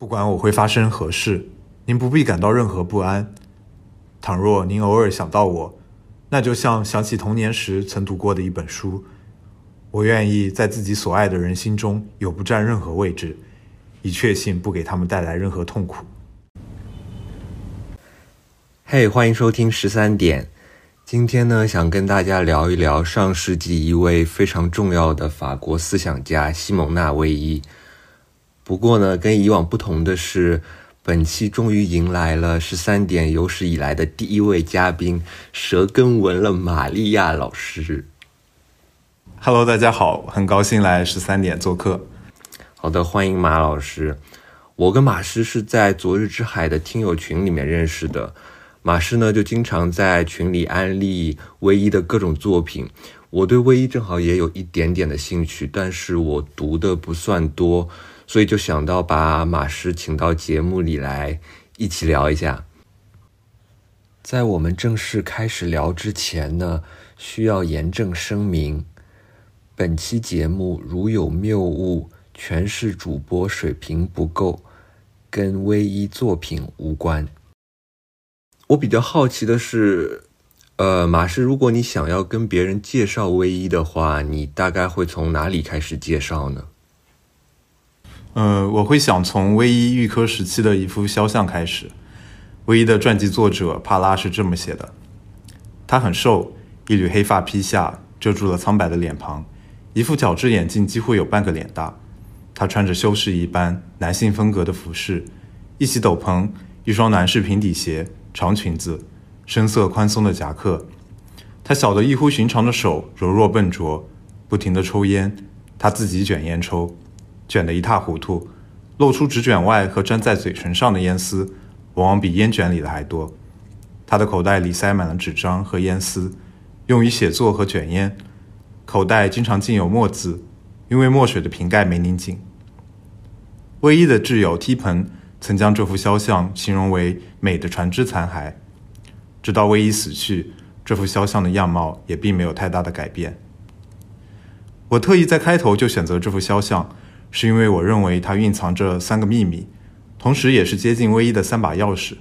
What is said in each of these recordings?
不管我会发生何事，您不必感到任何不安。倘若您偶尔想到我，那就像想起童年时曾读过的一本书。我愿意在自己所爱的人心中有不占任何位置，以确信不给他们带来任何痛苦。嘿，欢迎收听十三点。今天呢，想跟大家聊一聊上世纪一位非常重要的法国思想家西蒙娜·威伊。不过呢，跟以往不同的是，本期终于迎来了十三点有史以来的第一位嘉宾——舌根纹了玛利亚老师。Hello，大家好，很高兴来十三点做客。好的，欢迎马老师。我跟马师是在昨日之海的听友群里面认识的。马师呢，就经常在群里安利卫一的各种作品。我对卫一正好也有一点点的兴趣，但是我读的不算多，所以就想到把马师请到节目里来一起聊一下。在我们正式开始聊之前呢，需要严正声明：本期节目如有谬误，全是主播水平不够，跟威一作品无关。我比较好奇的是，呃，马师，如果你想要跟别人介绍威一的话，你大概会从哪里开始介绍呢？呃，我会想从威一预科时期的一幅肖像开始。威一的传记作者帕拉是这么写的：他很瘦，一缕黑发披下，遮住了苍白的脸庞，一副角质眼镜几乎有半个脸大。他穿着修士一般男性风格的服饰，一袭斗篷，一双男士平底鞋。长裙子，深色宽松的夹克，他小的异乎寻常的手柔弱笨拙，不停地抽烟，他自己卷烟抽，卷得一塌糊涂，露出纸卷外和粘在嘴唇上的烟丝，往往比烟卷里的还多。他的口袋里塞满了纸张和烟丝，用于写作和卷烟。口袋经常浸有墨渍，因为墨水的瓶盖没拧紧。唯一的挚友梯盆。曾将这幅肖像形容为美的船只残骸，直到威伊死去，这幅肖像的样貌也并没有太大的改变。我特意在开头就选择这幅肖像，是因为我认为它蕴藏着三个秘密，同时也是接近威一的三把钥匙：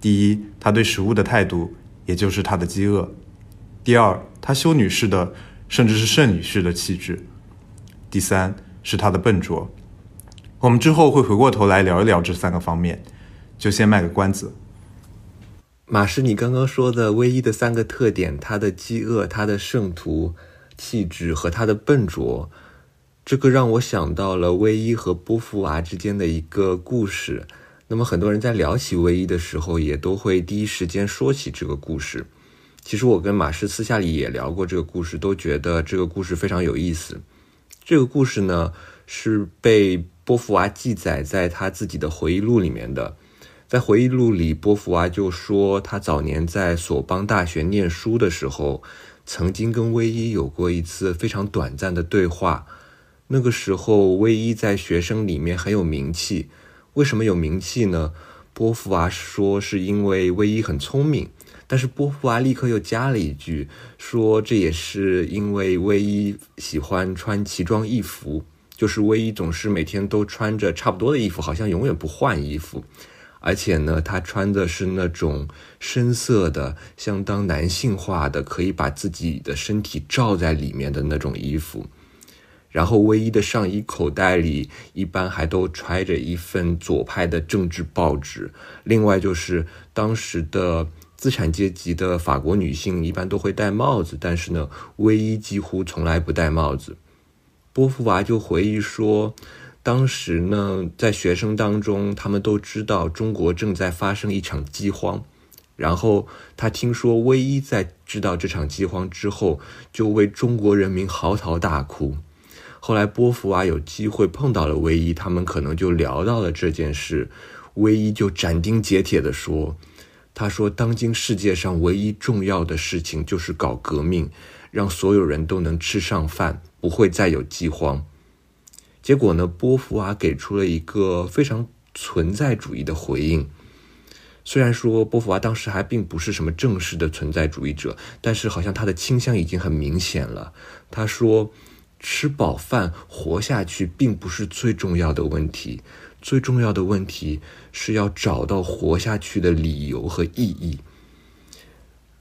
第一，他对食物的态度，也就是他的饥饿；第二，他修女士的，甚至是圣女士的气质；第三，是他的笨拙。我们之后会回过头来聊一聊这三个方面，就先卖个关子。马师，你刚刚说的唯一的三个特点：他的饥饿、他的圣徒气质和他的笨拙，这个让我想到了威伊和波伏娃之间的一个故事。那么很多人在聊起威伊的时候，也都会第一时间说起这个故事。其实我跟马师私下里也聊过这个故事，都觉得这个故事非常有意思。这个故事呢，是被。波伏娃记载在他自己的回忆录里面的，在回忆录里，波伏娃就说，他早年在索邦大学念书的时候，曾经跟威伊有过一次非常短暂的对话。那个时候，威一在学生里面很有名气。为什么有名气呢？波伏娃说是因为威一很聪明，但是波伏娃立刻又加了一句，说这也是因为威一喜欢穿奇装异服。就是威一总是每天都穿着差不多的衣服，好像永远不换衣服，而且呢，他穿的是那种深色的、相当男性化的，可以把自己的身体罩在里面的那种衣服。然后，威一的上衣口袋里一般还都揣着一份左派的政治报纸。另外，就是当时的资产阶级的法国女性一般都会戴帽子，但是呢，威一几乎从来不戴帽子。波伏娃就回忆说，当时呢，在学生当中，他们都知道中国正在发生一场饥荒。然后他听说威一在知道这场饥荒之后，就为中国人民嚎啕大哭。后来波伏娃有机会碰到了威一，他们可能就聊到了这件事。威一就斩钉截铁地说：“他说，当今世界上唯一重要的事情就是搞革命，让所有人都能吃上饭。”不会再有饥荒。结果呢？波伏娃给出了一个非常存在主义的回应。虽然说波伏娃当时还并不是什么正式的存在主义者，但是好像他的倾向已经很明显了。他说：“吃饱饭活下去并不是最重要的问题，最重要的问题是要找到活下去的理由和意义。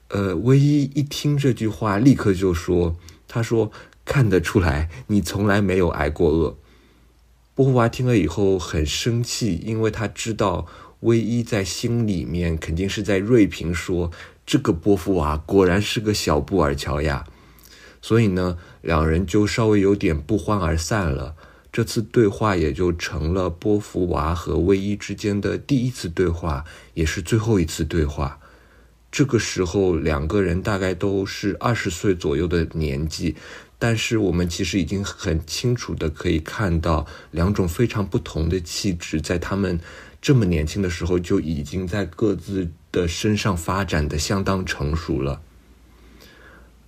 呃，唯一一听这句话，立刻就说：“他说看得出来，你从来没有挨过饿。”波伏娃听了以后很生气，因为他知道唯一在心里面肯定是在锐评说：“这个波伏娃果然是个小布尔乔亚。”所以呢，两人就稍微有点不欢而散了。这次对话也就成了波伏娃和唯一之间的第一次对话，也是最后一次对话。这个时候，两个人大概都是二十岁左右的年纪，但是我们其实已经很清楚的可以看到，两种非常不同的气质，在他们这么年轻的时候就已经在各自的身上发展的相当成熟了。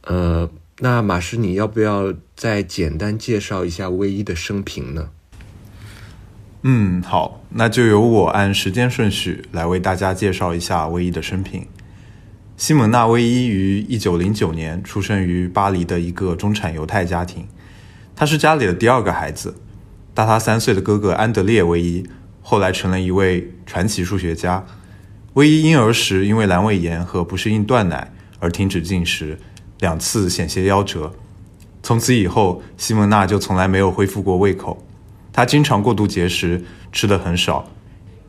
呃，那马师，你要不要再简单介绍一下唯一的生平呢？嗯，好，那就由我按时间顺序来为大家介绍一下唯一的生平。西蒙娜·威伊于1909年出生于巴黎的一个中产犹太家庭，他是家里的第二个孩子。大他三岁的哥哥安德烈·威伊后来成了一位传奇数学家。威伊婴儿时因为阑尾炎和不适应断奶而停止进食，两次险些夭折。从此以后，西蒙娜就从来没有恢复过胃口。她经常过度节食，吃的很少。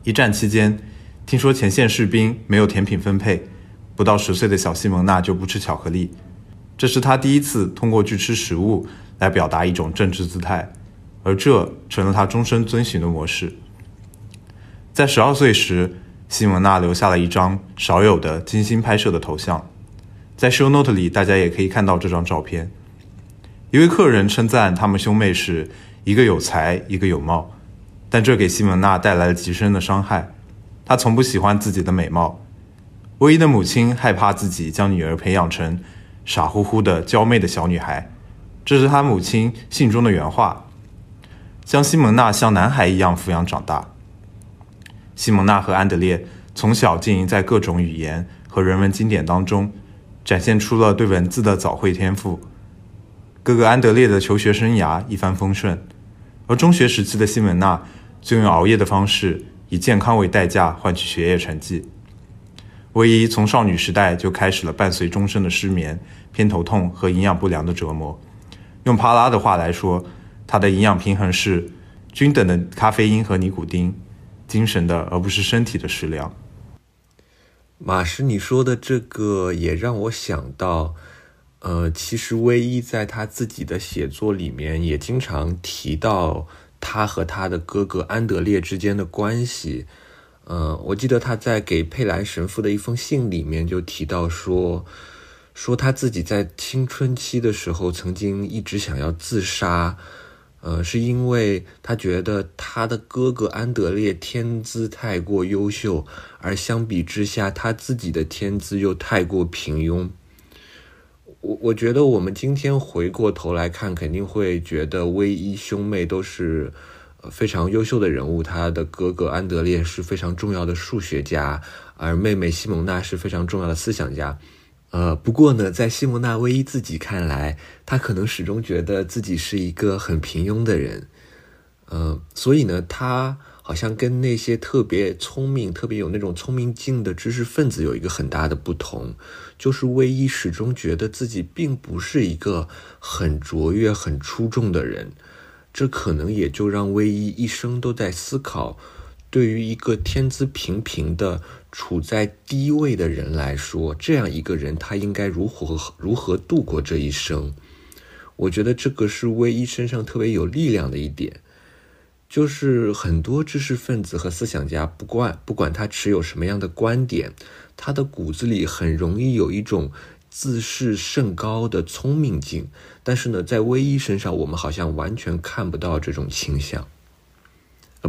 一战期间，听说前线士兵没有甜品分配。不到十岁的小西蒙娜就不吃巧克力，这是她第一次通过拒吃食物来表达一种政治姿态，而这成了她终身遵循的模式。在十二岁时，西蒙娜留下了一张少有的精心拍摄的头像，在 show note 里大家也可以看到这张照片。一位客人称赞他们兄妹是一个有才，一个有貌，但这给西蒙娜带来了极深的伤害。她从不喜欢自己的美貌。唯一的母亲害怕自己将女儿培养成傻乎乎的娇媚的小女孩，这是她母亲信中的原话。将西蒙娜像男孩一样抚养长大。西蒙娜和安德烈从小浸淫在各种语言和人文经典当中，展现出了对文字的早慧天赋。哥哥安德烈的求学生涯一帆风顺，而中学时期的西蒙娜就用熬夜的方式，以健康为代价换取学业成绩。唯一从少女时代就开始了伴随终身的失眠、偏头痛和营养不良的折磨。用帕拉的话来说，她的营养平衡是均等的咖啡因和尼古丁，精神的而不是身体的食粮。马师，你说的这个也让我想到，呃，其实唯一在他自己的写作里面也经常提到他和他的哥哥安德烈之间的关系。嗯，我记得他在给佩兰神父的一封信里面就提到说，说他自己在青春期的时候曾经一直想要自杀，呃，是因为他觉得他的哥哥安德烈天资太过优秀，而相比之下他自己的天资又太过平庸。我我觉得我们今天回过头来看，肯定会觉得威一兄妹都是。非常优秀的人物，他的哥哥安德烈是非常重要的数学家，而妹妹西蒙娜是非常重要的思想家。呃，不过呢，在西蒙娜唯一自己看来，他可能始终觉得自己是一个很平庸的人。呃，所以呢，他好像跟那些特别聪明、特别有那种聪明劲的知识分子有一个很大的不同，就是唯一始终觉得自己并不是一个很卓越、很出众的人。这可能也就让唯一一生都在思考，对于一个天资平平的、处在低位的人来说，这样一个人他应该如何如何度过这一生？我觉得这个是唯一身上特别有力量的一点，就是很多知识分子和思想家，不管不管他持有什么样的观点，他的骨子里很容易有一种。自视甚高的聪明劲，但是呢，在威一身上，我们好像完全看不到这种倾向。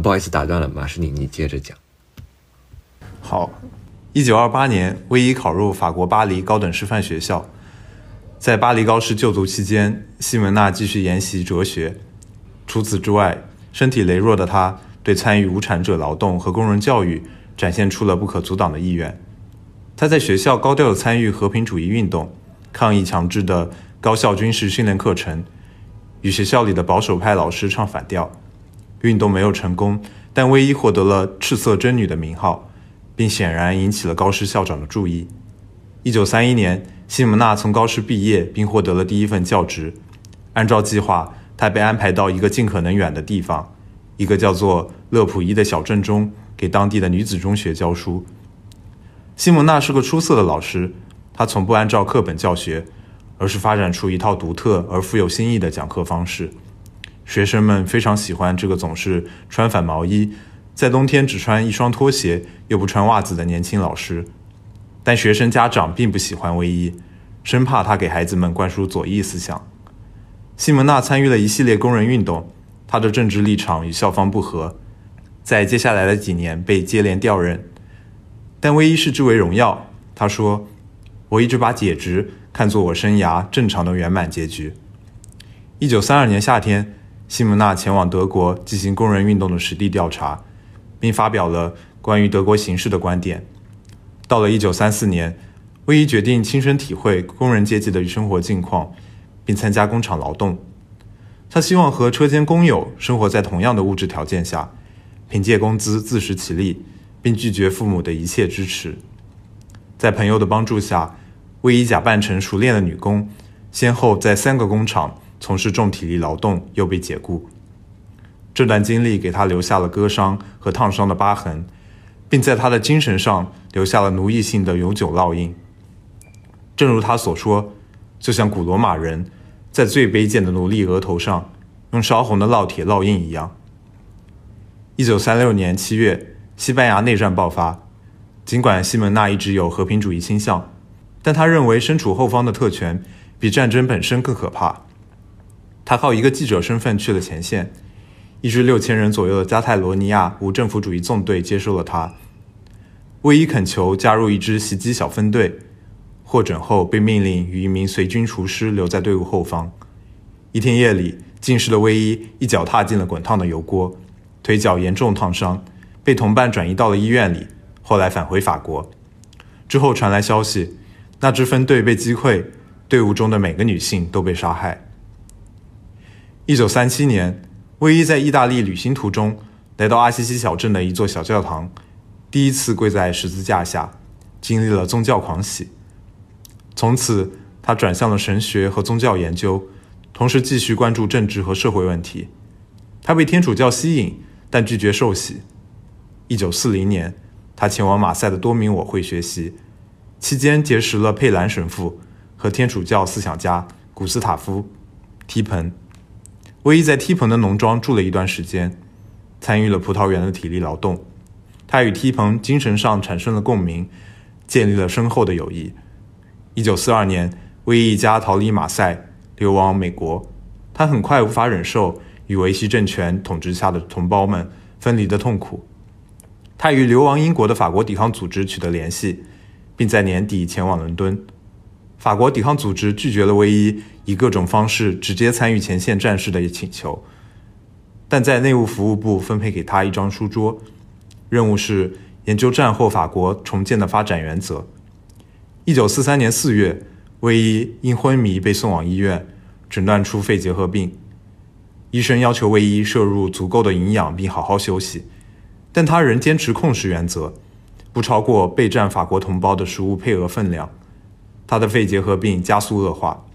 不好意思打断了，马士尼，你接着讲。好，一九二八年，威一考入法国巴黎高等师范学校，在巴黎高师就读期间，西蒙娜继续研习哲学。除此之外，身体羸弱的他，对参与无产者劳动和工人教育展现出了不可阻挡的意愿。他在学校高调的参与和平主义运动，抗议强制的高校军事训练课程，与学校里的保守派老师唱反调，运动没有成功，但唯一获得了“赤色真女”的名号，并显然引起了高师校长的注意。一九三一年，西蒙娜从高师毕业，并获得了第一份教职。按照计划，她被安排到一个尽可能远的地方，一个叫做勒普伊的小镇中，给当地的女子中学教书。西蒙娜是个出色的老师，她从不按照课本教学，而是发展出一套独特而富有新意的讲课方式。学生们非常喜欢这个总是穿反毛衣，在冬天只穿一双拖鞋又不穿袜子的年轻老师。但学生家长并不喜欢威伊，生怕他给孩子们灌输左翼思想。西蒙娜参与了一系列工人运动，他的政治立场与校方不合，在接下来的几年被接连调任。但威伊视之为荣耀。他说：“我一直把解职看作我生涯正常的圆满结局。”一九三二年夏天，西蒙娜前往德国进行工人运动的实地调查，并发表了关于德国形势的观点。到了一九三四年，威伊决定亲身体会工人阶级的生活境况，并参加工厂劳动。他希望和车间工友生活在同样的物质条件下，凭借工资自食其力。并拒绝父母的一切支持，在朋友的帮助下，威伊假扮成熟练的女工，先后在三个工厂从事重体力劳动，又被解雇。这段经历给他留下了割伤和烫伤的疤痕，并在他的精神上留下了奴役性的永久烙印。正如他所说，就像古罗马人在最卑贱的奴隶额头上用烧红的烙铁烙印一样。一九三六年七月。西班牙内战爆发，尽管西蒙娜一直有和平主义倾向，但他认为身处后方的特权比战争本身更可怕。他靠一个记者身份去了前线，一支六千人左右的加泰罗尼亚无政府主义纵队接收了他。威伊恳求加入一支袭击小分队，获准后被命令与一名随军厨师留在队伍后方。一天夜里，近视的威伊一脚踏进了滚烫的油锅，腿脚严重烫伤。被同伴转移到了医院里，后来返回法国。之后传来消息，那支分队被击溃，队伍中的每个女性都被杀害。一九三七年，威一在意大利旅行途中，来到阿西西小镇的一座小教堂，第一次跪在十字架下，经历了宗教狂喜。从此，他转向了神学和宗教研究，同时继续关注政治和社会问题。他被天主教吸引，但拒绝受洗。一九四零年，他前往马赛的多明我会学习，期间结识了佩兰神父和天主教思想家古斯塔夫·提蓬。威伊在梯蓬的农庄住了一段时间，参与了葡萄园的体力劳动。他与梯蓬精神上产生了共鸣，建立了深厚的友谊。一九四二年，威伊一家逃离马赛，流亡美国。他很快无法忍受与维希政权统治下的同胞们分离的痛苦。他与流亡英国的法国抵抗组织取得联系，并在年底前往伦敦。法国抵抗组织拒绝了威伊以各种方式直接参与前线战事的请求，但在内务服务部分配给他一张书桌，任务是研究战后法国重建的发展原则。一九四三年四月，唯一因昏迷被送往医院，诊断出肺结核病。医生要求唯一摄入足够的营养并好好休息。但他仍坚持控食原则，不超过备战法国同胞的食物配额分量。他的肺结核病加速恶化。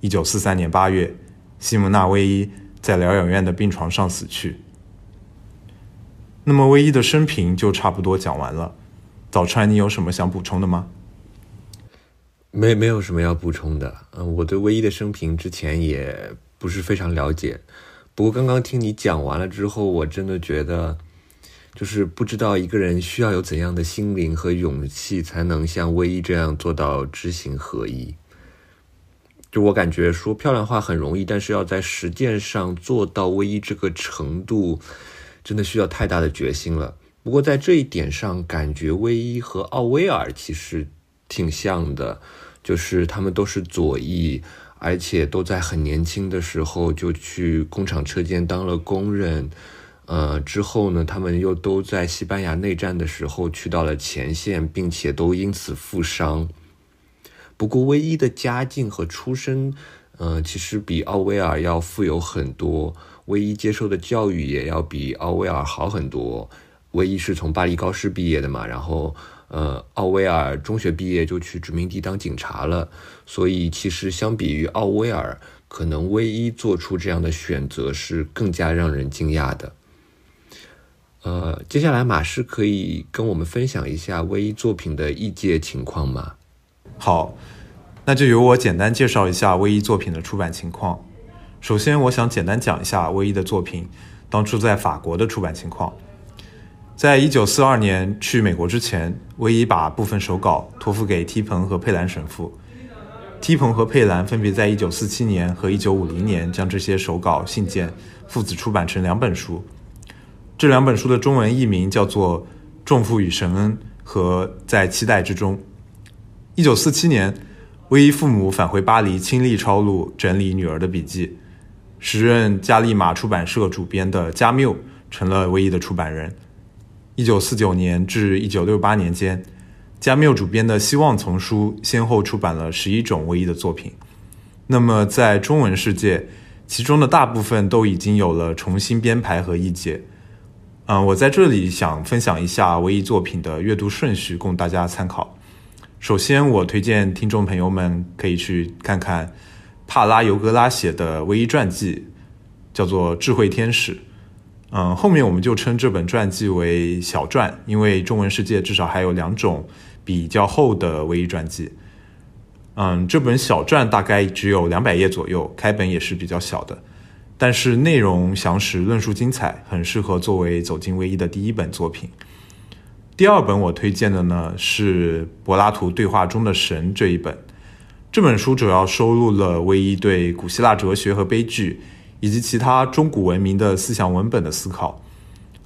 一九四三年八月，西蒙娜·威伊在疗养院的病床上死去。那么，威伊的生平就差不多讲完了。早川，你有什么想补充的吗？没，没有什么要补充的。嗯，我对威伊的生平之前也不是非常了解。不过，刚刚听你讲完了之后，我真的觉得。就是不知道一个人需要有怎样的心灵和勇气，才能像威一这样做到知行合一。就我感觉，说漂亮话很容易，但是要在实践上做到威一这个程度，真的需要太大的决心了。不过在这一点上，感觉威一和奥威尔其实挺像的，就是他们都是左翼，而且都在很年轻的时候就去工厂车间当了工人。呃，之后呢，他们又都在西班牙内战的时候去到了前线，并且都因此负伤。不过，唯一的家境和出身，呃，其实比奥威尔要富有很多。威伊接受的教育也要比奥威尔好很多。威伊是从巴黎高师毕业的嘛，然后呃，奥威尔中学毕业就去殖民地当警察了。所以其实相比于奥威尔，可能威伊做出这样的选择是更加让人惊讶的。呃，接下来马师可以跟我们分享一下威一作品的译介情况吗？好，那就由我简单介绍一下威一作品的出版情况。首先，我想简单讲一下威一的作品当初在法国的出版情况。在一九四二年去美国之前，威一把部分手稿托付给梯蓬和佩兰神父。梯蓬和佩兰分别在一九四七年和一九五零年将这些手稿信件父子出版成两本书。这两本书的中文译名叫做《重负与神恩》和《在期待之中》。一九四七年，威伊父母返回巴黎，亲力抄录整理女儿的笔记。时任加利玛出版社主编的加缪成了威伊的出版人。一九四九年至一九六八年间，加缪主编的《希望》丛书先后出版了十一种威伊的作品。那么，在中文世界，其中的大部分都已经有了重新编排和译解。嗯，我在这里想分享一下唯一作品的阅读顺序，供大家参考。首先，我推荐听众朋友们可以去看看帕拉尤格拉写的唯一传记，叫做《智慧天使》。嗯，后面我们就称这本传记为小传，因为中文世界至少还有两种比较厚的唯一传记。嗯，这本小传大概只有两百页左右，开本也是比较小的。但是内容详实，论述精彩，很适合作为走进唯一的第一本作品。第二本我推荐的呢是柏拉图对话中的神这一本。这本书主要收录了唯一对古希腊哲学和悲剧以及其他中古文明的思想文本的思考。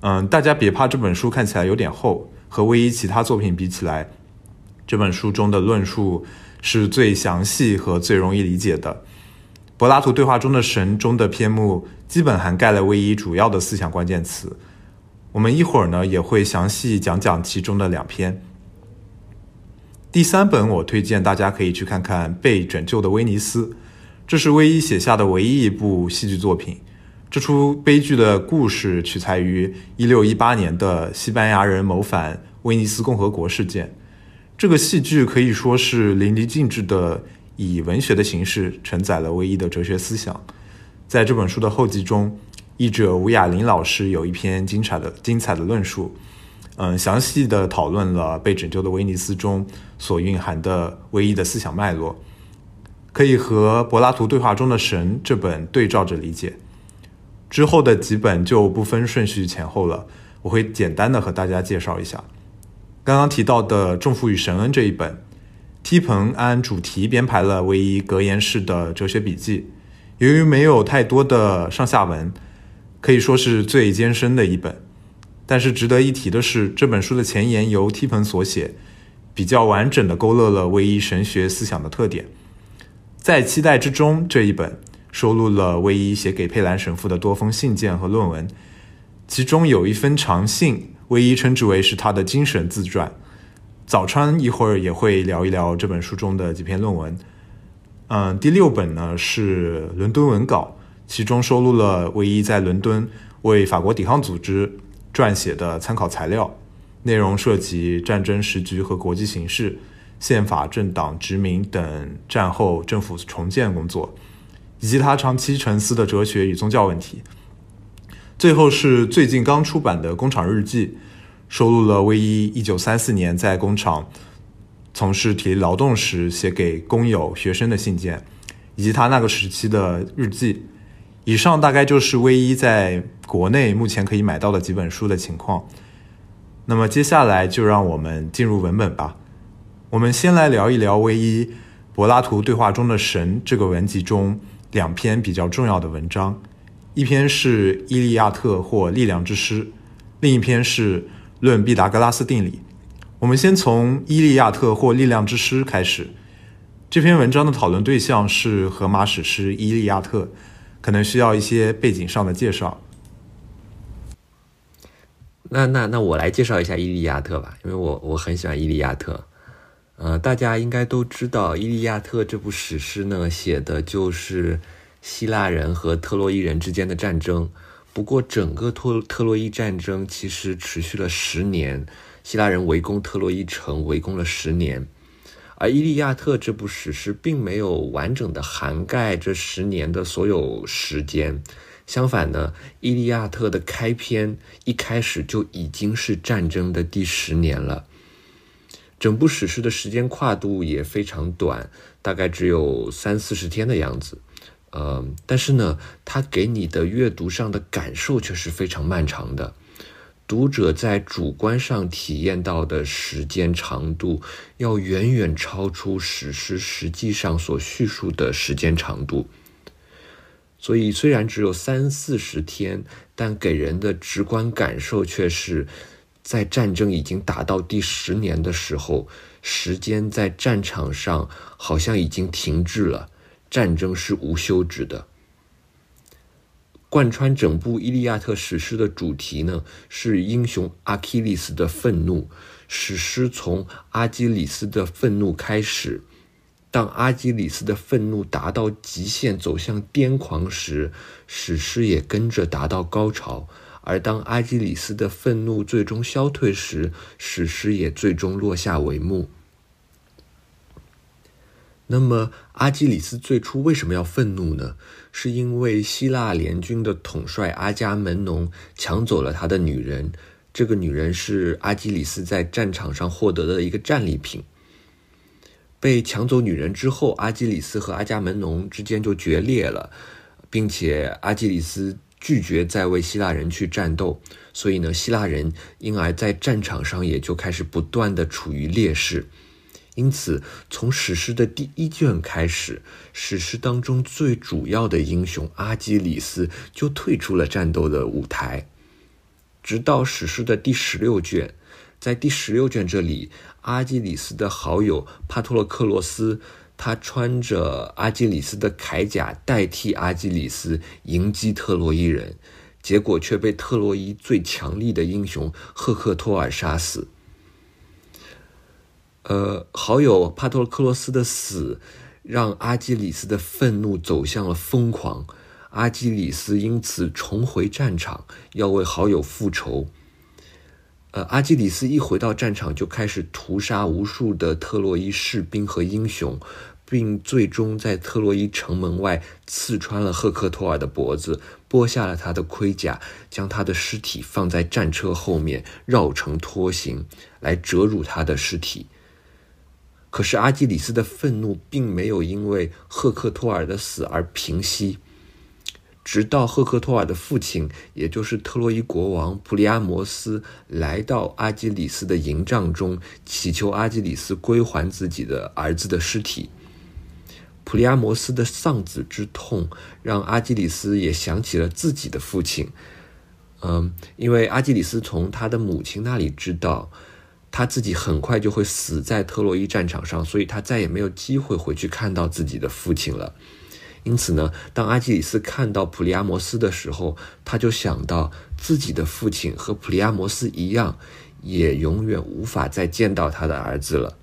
嗯，大家别怕这本书看起来有点厚，和唯一其他作品比起来，这本书中的论述是最详细和最容易理解的。柏拉图对话中的神中的篇目基本涵盖了唯一主要的思想关键词。我们一会儿呢也会详细讲讲其中的两篇。第三本我推荐大家可以去看看《被拯救的威尼斯》，这是威伊写下的唯一一部戏剧作品。这出悲剧的故事取材于1618年的西班牙人谋反威尼斯共和国事件。这个戏剧可以说是淋漓尽致的。以文学的形式承载了唯一的哲学思想。在这本书的后记中，译者吴雅玲老师有一篇精彩的精彩的论述，嗯，详细的讨论了《被拯救的威尼斯》中所蕴含的唯一的思想脉络，可以和柏拉图对话中的神这本对照着理解。之后的几本就不分顺序前后了，我会简单的和大家介绍一下。刚刚提到的《重负与神恩》这一本。梯棚按主题编排了唯一格言式的哲学笔记，由于没有太多的上下文，可以说是最艰深的一本。但是值得一提的是，这本书的前言由梯棚所写，比较完整的勾勒了唯一神学思想的特点。在期待之中这一本收录了唯一写给佩兰神父的多封信件和论文，其中有一封长信，唯一称之为是他的精神自传。早川一会儿也会聊一聊这本书中的几篇论文。嗯，第六本呢是伦敦文稿，其中收录了唯一在伦敦为法国抵抗组织撰写的参考材料，内容涉及战争时局和国际形势、宪法、政党、殖民等战后政府重建工作，以及他长期沉思的哲学与宗教问题。最后是最近刚出版的工厂日记。收录了威伊一九三四年在工厂从事体力劳动时写给工友、学生的信件，以及他那个时期的日记。以上大概就是威一在国内目前可以买到的几本书的情况。那么接下来就让我们进入文本吧。我们先来聊一聊威伊柏拉图对话中的神这个文集中两篇比较重要的文章，一篇是《伊利亚特》或《力量之诗》，另一篇是。论毕达哥拉斯定理，我们先从《伊利亚特》或《力量之诗》开始。这篇文章的讨论对象是荷马史诗《伊利亚特》，可能需要一些背景上的介绍。那那那我来介绍一下《伊利亚特》吧，因为我我很喜欢《伊利亚特》。呃，大家应该都知道，《伊利亚特》这部史诗呢，写的就是希腊人和特洛伊人之间的战争。不过，整个特特洛伊战争其实持续了十年，希腊人围攻特洛伊城，围攻了十年。而《伊利亚特》这部史诗并没有完整的涵盖这十年的所有时间。相反呢，《伊利亚特》的开篇一开始就已经是战争的第十年了。整部史诗的时间跨度也非常短，大概只有三四十天的样子。呃，但是呢，它给你的阅读上的感受却是非常漫长的。读者在主观上体验到的时间长度，要远远超出史诗实际上所叙述的时间长度。所以，虽然只有三四十天，但给人的直观感受却是，在战争已经打到第十年的时候，时间在战场上好像已经停滞了。战争是无休止的。贯穿整部《伊利亚特》史诗的主题呢，是英雄阿基里斯的愤怒。史诗从阿基里斯的愤怒开始，当阿基里斯的愤怒达到极限，走向癫狂时，史诗也跟着达到高潮；而当阿基里斯的愤怒最终消退时，史诗也最终落下帷幕。那么，阿基里斯最初为什么要愤怒呢？是因为希腊联军的统帅阿伽门农抢走了他的女人。这个女人是阿基里斯在战场上获得的一个战利品。被抢走女人之后，阿基里斯和阿伽门农之间就决裂了，并且阿基里斯拒绝再为希腊人去战斗，所以呢，希腊人因而在战场上也就开始不断的处于劣势。因此，从史诗的第一卷开始，史诗当中最主要的英雄阿基里斯就退出了战斗的舞台。直到史诗的第十六卷，在第十六卷这里，阿基里斯的好友帕托洛克洛斯，他穿着阿基里斯的铠甲代替阿基里斯迎击特洛伊人，结果却被特洛伊最强力的英雄赫克托尔杀死。呃，好友帕托克罗斯的死，让阿基里斯的愤怒走向了疯狂。阿基里斯因此重回战场，要为好友复仇。呃，阿基里斯一回到战场，就开始屠杀无数的特洛伊士兵和英雄，并最终在特洛伊城门外刺穿了赫克托尔的脖子，剥下了他的盔甲，将他的尸体放在战车后面，绕城拖行，来折辱他的尸体。可是阿基里斯的愤怒并没有因为赫克托尔的死而平息，直到赫克托尔的父亲，也就是特洛伊国王普利阿摩斯来到阿基里斯的营帐中，祈求阿基里斯归还自己的儿子的尸体。普利阿摩斯的丧子之痛，让阿基里斯也想起了自己的父亲。嗯，因为阿基里斯从他的母亲那里知道。他自己很快就会死在特洛伊战场上，所以他再也没有机会回去看到自己的父亲了。因此呢，当阿基里斯看到普利阿摩斯的时候，他就想到自己的父亲和普利阿摩斯一样，也永远无法再见到他的儿子了。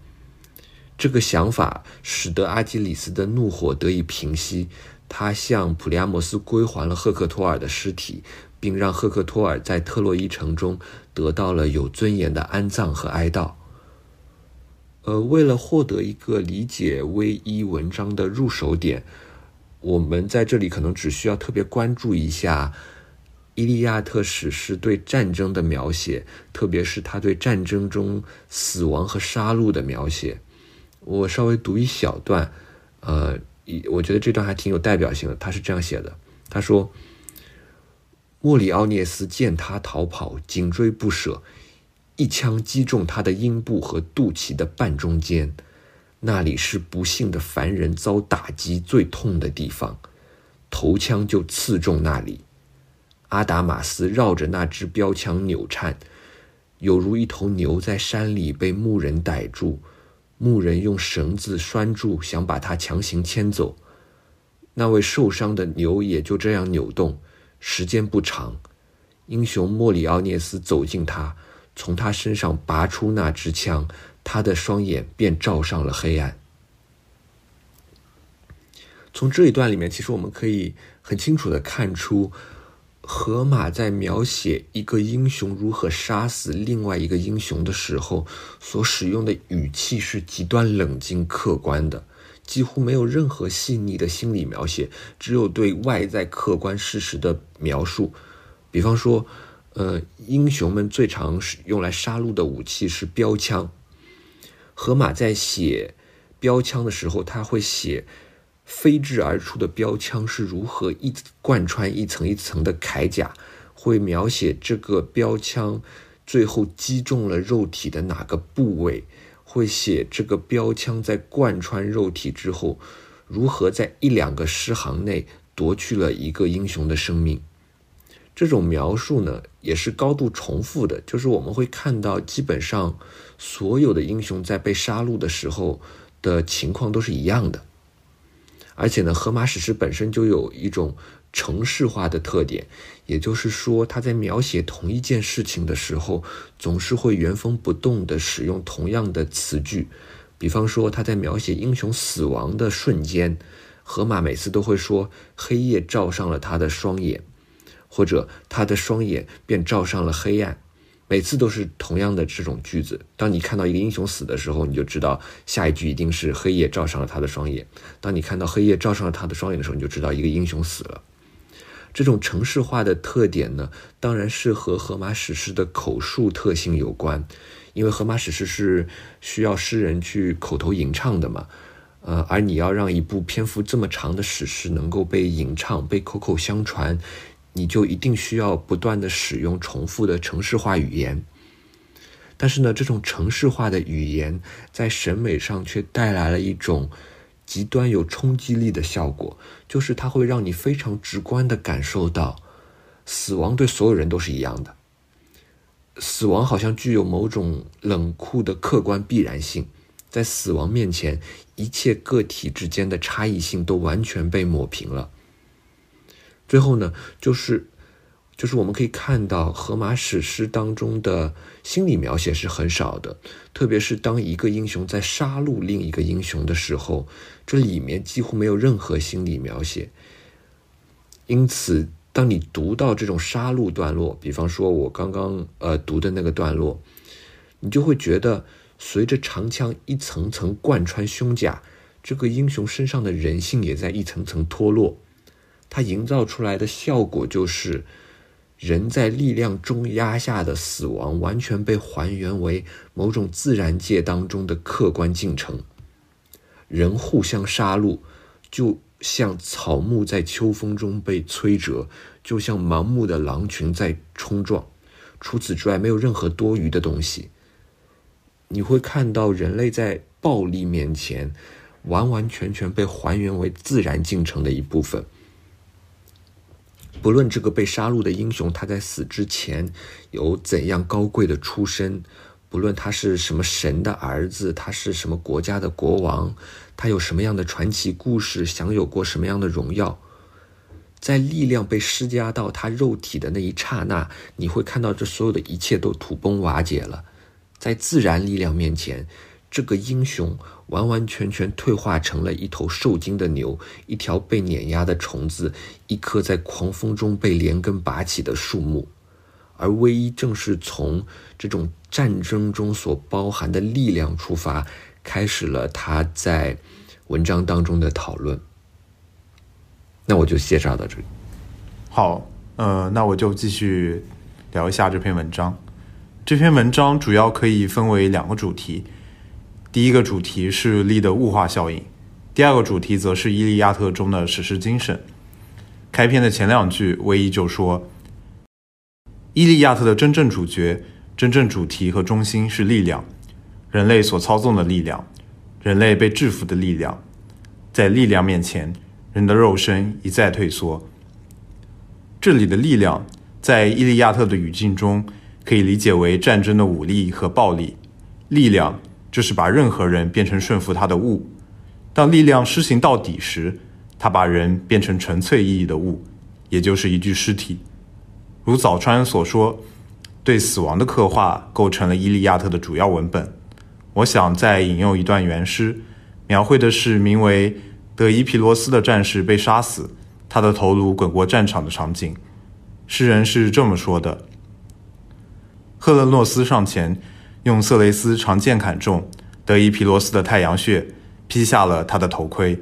这个想法使得阿基里斯的怒火得以平息，他向普利阿摩斯归还了赫克托尔的尸体。并让赫克托尔在特洛伊城中得到了有尊严的安葬和哀悼。呃，为了获得一个理解威伊文章的入手点，我们在这里可能只需要特别关注一下《伊利亚特》史诗对战争的描写，特别是他对战争中死亡和杀戮的描写。我稍微读一小段，呃，我觉得这段还挺有代表性的。他是这样写的：他说。莫里奥涅斯见他逃跑，紧追不舍，一枪击中他的阴部和肚脐的半中间，那里是不幸的凡人遭打击最痛的地方，头枪就刺中那里。阿达马斯绕着那支标枪扭颤，有如一头牛在山里被牧人逮住，牧人用绳子拴住，想把它强行牵走。那位受伤的牛也就这样扭动。时间不长，英雄莫里奥涅斯走近他，从他身上拔出那支枪，他的双眼便照上了黑暗。从这一段里面，其实我们可以很清楚的看出，荷马在描写一个英雄如何杀死另外一个英雄的时候，所使用的语气是极端冷静客观的，几乎没有任何细腻的心理描写，只有对外在客观事实的描述。比方说，呃，英雄们最常使用来杀戮的武器是标枪。荷马在写标枪的时候，他会写。飞掷而出的标枪是如何一贯穿一层一层的铠甲？会描写这个标枪最后击中了肉体的哪个部位？会写这个标枪在贯穿肉体之后，如何在一两个诗行内夺去了一个英雄的生命？这种描述呢，也是高度重复的，就是我们会看到，基本上所有的英雄在被杀戮的时候的情况都是一样的。而且呢，荷马史诗本身就有一种城市化的特点，也就是说，他在描写同一件事情的时候，总是会原封不动地使用同样的词句。比方说，他在描写英雄死亡的瞬间，荷马每次都会说“黑夜照上了他的双眼”，或者“他的双眼便照上了黑暗”。每次都是同样的这种句子。当你看到一个英雄死的时候，你就知道下一句一定是黑夜照上了他的双眼。当你看到黑夜照上了他的双眼的时候，你就知道一个英雄死了。这种程式化的特点呢，当然是和荷马史诗的口述特性有关，因为荷马史诗是需要诗人去口头吟唱的嘛。呃，而你要让一部篇幅这么长的史诗能够被吟唱、被口口相传。你就一定需要不断的使用重复的城市化语言，但是呢，这种城市化的语言在审美上却带来了一种极端有冲击力的效果，就是它会让你非常直观的感受到，死亡对所有人都是一样的，死亡好像具有某种冷酷的客观必然性，在死亡面前，一切个体之间的差异性都完全被抹平了。最后呢，就是，就是我们可以看到荷马史诗当中的心理描写是很少的，特别是当一个英雄在杀戮另一个英雄的时候，这里面几乎没有任何心理描写。因此，当你读到这种杀戮段落，比方说我刚刚呃读的那个段落，你就会觉得随着长枪一层层贯穿胸甲，这个英雄身上的人性也在一层层脱落。它营造出来的效果就是，人在力量中压下的死亡完全被还原为某种自然界当中的客观进程。人互相杀戮，就像草木在秋风中被摧折，就像盲目的狼群在冲撞。除此之外，没有任何多余的东西。你会看到人类在暴力面前，完完全全被还原为自然进程的一部分。不论这个被杀戮的英雄他在死之前有怎样高贵的出身，不论他是什么神的儿子，他是什么国家的国王，他有什么样的传奇故事，享有过什么样的荣耀，在力量被施加到他肉体的那一刹那，你会看到这所有的一切都土崩瓦解了，在自然力量面前。这个英雄完完全全退化成了一头受惊的牛，一条被碾压的虫子，一棵在狂风中被连根拔起的树木，而唯一正是从这种战争中所包含的力量出发，开始了他在文章当中的讨论。那我就介绍到这里。好，呃，那我就继续聊一下这篇文章。这篇文章主要可以分为两个主题。第一个主题是力的物化效应，第二个主题则是《伊利亚特》中的史诗精神。开篇的前两句，威一就说：“伊利亚特的真正主角、真正主题和中心是力量，人类所操纵的力量，人类被制服的力量。在力量面前，人的肉身一再退缩。”这里的力量，在伊利亚特的语境中，可以理解为战争的武力和暴力。力量。就是把任何人变成顺服他的物，当力量施行到底时，他把人变成纯粹意义的物，也就是一具尸体。如早川所说，对死亡的刻画构成了《伊利亚特》的主要文本。我想再引用一段原诗，描绘的是名为德伊皮罗斯的战士被杀死，他的头颅滚过战场的场景。诗人是这么说的：赫勒诺斯上前，用色雷斯长剑砍中德伊皮罗斯的太阳穴，劈下了他的头盔。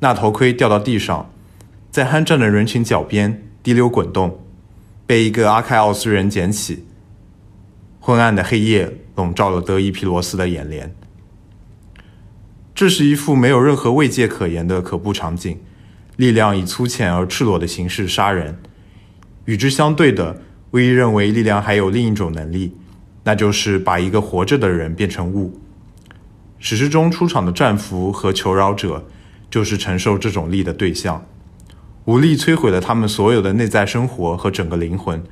那头盔掉到地上，在酣战的人群脚边滴溜滚动，被一个阿开奥斯人捡起。昏暗的黑夜笼罩了德伊皮罗斯的眼帘。这是一幅没有任何慰藉可言的可怖场景，力量以粗浅而赤裸的形式杀人。与之相对的，威伊认为力量还有另一种能力，那就是把一个活着的人变成物。史诗中出场的战俘和求饶者，就是承受这种力的对象。武力摧毁了他们所有的内在生活和整个灵魂，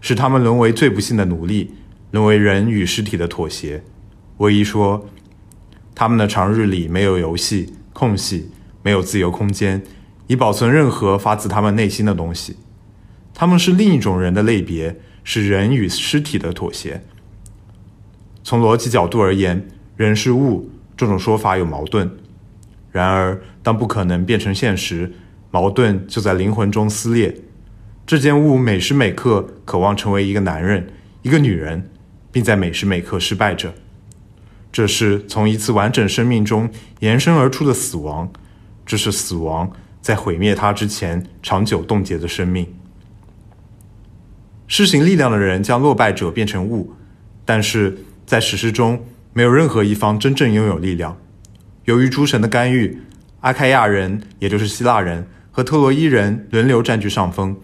使他们沦为最不幸的奴隶。沦为人与尸体的妥协。唯一说，他们的长日里没有游戏空隙，没有自由空间，以保存任何发自他们内心的东西。他们是另一种人的类别，是人与尸体的妥协。从逻辑角度而言，人是物这种说法有矛盾。然而，当不可能变成现实，矛盾就在灵魂中撕裂。这件物每时每刻渴望成为一个男人，一个女人。并在每时每刻失败着，这是从一次完整生命中延伸而出的死亡，这是死亡在毁灭它之前长久冻结的生命。施行力量的人将落败者变成物，但是在史诗中没有任何一方真正拥有力量。由于诸神的干预，阿开亚人，也就是希腊人和特洛伊人轮流占据上风，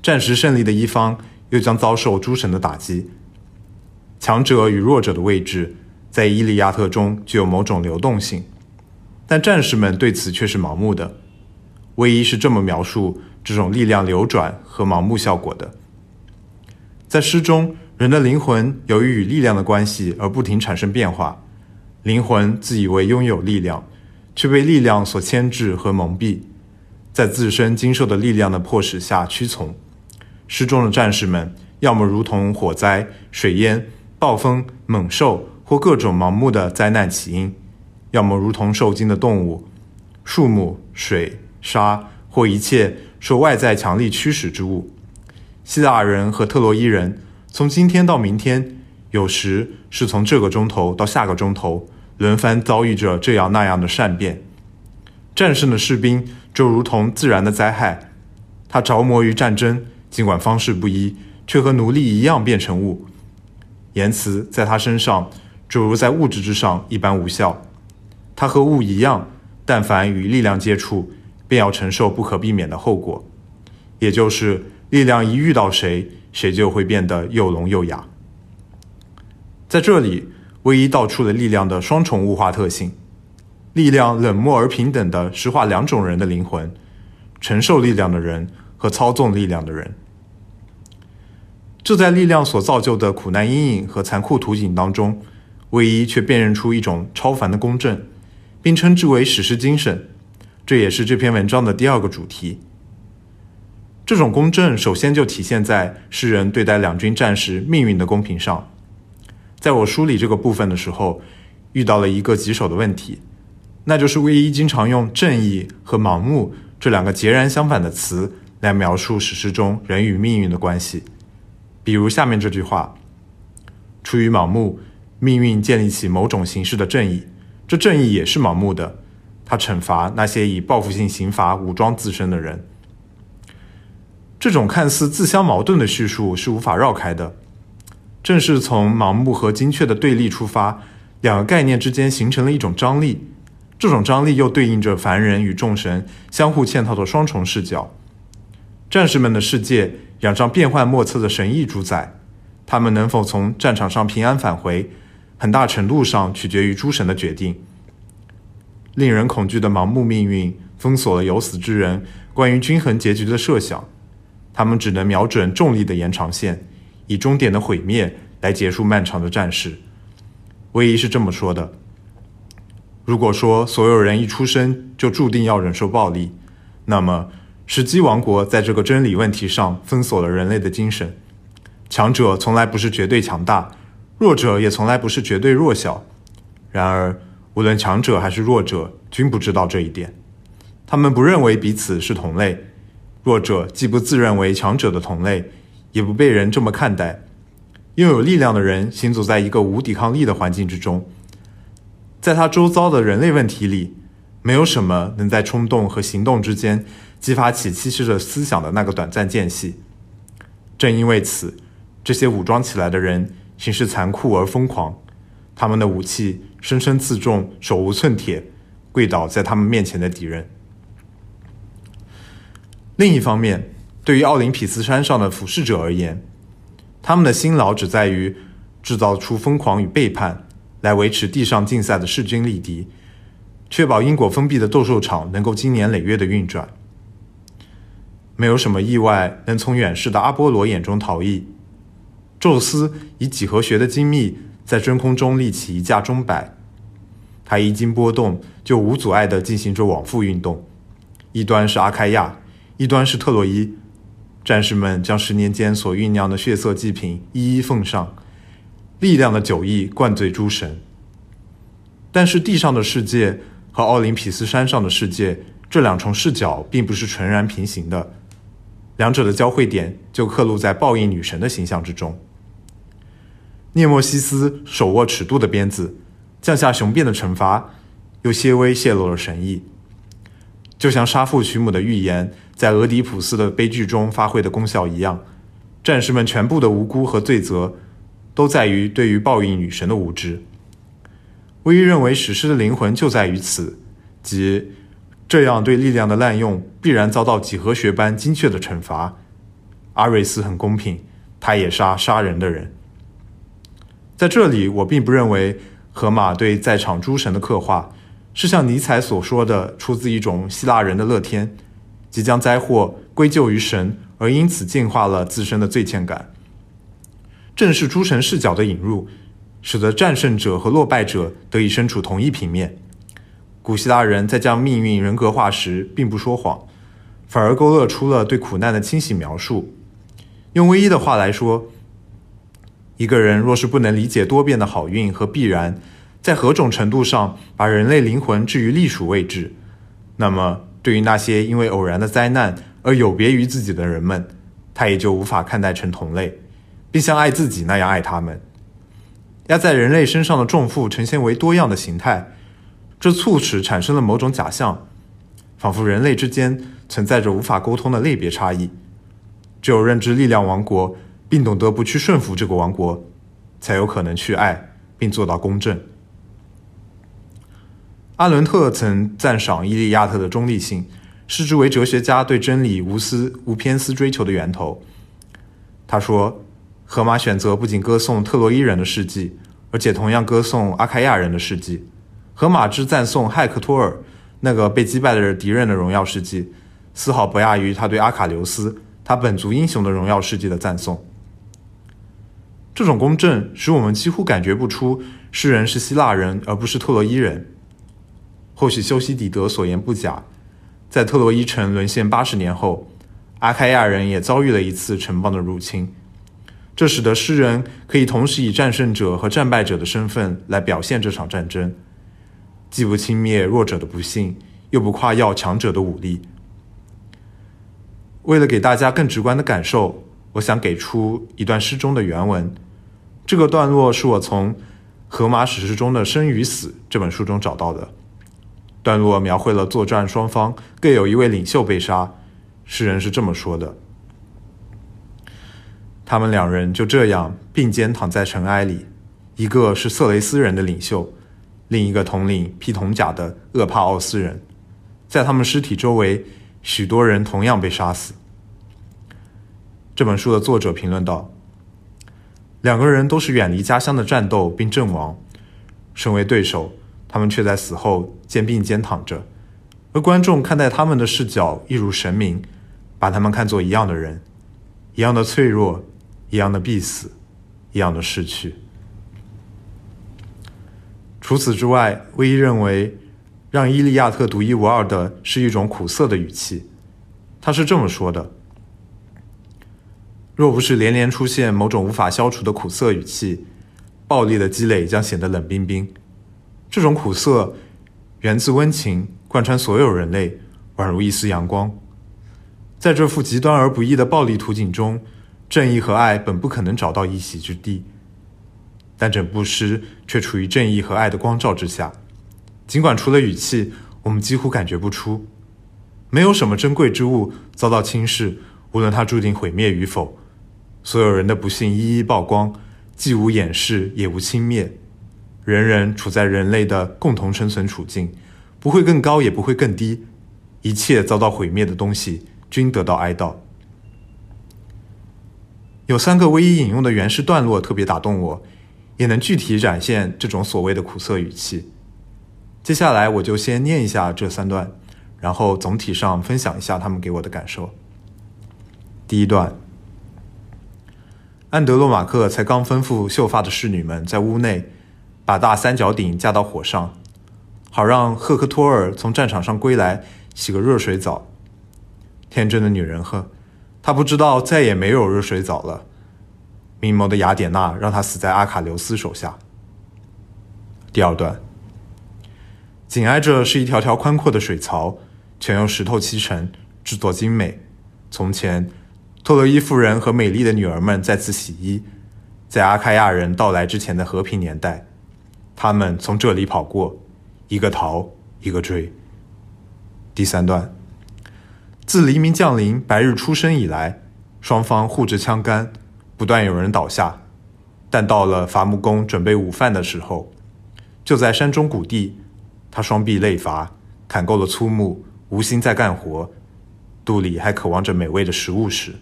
暂时胜利的一方又将遭受诸神的打击。强者与弱者的位置，在《伊利亚特》中具有某种流动性，但战士们对此却是盲目的。唯一是这么描述这种力量流转和盲目效果的：在诗中，人的灵魂由于与力量的关系而不停产生变化，灵魂自以为拥有力量，却被力量所牵制和蒙蔽，在自身经受的力量的迫使下屈从。失重的战士们，要么如同火灾、水淹。暴风、猛兽或各种盲目的灾难起因，要么如同受惊的动物、树木、水、沙或一切受外在强力驱使之物。希腊人和特洛伊人从今天到明天，有时是从这个钟头到下个钟头，轮番遭遇着这样那样的善变。战胜的士兵就如同自然的灾害，他着魔于战争，尽管方式不一，却和奴隶一样变成物。言辞在他身上，就如在物质之上一般无效。他和物一样，但凡与力量接触，便要承受不可避免的后果，也就是力量一遇到谁，谁就会变得又聋又哑。在这里，唯一道出了力量的双重物化特性：力量冷漠而平等地石化两种人的灵魂，承受力量的人和操纵力量的人。这在力量所造就的苦难阴影和残酷图景当中，唯一却辨认出一种超凡的公正，并称之为史诗精神。这也是这篇文章的第二个主题。这种公正首先就体现在诗人对待两军战士命运的公平上。在我梳理这个部分的时候，遇到了一个棘手的问题，那就是唯一经常用正义和盲目这两个截然相反的词来描述史诗中人与命运的关系。比如下面这句话：出于盲目，命运建立起某种形式的正义，这正义也是盲目的，它惩罚那些以报复性刑罚武装自身的人。这种看似自相矛盾的叙述是无法绕开的。正是从盲目和精确的对立出发，两个概念之间形成了一种张力，这种张力又对应着凡人与众神相互嵌套的双重视角。战士们的世界。仰仗变幻莫测的神意主宰，他们能否从战场上平安返回，很大程度上取决于诸神的决定。令人恐惧的盲目命运封锁了有死之人关于均衡结局的设想，他们只能瞄准重力的延长线，以终点的毁灭来结束漫长的战事。威仪是这么说的：“如果说所有人一出生就注定要忍受暴力，那么……”史基王国在这个真理问题上封锁了人类的精神。强者从来不是绝对强大，弱者也从来不是绝对弱小。然而，无论强者还是弱者，均不知道这一点。他们不认为彼此是同类，弱者既不自认为强者的同类，也不被人这么看待。拥有力量的人行走在一个无抵抗力的环境之中，在他周遭的人类问题里，没有什么能在冲动和行动之间激发起稀释着思想的那个短暂间隙。正因为此，这些武装起来的人行事残酷而疯狂，他们的武器深深刺中手无寸铁、跪倒在他们面前的敌人。另一方面，对于奥林匹斯山上的俯视者而言，他们的辛劳只在于制造出疯狂与背叛，来维持地上竞赛的势均力敌，确保因果封闭的斗兽场能够经年累月的运转。没有什么意外能从远视的阿波罗眼中逃逸。宙斯以几何学的精密，在真空中立起一架钟摆，它一经波动，就无阻碍地进行着往复运动。一端是阿开亚，一端是特洛伊。战士们将十年间所酝酿的血色祭品一一奉上，力量的酒意灌醉诸神。但是地上的世界和奥林匹斯山上的世界这两重视角并不是纯然平行的，两者的交汇点就刻录在报应女神的形象之中。涅墨西斯手握尺度的鞭子，降下雄辩的惩罚，又些微泄露了神意，就像杀父娶母的预言。在俄狄浦斯的悲剧中发挥的功效一样，战士们全部的无辜和罪责，都在于对于报应女神的无知。威伊认为史诗的灵魂就在于此，即这样对力量的滥用必然遭到几何学般精确的惩罚。阿瑞斯很公平，他也杀杀人的人。在这里，我并不认为荷马对在场诸神的刻画是像尼采所说的出自一种希腊人的乐天。即将灾祸归咎于神，而因此净化了自身的罪欠感。正是诸神视角的引入，使得战胜者和落败者得以身处同一平面。古希腊人在将命运人格化时，并不说谎，反而勾勒出了对苦难的清醒描述。用唯一的话来说，一个人若是不能理解多变的好运和必然，在何种程度上把人类灵魂置于隶属位置，那么。对于那些因为偶然的灾难而有别于自己的人们，他也就无法看待成同类，并像爱自己那样爱他们。压在人类身上的重负呈现为多样的形态，这促使产生了某种假象，仿佛人类之间存在着无法沟通的类别差异。只有认知力量王国，并懂得不去顺服这个王国，才有可能去爱并做到公正。阿伦特曾赞赏《伊利亚特》的中立性，视之为哲学家对真理无私无偏私追求的源头。他说：“荷马选择不仅歌颂特洛伊人的事迹，而且同样歌颂阿开亚人的事迹。荷马之赞颂亥克托尔那个被击败的敌人的荣耀事迹，丝毫不亚于他对阿卡琉斯他本族英雄的荣耀事迹的赞颂。这种公正使我们几乎感觉不出诗人是希腊人而不是特洛伊人。”或许修昔底德所言不假，在特洛伊城沦陷八十年后，阿开亚人也遭遇了一次城邦的入侵，这使得诗人可以同时以战胜者和战败者的身份来表现这场战争，既不轻蔑弱者的不幸，又不夸耀强者的武力。为了给大家更直观的感受，我想给出一段诗中的原文。这个段落是我从《荷马史诗中的生与死》这本书中找到的。段落描绘了作战双方各有一位领袖被杀，诗人是这么说的：他们两人就这样并肩躺在尘埃里，一个是色雷斯人的领袖，另一个统领披铜甲的厄帕奥斯人。在他们尸体周围，许多人同样被杀死。这本书的作者评论道：两个人都是远离家乡的战斗并阵亡，身为对手。他们却在死后肩并肩躺着，而观众看待他们的视角一如神明，把他们看作一样的人，一样的脆弱，一样的必死，一样的逝去。除此之外，威伊认为，让伊利亚特独一无二的是一种苦涩的语气。他是这么说的：“若不是连连出现某种无法消除的苦涩语气，暴力的积累将显得冷冰冰。”这种苦涩源自温情，贯穿所有人类，宛如一丝阳光。在这幅极端而不易的暴力图景中，正义和爱本不可能找到一席之地，但整部诗却处于正义和爱的光照之下。尽管除了语气，我们几乎感觉不出，没有什么珍贵之物遭到轻视，无论它注定毁灭与否，所有人的不幸一一曝光，既无掩饰，也无轻蔑。人人处在人类的共同生存处境，不会更高，也不会更低。一切遭到毁灭的东西均得到哀悼。有三个唯一引用的原诗段落特别打动我，也能具体展现这种所谓的苦涩语气。接下来我就先念一下这三段，然后总体上分享一下他们给我的感受。第一段，安德洛马克才刚吩咐秀发的侍女们在屋内。把大三角鼎架到火上，好让赫克托尔从战场上归来洗个热水澡。天真的女人呵，她不知道再也没有热水澡了。明眸的雅典娜让她死在阿卡琉斯手下。第二段，紧挨着是一条条宽阔的水槽，全用石头砌成，制作精美。从前，托洛伊夫人和美丽的女儿们在此洗衣，在阿开亚人到来之前的和平年代。他们从这里跑过，一个逃，一个追。第三段，自黎明降临、白日出生以来，双方互掷枪杆，不断有人倒下。但到了伐木工准备午饭的时候，就在山中谷地，他双臂累乏，砍够了粗木，无心再干活，肚里还渴望着美味的食物时，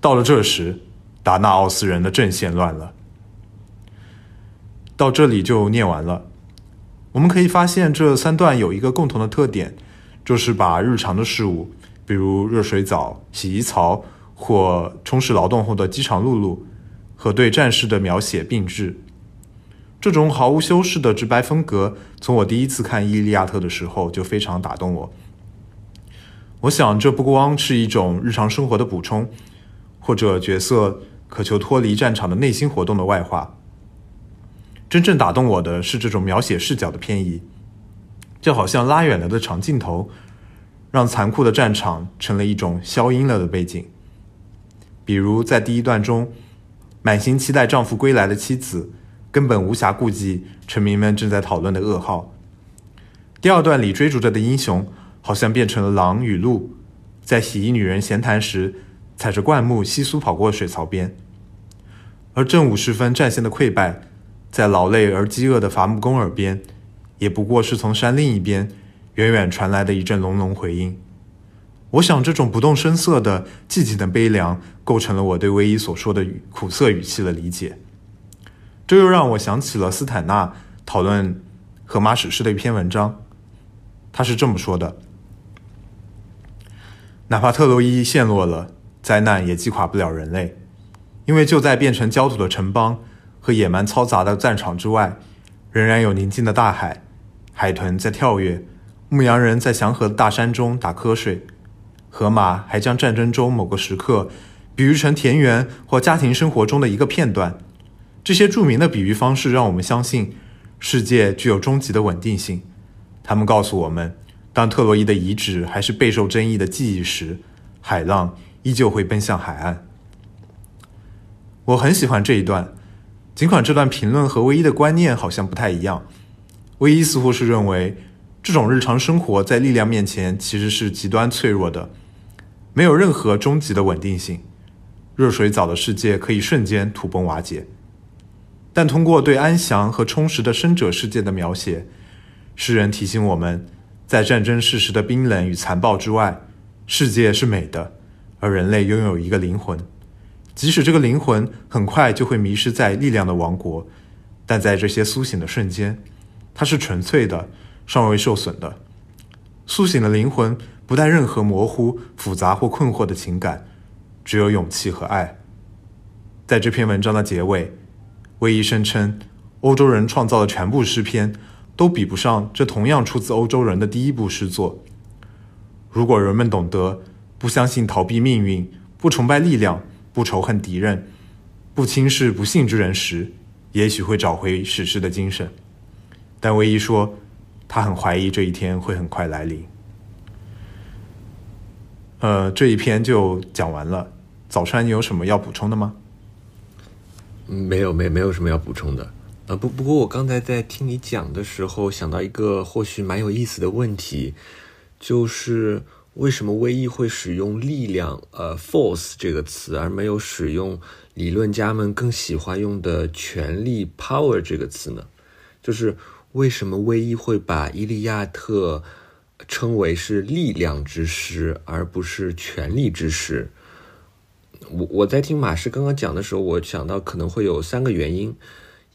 到了这时，达纳奥斯人的阵线乱了。到这里就念完了。我们可以发现，这三段有一个共同的特点，就是把日常的事物，比如热水澡、洗衣槽或充实劳动后的饥肠辘辘，和对战士的描写并置。这种毫无修饰的直白风格，从我第一次看《伊利亚特》的时候就非常打动我。我想，这不光是一种日常生活的补充，或者角色渴求脱离战场的内心活动的外化。真正打动我的是这种描写视角的偏移，就好像拉远了的长镜头，让残酷的战场成了一种消音了的背景。比如在第一段中，满心期待丈夫归来的妻子，根本无暇顾及臣民们正在讨论的噩耗。第二段里追逐着的英雄，好像变成了狼与鹿，在洗衣女人闲谈时，踩着灌木窸窣跑过水槽边。而正午时分战线的溃败。在劳累而饥饿的伐木工耳边，也不过是从山另一边远远传来的一阵隆隆回音。我想，这种不动声色的寂静的悲凉，构成了我对唯一所说的苦涩语气的理解。这又让我想起了斯坦纳讨论荷马史诗的一篇文章，他是这么说的：哪怕特洛伊陷落了，灾难也击垮不了人类，因为就在变成焦土的城邦。和野蛮嘈杂的战场之外，仍然有宁静的大海，海豚在跳跃，牧羊人在祥和的大山中打瞌睡，河马还将战争中某个时刻比喻成田园或家庭生活中的一个片段。这些著名的比喻方式让我们相信世界具有终极的稳定性。他们告诉我们，当特洛伊的遗址还是备受争议的记忆时，海浪依旧会奔向海岸。我很喜欢这一段。尽管这段评论和唯一的观念好像不太一样，唯一似乎是认为这种日常生活在力量面前其实是极端脆弱的，没有任何终极的稳定性。热水澡的世界可以瞬间土崩瓦解，但通过对安详和充实的生者世界的描写，诗人提醒我们，在战争事实的冰冷与残暴之外，世界是美的，而人类拥有一个灵魂。即使这个灵魂很快就会迷失在力量的王国，但在这些苏醒的瞬间，它是纯粹的，尚未受损的。苏醒的灵魂不带任何模糊、复杂或困惑的情感，只有勇气和爱。在这篇文章的结尾，威伊声称，欧洲人创造的全部诗篇都比不上这同样出自欧洲人的第一部诗作。如果人们懂得不相信逃避命运，不崇拜力量，不仇恨敌人，不轻视不幸之人时，也许会找回史诗的精神。但唯一说他很怀疑这一天会很快来临。呃，这一篇就讲完了。早川，你有什么要补充的吗？没有，没没有什么要补充的。呃，不不过我刚才在听你讲的时候，想到一个或许蛮有意思的问题，就是为什么威一会使用力量呃 force 这个词，而没有使用理论家们更喜欢用的权力 power 这个词呢？就是为什么威一会把《伊利亚特》称为是力量之诗，而不是权力之诗？我我在听马师刚刚讲的时候，我想到可能会有三个原因。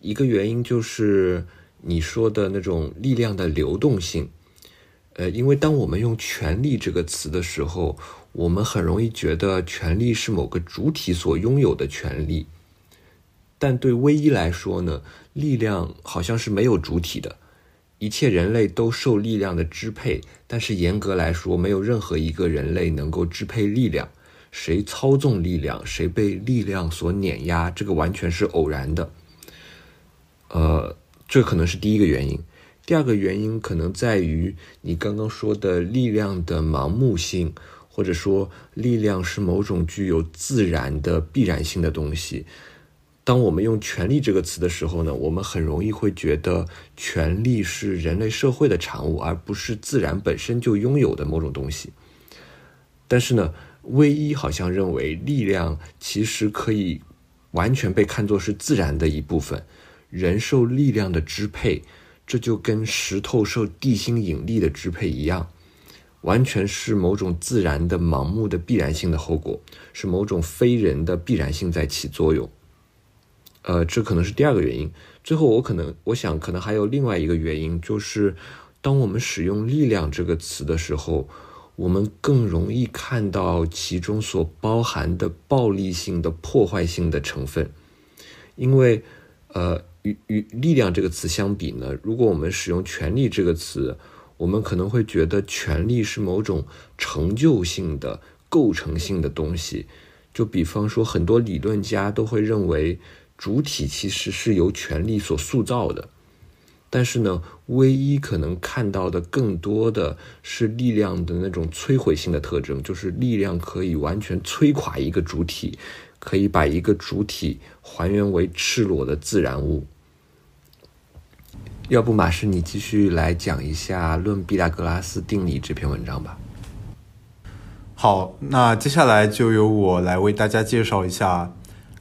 一个原因就是你说的那种力量的流动性。呃，因为当我们用“权力”这个词的时候，我们很容易觉得权力是某个主体所拥有的权利。但对唯一来说呢，力量好像是没有主体的，一切人类都受力量的支配，但是严格来说，没有任何一个人类能够支配力量。谁操纵力量，谁被力量所碾压，这个完全是偶然的。呃，这可能是第一个原因。第二个原因可能在于你刚刚说的力量的盲目性，或者说力量是某种具有自然的必然性的东西。当我们用“权力”这个词的时候呢，我们很容易会觉得权力是人类社会的产物，而不是自然本身就拥有的某种东西。但是呢？唯一好像认为力量其实可以完全被看作是自然的一部分，人受力量的支配，这就跟石头受地心引力的支配一样，完全是某种自然的盲目的必然性的后果，是某种非人的必然性在起作用。呃，这可能是第二个原因。最后，我可能我想可能还有另外一个原因，就是当我们使用“力量”这个词的时候。我们更容易看到其中所包含的暴力性的破坏性的成分，因为，呃，与与力量这个词相比呢，如果我们使用权力这个词，我们可能会觉得权力是某种成就性的、构成性的东西。就比方说，很多理论家都会认为，主体其实是由权力所塑造的。但是呢，唯一可能看到的更多的是力量的那种摧毁性的特征，就是力量可以完全摧垮一个主体，可以把一个主体还原为赤裸的自然物。要不，马氏，你继续来讲一下《论毕达哥拉斯定理》这篇文章吧。好，那接下来就由我来为大家介绍一下，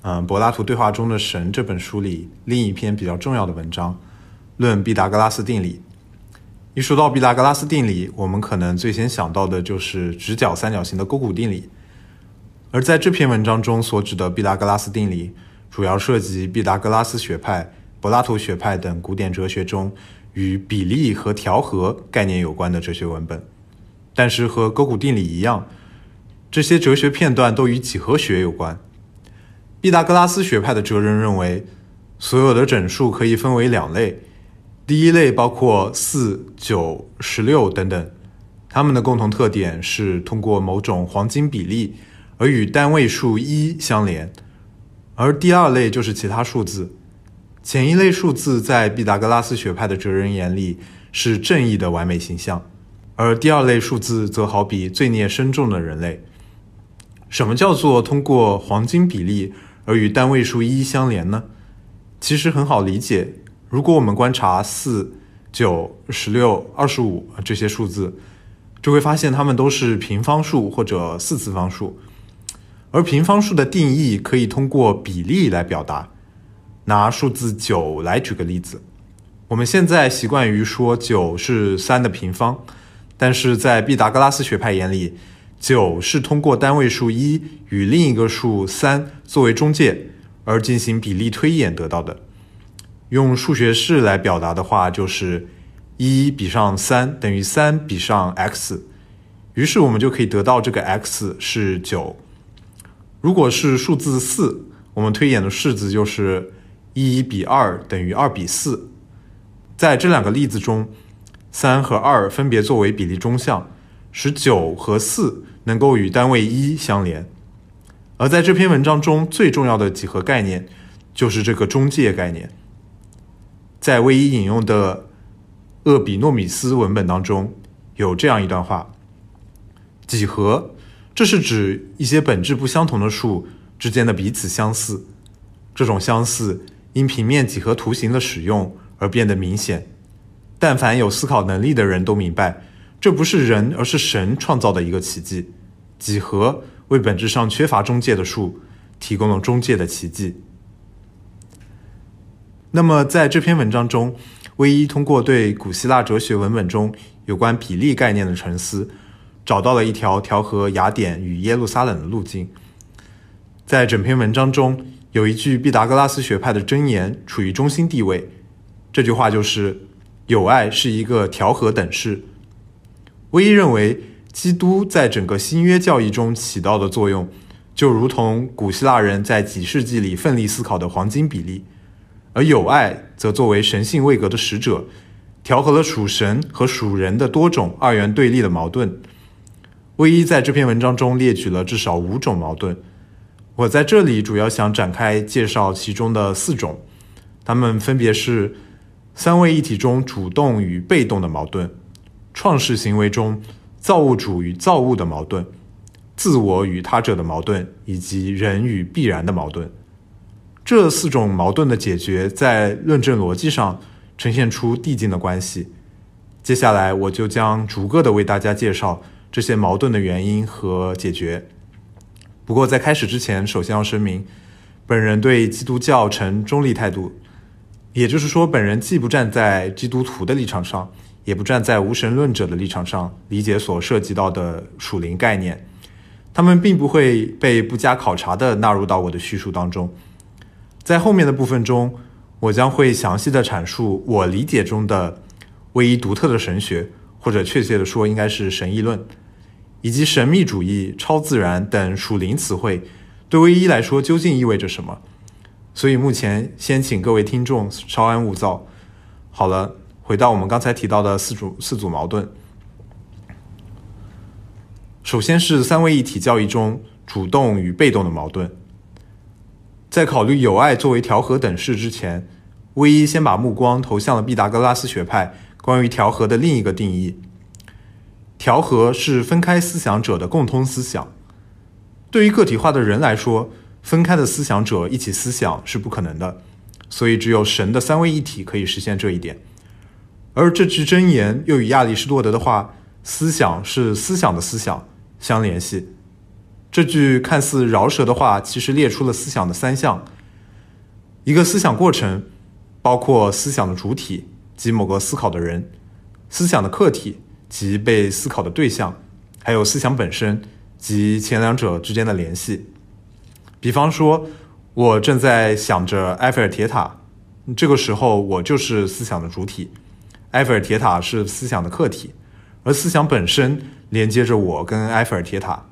嗯，《柏拉图对话中的神》这本书里另一篇比较重要的文章。论毕达哥拉斯定理。一说到毕达哥拉斯定理，我们可能最先想到的就是直角三角形的勾股定理。而在这篇文章中所指的毕达哥拉斯定理，主要涉及毕达哥拉斯学派、柏拉图学派等古典哲学中与比例和调和概念有关的哲学文本。但是和勾股定理一样，这些哲学片段都与几何学有关。毕达哥拉斯学派的哲人认为，所有的整数可以分为两类。第一类包括四、九、十六等等，它们的共同特点是通过某种黄金比例而与单位数一相连。而第二类就是其他数字。前一类数字在毕达哥拉斯学派的哲人眼里是正义的完美形象，而第二类数字则好比罪孽深重的人类。什么叫做通过黄金比例而与单位数一相连呢？其实很好理解。如果我们观察四、九、十六、二十五这些数字，就会发现它们都是平方数或者四次方数。而平方数的定义可以通过比例来表达。拿数字九来举个例子，我们现在习惯于说九是三的平方，但是在毕达哥拉斯学派眼里，九是通过单位数一与另一个数三作为中介而进行比例推演得到的。用数学式来表达的话，就是一比上三等于三比上 x，于是我们就可以得到这个 x 是九。如果是数字四，我们推演的式子就是一比二等于二比四。在这两个例子中，三和二分别作为比例中项，使九和四能够与单位一相连。而在这篇文章中最重要的几何概念，就是这个中介概念。在唯一引用的厄比诺米斯文本当中有这样一段话：几何，这是指一些本质不相同的数之间的彼此相似，这种相似因平面几何图形的使用而变得明显。但凡有思考能力的人都明白，这不是人，而是神创造的一个奇迹。几何为本质上缺乏中介的数提供了中介的奇迹。那么，在这篇文章中，威一通过对古希腊哲学文本中有关比例概念的沉思，找到了一条调和雅典与耶路撒冷的路径。在整篇文章中，有一句毕达哥拉斯学派的箴言处于中心地位，这句话就是“友爱是一个调和等式”。威一认为。基督在整个新约教义中起到的作用，就如同古希腊人在几世纪里奋力思考的黄金比例，而友爱则作为神性位格的使者，调和了属神和属人的多种二元对立的矛盾。威一在这篇文章中列举了至少五种矛盾，我在这里主要想展开介绍其中的四种，它们分别是三位一体中主动与被动的矛盾，创世行为中。造物主与造物的矛盾，自我与他者的矛盾，以及人与必然的矛盾，这四种矛盾的解决，在论证逻辑上呈现出递进的关系。接下来，我就将逐个的为大家介绍这些矛盾的原因和解决。不过，在开始之前，首先要声明，本人对基督教呈中立态度，也就是说，本人既不站在基督徒的立场上。也不站在无神论者的立场上理解所涉及到的属灵概念，他们并不会被不加考察的纳入到我的叙述当中。在后面的部分中，我将会详细的阐述我理解中的唯一独特的神学，或者确切的说，应该是神议论，以及神秘主义、超自然等属灵词汇对唯一来说究竟意味着什么。所以目前先请各位听众稍安勿躁。好了。回到我们刚才提到的四组四组矛盾，首先是三位一体教义中主动与被动的矛盾。在考虑友爱作为调和等式之前，威一先把目光投向了毕达哥拉斯学派关于调和的另一个定义：调和是分开思想者的共通思想。对于个体化的人来说，分开的思想者一起思想是不可能的，所以只有神的三位一体可以实现这一点。而这句箴言又与亚里士多德的话“思想是思想的思想”相联系。这句看似饶舌的话，其实列出了思想的三项：一个思想过程，包括思想的主体及某个思考的人；思想的客体及被思考的对象；还有思想本身及前两者之间的联系。比方说，我正在想着埃菲尔铁塔，这个时候我就是思想的主体。埃菲尔铁塔是思想的客体，而思想本身连接着我跟埃菲尔铁塔。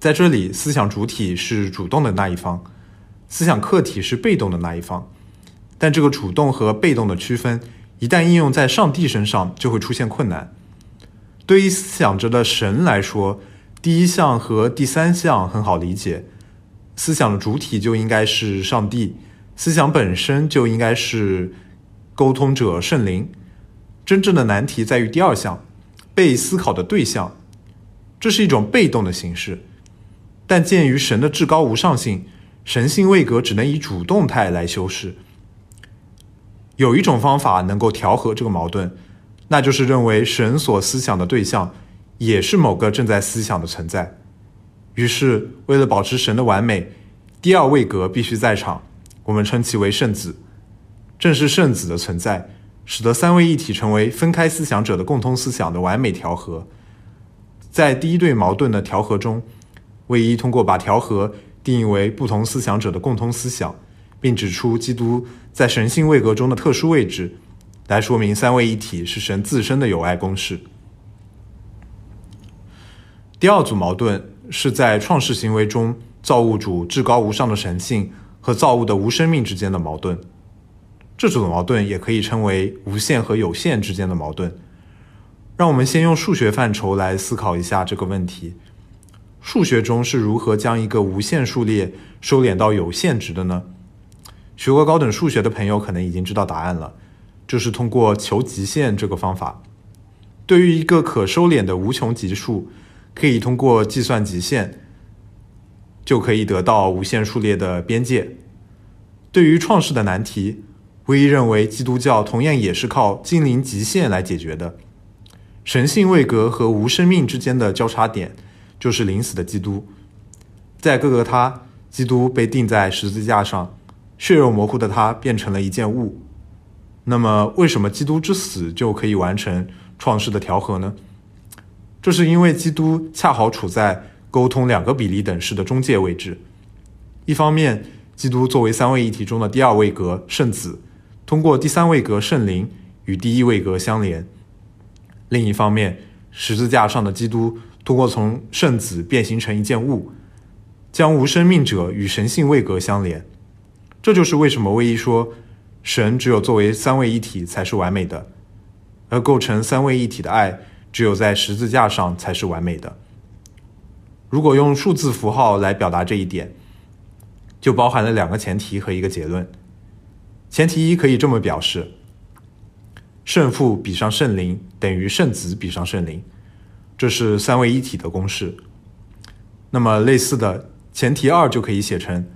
在这里，思想主体是主动的那一方，思想客体是被动的那一方。但这个主动和被动的区分，一旦应用在上帝身上，就会出现困难。对于思想着的神来说，第一项和第三项很好理解，思想的主体就应该是上帝，思想本身就应该是。沟通者圣灵，真正的难题在于第二项，被思考的对象，这是一种被动的形式。但鉴于神的至高无上性，神性位格只能以主动态来修饰。有一种方法能够调和这个矛盾，那就是认为神所思想的对象也是某个正在思想的存在。于是，为了保持神的完美，第二位格必须在场，我们称其为圣子。正是圣子的存在，使得三位一体成为分开思想者的共通思想的完美调和。在第一对矛盾的调和中，唯一通过把调和定义为不同思想者的共通思想，并指出基督在神性位格中的特殊位置，来说明三位一体是神自身的友爱公式。第二组矛盾是在创世行为中，造物主至高无上的神性和造物的无生命之间的矛盾。这种矛盾也可以称为无限和有限之间的矛盾。让我们先用数学范畴来思考一下这个问题：数学中是如何将一个无限数列收敛到有限值的呢？学过高等数学的朋友可能已经知道答案了。就是通过求极限这个方法。对于一个可收敛的无穷级数，可以通过计算极限，就可以得到无限数列的边界。对于创世的难题，威一认为基督教同样也是靠精灵极限来解决的。神性位格和无生命之间的交叉点，就是临死的基督。在各个他，基督被钉在十字架上，血肉模糊的他变成了一件物。那么，为什么基督之死就可以完成创世的调和呢？这是因为基督恰好处在沟通两个比例等式的中介位置。一方面，基督作为三位一体中的第二位格圣子，通过第三位格圣灵与第一位格相连；另一方面，十字架上的基督通过从圣子变形成一件物。将无生命者与神性位格相连，这就是为什么威一说神只有作为三位一体才是完美的，而构成三位一体的爱只有在十字架上才是完美的。如果用数字符号来表达这一点，就包含了两个前提和一个结论。前提一可以这么表示：圣父比上圣灵等于圣子比上圣灵，这是三位一体的公式。那么类似的。前提二就可以写成，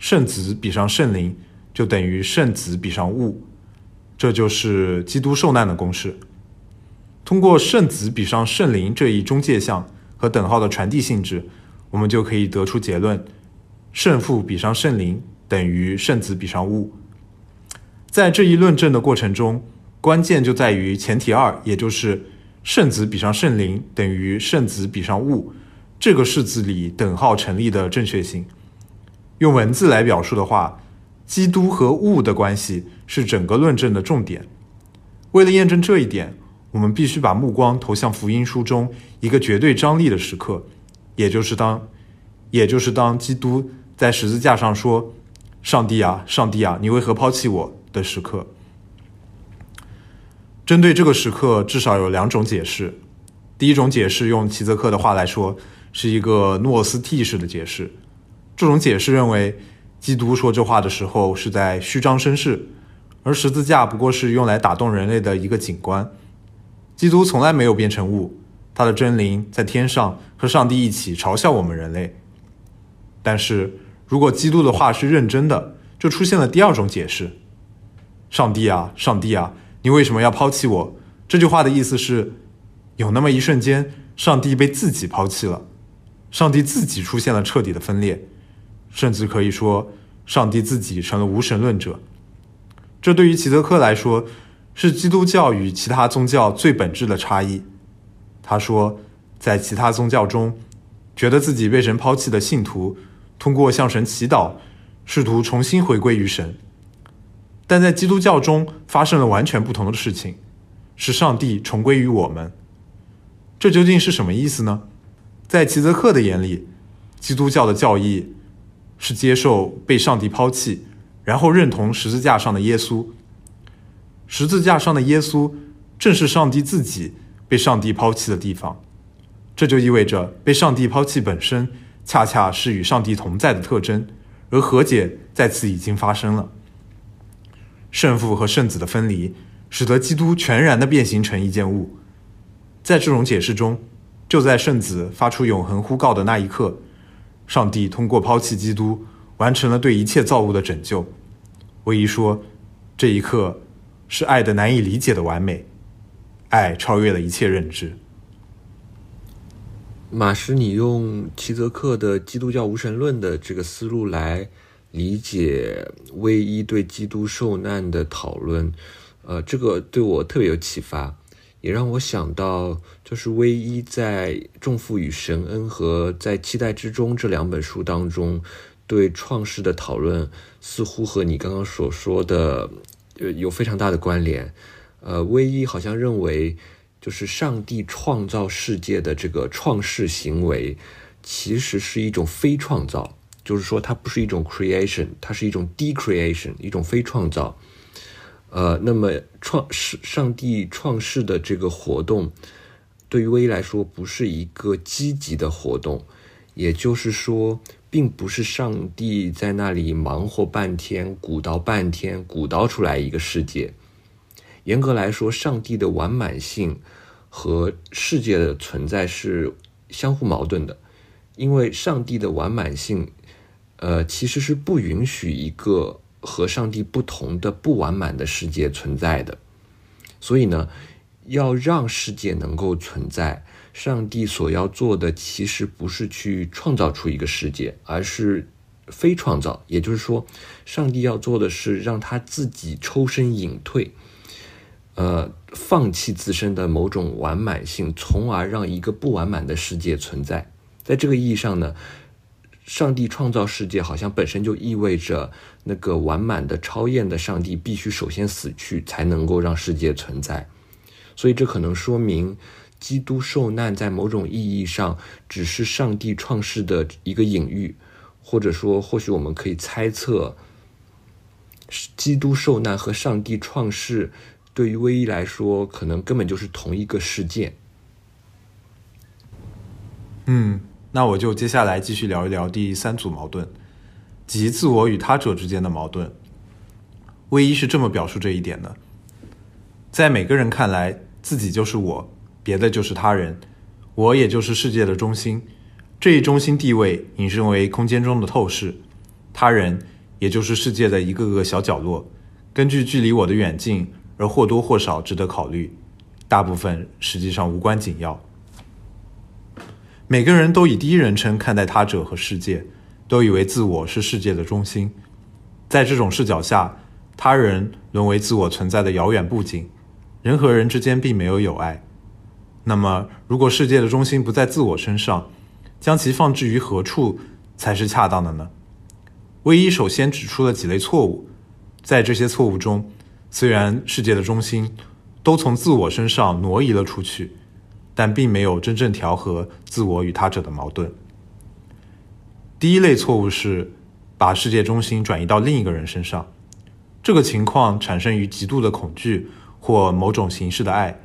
圣子比上圣灵就等于圣子比上物，这就是基督受难的公式。通过圣子比上圣灵这一中介项和等号的传递性质，我们就可以得出结论：圣父比上圣灵等于圣子比上物。在这一论证的过程中，关键就在于前提二，也就是圣子比上圣灵等于圣子比上物。这个式子里等号成立的正确性，用文字来表述的话，基督和物的关系是整个论证的重点。为了验证这一点，我们必须把目光投向福音书中一个绝对张力的时刻，也就是当，也就是当基督在十字架上说：“上帝啊，上帝啊，你为何抛弃我？”的时刻。针对这个时刻，至少有两种解释。第一种解释，用齐泽克的话来说。是一个诺斯替式的解释。这种解释认为，基督说这话的时候是在虚张声势，而十字架不过是用来打动人类的一个景观。基督从来没有变成物，他的真灵在天上和上帝一起嘲笑我们人类。但是如果基督的话是认真的，就出现了第二种解释：上帝啊，上帝啊，你为什么要抛弃我？这句话的意思是，有那么一瞬间，上帝被自己抛弃了。上帝自己出现了彻底的分裂，甚至可以说，上帝自己成了无神论者。这对于齐泽克来说，是基督教与其他宗教最本质的差异。他说，在其他宗教中，觉得自己被神抛弃的信徒，通过向神祈祷，试图重新回归于神；但在基督教中，发生了完全不同的事情，是上帝重归于我们。这究竟是什么意思呢？在齐泽克的眼里，基督教的教义是接受被上帝抛弃，然后认同十字架上的耶稣。十字架上的耶稣正是上帝自己被上帝抛弃的地方。这就意味着被上帝抛弃本身恰恰是与上帝同在的特征，而和解在此已经发生了。圣父和圣子的分离，使得基督全然的变形成一件物。在这种解释中。就在圣子发出永恒呼告的那一刻，上帝通过抛弃基督，完成了对一切造物的拯救。唯一说，这一刻是爱的难以理解的完美，爱超越了一切认知。马师，你用齐泽克的基督教无神论的这个思路来理解唯一对基督受难的讨论，呃，这个对我特别有启发。也让我想到，就是唯一在《重负与神恩》和在《期待之中》这两本书当中，对创世的讨论，似乎和你刚刚所说的，呃，有非常大的关联。呃，唯一好像认为，就是上帝创造世界的这个创世行为，其实是一种非创造，就是说它不是一种 creation，它是一种 decreation，一种非创造。呃，那么创世上帝创世的这个活动，对于威来说不是一个积极的活动，也就是说，并不是上帝在那里忙活半天、鼓捣半天、鼓捣出来一个世界，严格来说，上帝的完满性和世界的存在是相互矛盾的，因为上帝的完满性，呃，其实是不允许一个和上帝不同的不完满的世界存在的。所以呢，要让世界能够存在，上帝所要做的其实不是去创造出一个世界，而是非创造。也就是说，上帝要做的是让他自己抽身隐退。呃，放弃自身的某种完满性，从而让一个不完满的世界存在。在这个意义上呢，上帝创造世界好像本身就意味着那个完满的、超验的上帝必须首先死去，才能够让世界存在。所以，这可能说明基督受难在某种意义上只是上帝创世的一个隐喻，或者说，或许我们可以猜测，基督受难和上帝创世。对于威一来说，可能根本就是同一个事件。嗯，那我就接下来继续聊一聊第三组矛盾，即自我与他者之间的矛盾。威一是这么表述这一点的：在每个人看来，自己就是我，别的就是他人，我也就是世界的中心。这一中心地位引申为空间中的透视，他人也就是世界的一个个小角落，根据距离我的远近。而或多或少值得考虑，大部分实际上无关紧要。每个人都以第一人称看待他者和世界，都以为自我是世界的中心。在这种视角下，他人沦为自我存在的遥远布景，人和人之间并没有友爱。那么，如果世界的中心不在自我身上，将其放置于何处才是恰当的呢？唯一首先指出了几类错误，在这些错误中。虽然世界的中心都从自我身上挪移了出去，但并没有真正调和自我与他者的矛盾。第一类错误是把世界中心转移到另一个人身上，这个情况产生于极度的恐惧或某种形式的爱，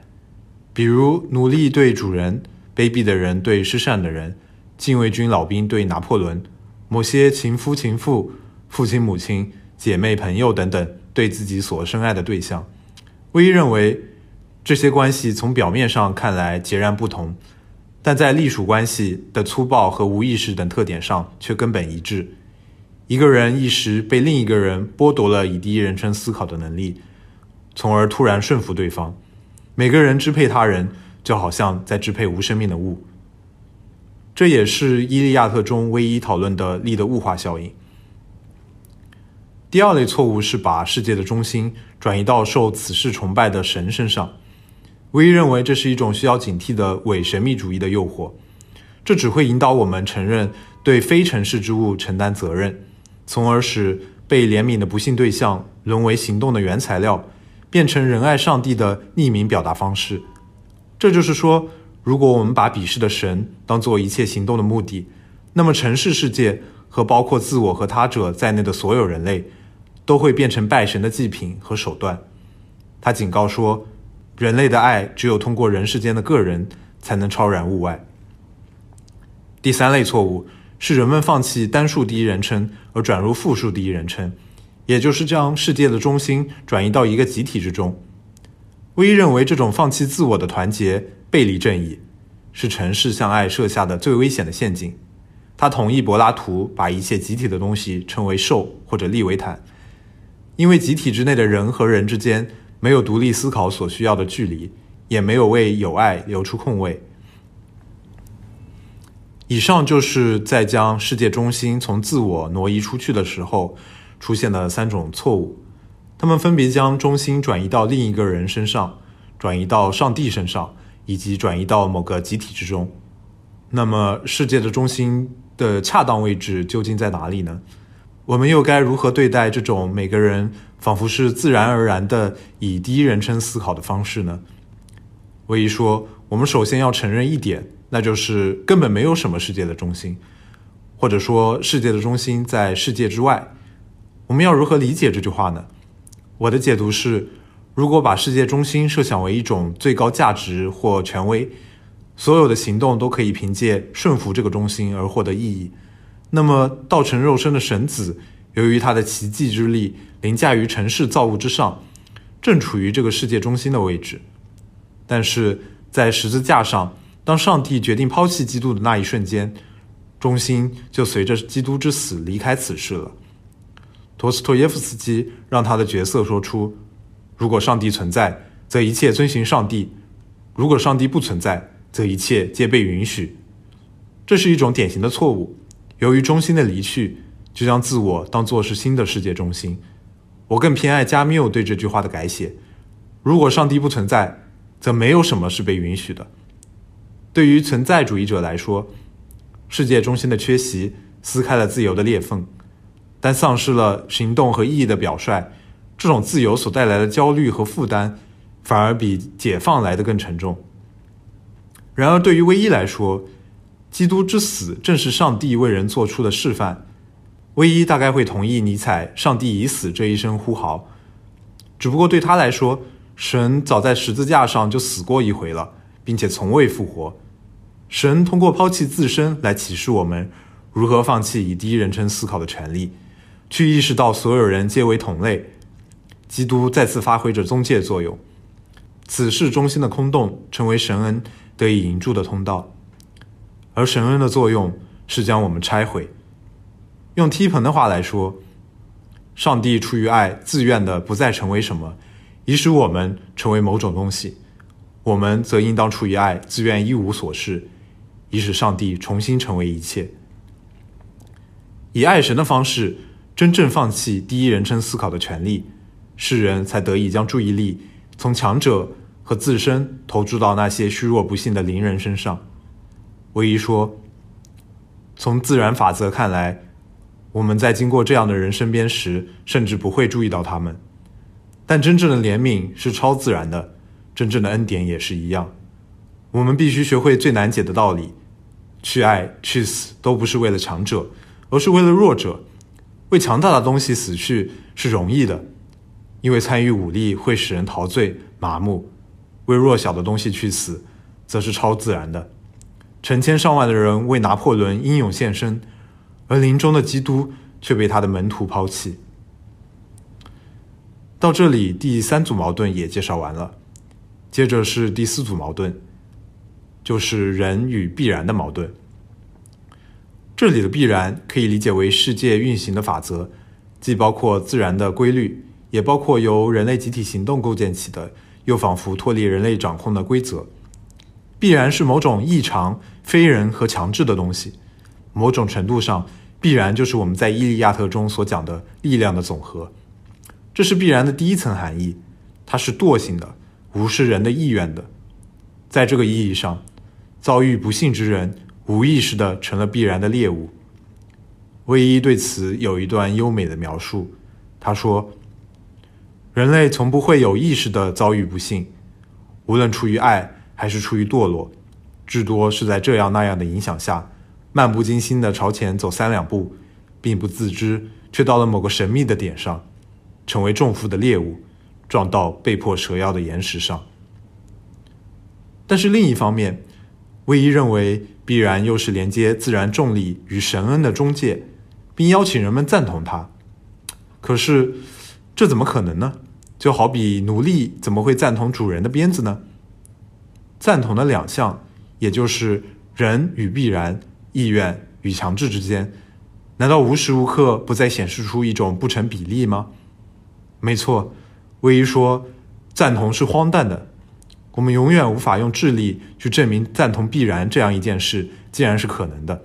比如奴隶对主人、卑鄙的人对施善的人、禁卫军老兵对拿破仑、某些情夫情妇、父亲母亲、姐妹朋友等等。对自己所深爱的对象，威认为这些关系从表面上看来截然不同，但在隶属关系的粗暴和无意识等特点上却根本一致。一个人一时被另一个人剥夺了以第一人称思考的能力，从而突然顺服对方。每个人支配他人，就好像在支配无生命的物。这也是《伊利亚特》中唯一讨论的力的物化效应。第二类错误是把世界的中心转移到受此世崇拜的神身上。唯一认为这是一种需要警惕的伪神秘主义的诱惑，这只会引导我们承认对非尘世之物承担责任，从而使被怜悯的不幸对象沦为行动的原材料，变成仁爱上帝的匿名表达方式。这就是说，如果我们把鄙视的神当做一切行动的目的，那么尘世世界和包括自我和他者在内的所有人类。都会变成拜神的祭品和手段。他警告说，人类的爱只有通过人世间的个人，才能超然物外。第三类错误是人们放弃单数第一人称而转入复数第一人称，也就是将世界的中心转移到一个集体之中。威认为这种放弃自我的团结背离正义，是城市向爱设下的最危险的陷阱。他同意柏拉图把一切集体的东西称为兽或者利维坦。因为集体之内的人和人之间没有独立思考所需要的距离，也没有为友爱留出空位。以上就是在将世界中心从自我挪移出去的时候出现了三种错误，他们分别将中心转移到另一个人身上，转移到上帝身上，以及转移到某个集体之中。那么，世界的中心的恰当位置究竟在哪里呢？我们又该如何对待这种每个人仿佛是自然而然的以第一人称思考的方式呢？唯一说，我们首先要承认一点，那就是根本没有什么世界的中心，或者说世界的中心在世界之外。我们要如何理解这句话呢？我的解读是，如果把世界中心设想为一种最高价值或权威，所有的行动都可以凭借顺服这个中心而获得意义。那么，道成肉身的神子，由于他的奇迹之力凌驾于尘世造物之上，正处于这个世界中心的位置。但是在十字架上，当上帝决定抛弃基督的那一瞬间，中心就随着基督之死离开此世了。陀思妥耶夫斯基让他的角色说出：“如果上帝存在，则一切遵循上帝；如果上帝不存在，则一切皆被允许。”这是一种典型的错误。由于中心的离去，就将自我当作是新的世界中心。我更偏爱加缪对这句话的改写：“如果上帝不存在，则没有什么是被允许的。”对于存在主义者来说，世界中心的缺席撕开了自由的裂缝。但丧失了行动和意义的表率，这种自由所带来的焦虑和负担，反而比解放来的更沉重。然而，对于威一来说，基督之死正是上帝为人做出的示范。威一大概会同意尼采“上帝已死”这一声呼号，只不过对他来说，神早在十字架上就死过一回了，并且从未复活。神通过抛弃自身来启示我们如何放弃以第一人称思考的权利。去意识到所有人皆为同类，基督再次发挥着中介作用，此世中心的空洞成为神恩得以营住的通道，而神恩的作用是将我们拆毁。用踢盆的话来说，上帝出于爱自愿的不再成为什么，以使我们成为某种东西；我们则应当出于爱自愿一无所事，以使上帝重新成为一切。以爱神的方式。真正放弃第一人称思考的权利，世人才得以将注意力从强者和自身投注到那些虚弱不幸的邻人身上。唯一说，从自然法则看来，我们在经过这样的人身边时，甚至不会注意到他们。但真正的怜悯是超自然的，真正的恩典也是一样。我们必须学会最难解的道理：去爱、去死，都不是为了强者，而是为了弱者。为强大的东西死去是容易的，因为参与武力会使人陶醉麻木；为弱小的东西去死，则是超自然的。成千上万的人为拿破仑英勇献身，而临终的基督却被他的门徒抛弃。到这里，第三组矛盾也介绍完了。接着是第四组矛盾，就是人与必然的矛盾。这里的必然可以理解为世界运行的法则，既包括自然的规律，也包括由人类集体行动构建起的，又仿佛脱离人类掌控的规则。必然是某种异常、非人和强制的东西。某种程度上，必然就是我们在《伊利亚特》中所讲的力量的总和。这是必然的第一层含义，它是惰性的，无视人的意愿的。在这个意义上，遭遇不幸之人。无意识的成了必然的猎物。卫一对此有一段优美的描述。他说：“人类从不会有意识的遭遇不幸，无论出于爱还是出于堕落，至多是在这样那样的影响下，漫不经心的朝前走三两步，并不自知，却到了某个神秘的点上，成为重负的猎物，撞到被迫蛇腰的岩石上。但是另一方面，卫一认为。”必然又是连接自然重力与神恩的中介，并邀请人们赞同它。可是，这怎么可能呢？就好比奴隶怎么会赞同主人的鞭子呢？赞同的两项，也就是人与必然、意愿与强制之间，难道无时无刻不在显示出一种不成比例吗？没错，威一说，赞同是荒诞的。我们永远无法用智力去证明赞同必然这样一件事，既然是可能的。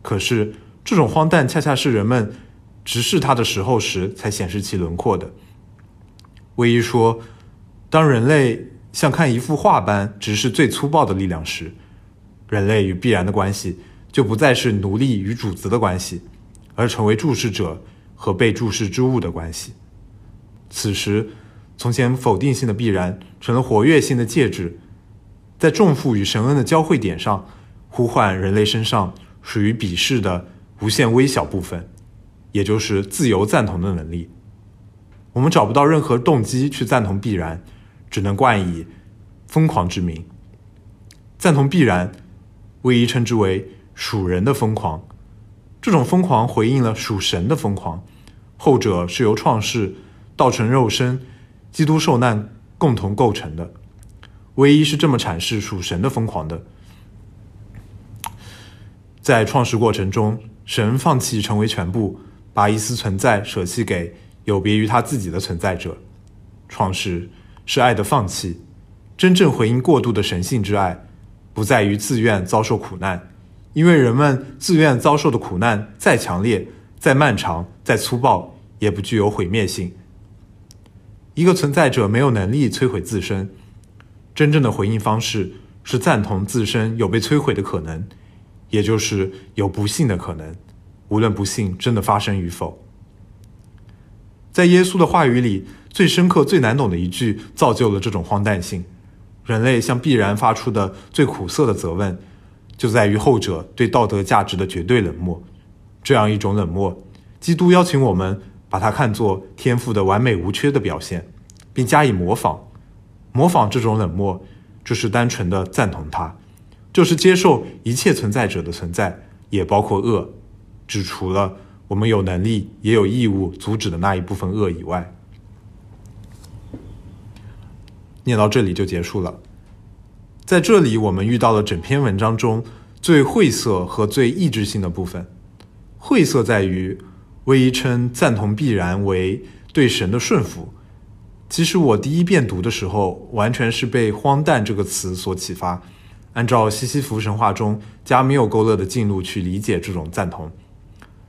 可是，这种荒诞恰恰是人们直视它的时候时才显示其轮廓的。唯一说，当人类像看一幅画般直视最粗暴的力量时，人类与必然的关系就不再是奴隶与主子的关系，而成为注视者和被注视之物的关系。此时。从前否定性的必然成了活跃性的介质，在重负与神恩的交汇点上，呼唤人类身上属于鄙视的无限微小部分，也就是自由赞同的能力。我们找不到任何动机去赞同必然，只能冠以疯狂之名。赞同必然，唯一称之为属人的疯狂。这种疯狂回应了属神的疯狂，后者是由创世道成肉身。基督受难共同构成的。唯一是这么阐释属神的疯狂的。在创世过程中，神放弃成为全部，把一丝存在舍弃给有别于他自己的存在者。创世是爱的放弃，真正回应过度的神性之爱，不在于自愿遭受苦难，因为人们自愿遭受的苦难再强烈、再漫长、再粗暴，也不具有毁灭性。一个存在者没有能力摧毁自身。真正的回应方式是赞同自身有被摧毁的可能，也就是有不幸的可能，无论不幸真的发生与否。在耶稣的话语里，最深刻、最难懂的一句，造就了这种荒诞性。人类向必然发出的最苦涩的责问，就在于后者对道德价值的绝对冷漠。这样一种冷漠，基督邀请我们把它看作天赋的完美无缺的表现，并加以模仿。模仿这种冷漠，就是单纯的赞同它，就是接受一切存在者的存在，也包括恶，只除了我们有能力也有义务阻止的那一部分恶以外。念到这里就结束了。在这里，我们遇到了整篇文章中最晦涩和最意志性的部分。晦涩在于，魏一称赞同必然为对神的顺服。其实我第一遍读的时候，完全是被“荒诞”这个词所启发，按照西西弗神话中加缪勾勒的进路去理解这种赞同。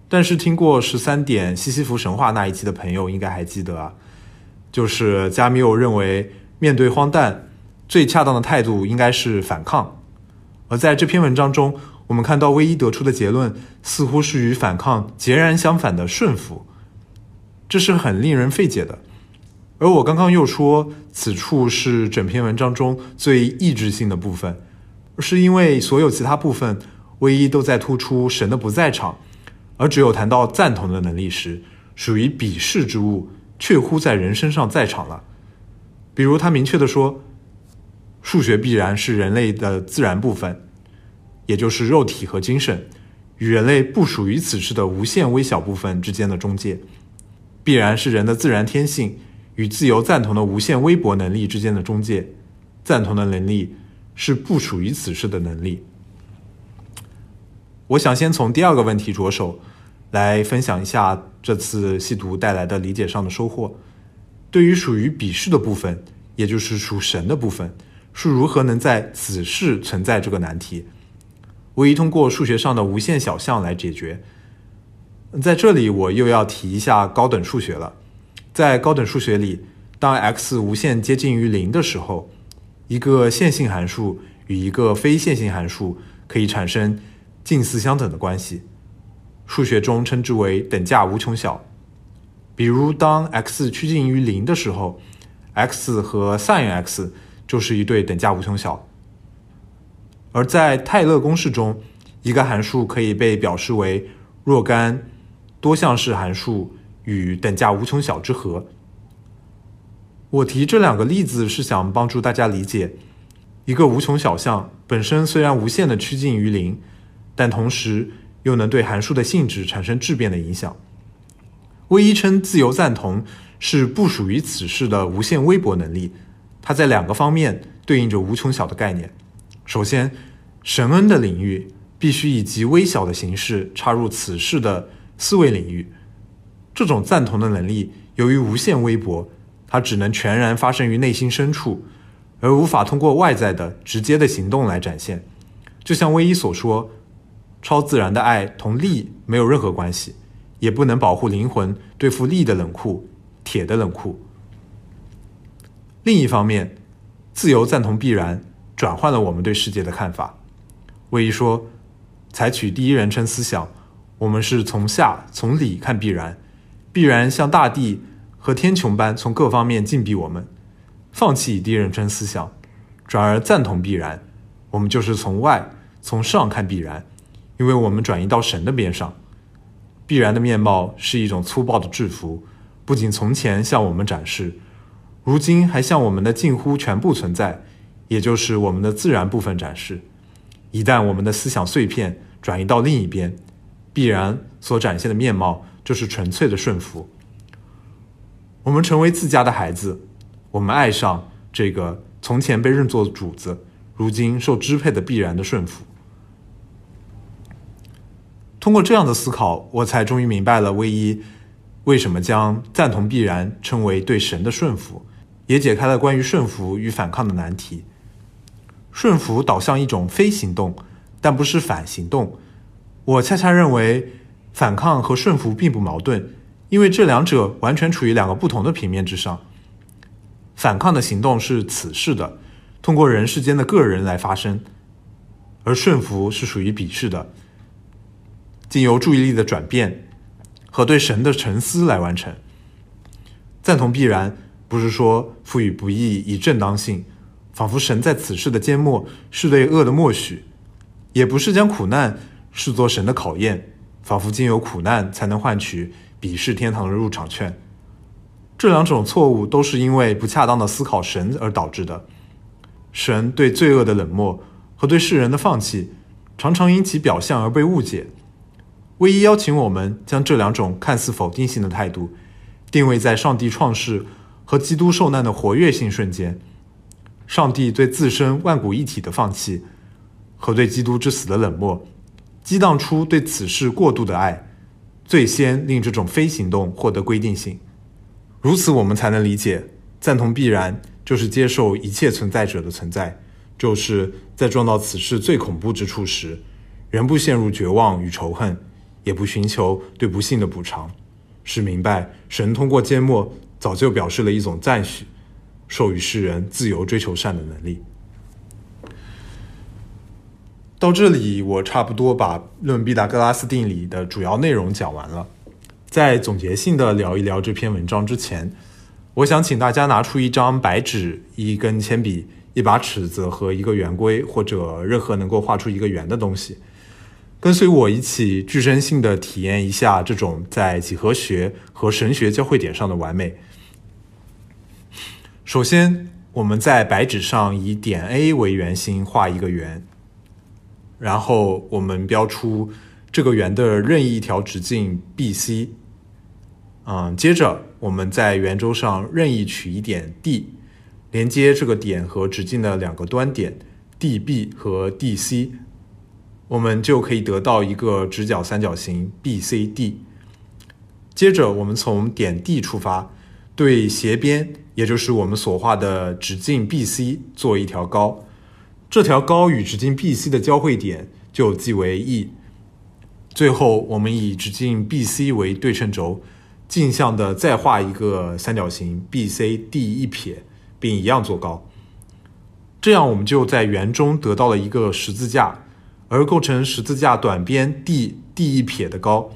但是听过十三点西西弗神话那一期的朋友应该还记得啊，就是加缪认为面对荒诞，最恰当的态度应该是反抗。而在这篇文章中，我们看到唯一得出的结论似乎是与反抗截然相反的顺服，这是很令人费解的。而我刚刚又说，此处是整篇文章中最意志性的部分，是因为所有其他部分唯一都在突出神的不在场，而只有谈到赞同的能力时，属于鄙视之物，确乎在人身上在场了。比如他明确的说，数学必然是人类的自然部分，也就是肉体和精神与人类不属于此世的无限微小部分之间的中介，必然是人的自然天性。与自由赞同的无限微薄能力之间的中介，赞同的能力是不属于此世的能力。我想先从第二个问题着手，来分享一下这次细读带来的理解上的收获。对于属于鄙视的部分，也就是属神的部分，是如何能在此世存在这个难题，唯一通过数学上的无限小项来解决。在这里，我又要提一下高等数学了。在高等数学里，当 x 无限接近于零的时候，一个线性函数与一个非线性函数可以产生近似相等的关系，数学中称之为等价无穷小。比如，当 x 趋近于零的时候，x 和 sin x 就是一对等价无穷小。而在泰勒公式中，一个函数可以被表示为若干多项式函数。与等价无穷小之和。我提这两个例子是想帮助大家理解，一个无穷小项本身虽然无限的趋近于零，但同时又能对函数的性质产生质变的影响。唯一称自由赞同是不属于此事的无限微薄能力，它在两个方面对应着无穷小的概念。首先，神恩的领域必须以极微小的形式插入此事的思维领域。这种赞同的能力，由于无限微薄，它只能全然发生于内心深处，而无法通过外在的直接的行动来展现。就像威伊所说，超自然的爱同力没有任何关系，也不能保护灵魂对付力的冷酷、铁的冷酷。另一方面，自由赞同必然转换了我们对世界的看法。魏一说，采取第一人称思想，我们是从下从里看必然。必然像大地和天穹般从各方面禁闭我们，放弃第一人称思想，转而赞同必然。我们就是从外从上看必然，因为我们转移到神的边上。必然的面貌是一种粗暴的制服，不仅从前向我们展示，如今还向我们的近乎全部存在，也就是我们的自然部分展示。一旦我们的思想碎片转移到另一边，必然所展现的面貌。就是纯粹的顺服。我们成为自家的孩子，我们爱上这个从前被认作主子，如今受支配的必然的顺服。通过这样的思考，我才终于明白了威一为什么将赞同必然称为对神的顺服，也解开了关于顺服与反抗的难题。顺服导向一种非行动，但不是反行动。我恰恰认为，反抗和顺服并不矛盾，因为这两者完全处于两个不同的平面之上。反抗的行动是此世的，通过人世间的个人来发生；而顺服是属于彼世的，经由注意力的转变和对神的沉思来完成。赞同必然，不是说赋予不义以正当性，仿佛神在此世的缄默是对恶的默许；也不是将苦难。视作神的考验，仿佛经由苦难才能换取鄙视天堂的入场券。这两种错误都是因为不恰当的思考神而导致的。神对罪恶的冷漠和对世人的放弃，常常因其表象而被误解。唯一邀请我们将这两种看似否定性的态度，定位在上帝创世和基督受难的活跃性瞬间。上帝对自身万古一体的放弃，和对基督之死的冷漠。激荡出对此事过度的爱，最先令这种非行动获得规定性。如此，我们才能理解赞同必然就是接受一切存在者的存在，就是在撞到此事最恐怖之处时，仍不陷入绝望与仇恨，也不寻求对不幸的补偿，是明白神通过缄默早就表示了一种赞许，授予世人自由追求善的能力。到这里，我差不多把论毕达哥拉斯定理的主要内容讲完了。在总结性的聊一聊这篇文章之前，我想请大家拿出一张白纸、一根铅笔、一把尺子和一个圆规，或者任何能够画出一个圆的东西，跟随我一起具身性的体验一下这种在几何学和神学交汇点上的完美。首先，我们在白纸上以点 A 为圆心画一个圆。然后我们标出这个圆的任意一条直径 BC，嗯，接着我们在圆周上任意取一点 D，连接这个点和直径的两个端点 DB 和 DC，我们就可以得到一个直角三角形 BCD。接着我们从点 D 出发，对斜边，也就是我们所画的直径 BC 做一条高。这条高与直径 BC 的交汇点就记为 E。最后，我们以直径 BC 为对称轴，镜像的再画一个三角形 BCD 一撇，并一样做高。这样，我们就在圆中得到了一个十字架，而构成十字架短边 D D 一撇的高，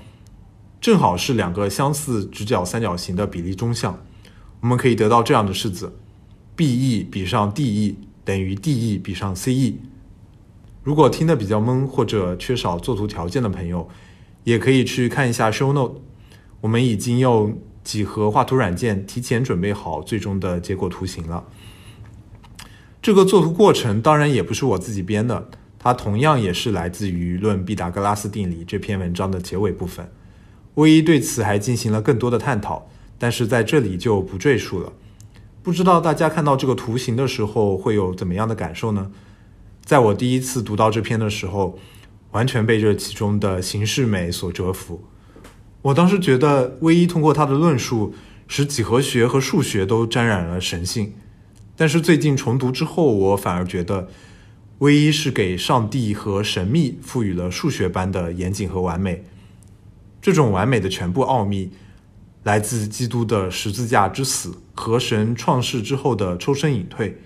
正好是两个相似直角三角形的比例中项。我们可以得到这样的式子：BE 比上 DE。等于 DE 比上 CE。如果听得比较懵或者缺少作图条件的朋友，也可以去看一下 Show Note。我们已经用几何画图软件提前准备好最终的结果图形了。这个作图过程当然也不是我自己编的，它同样也是来自于《论毕达哥拉斯定理》这篇文章的结尾部分。威一对此还进行了更多的探讨，但是在这里就不赘述了。不知道大家看到这个图形的时候会有怎么样的感受呢？在我第一次读到这篇的时候，完全被这其中的形式美所折服。我当时觉得，唯一通过他的论述，使几何学和数学都沾染了神性。但是最近重读之后，我反而觉得，唯一是给上帝和神秘赋予了数学般的严谨和完美。这种完美的全部奥秘。来自基督的十字架之死和神创世之后的抽身隐退。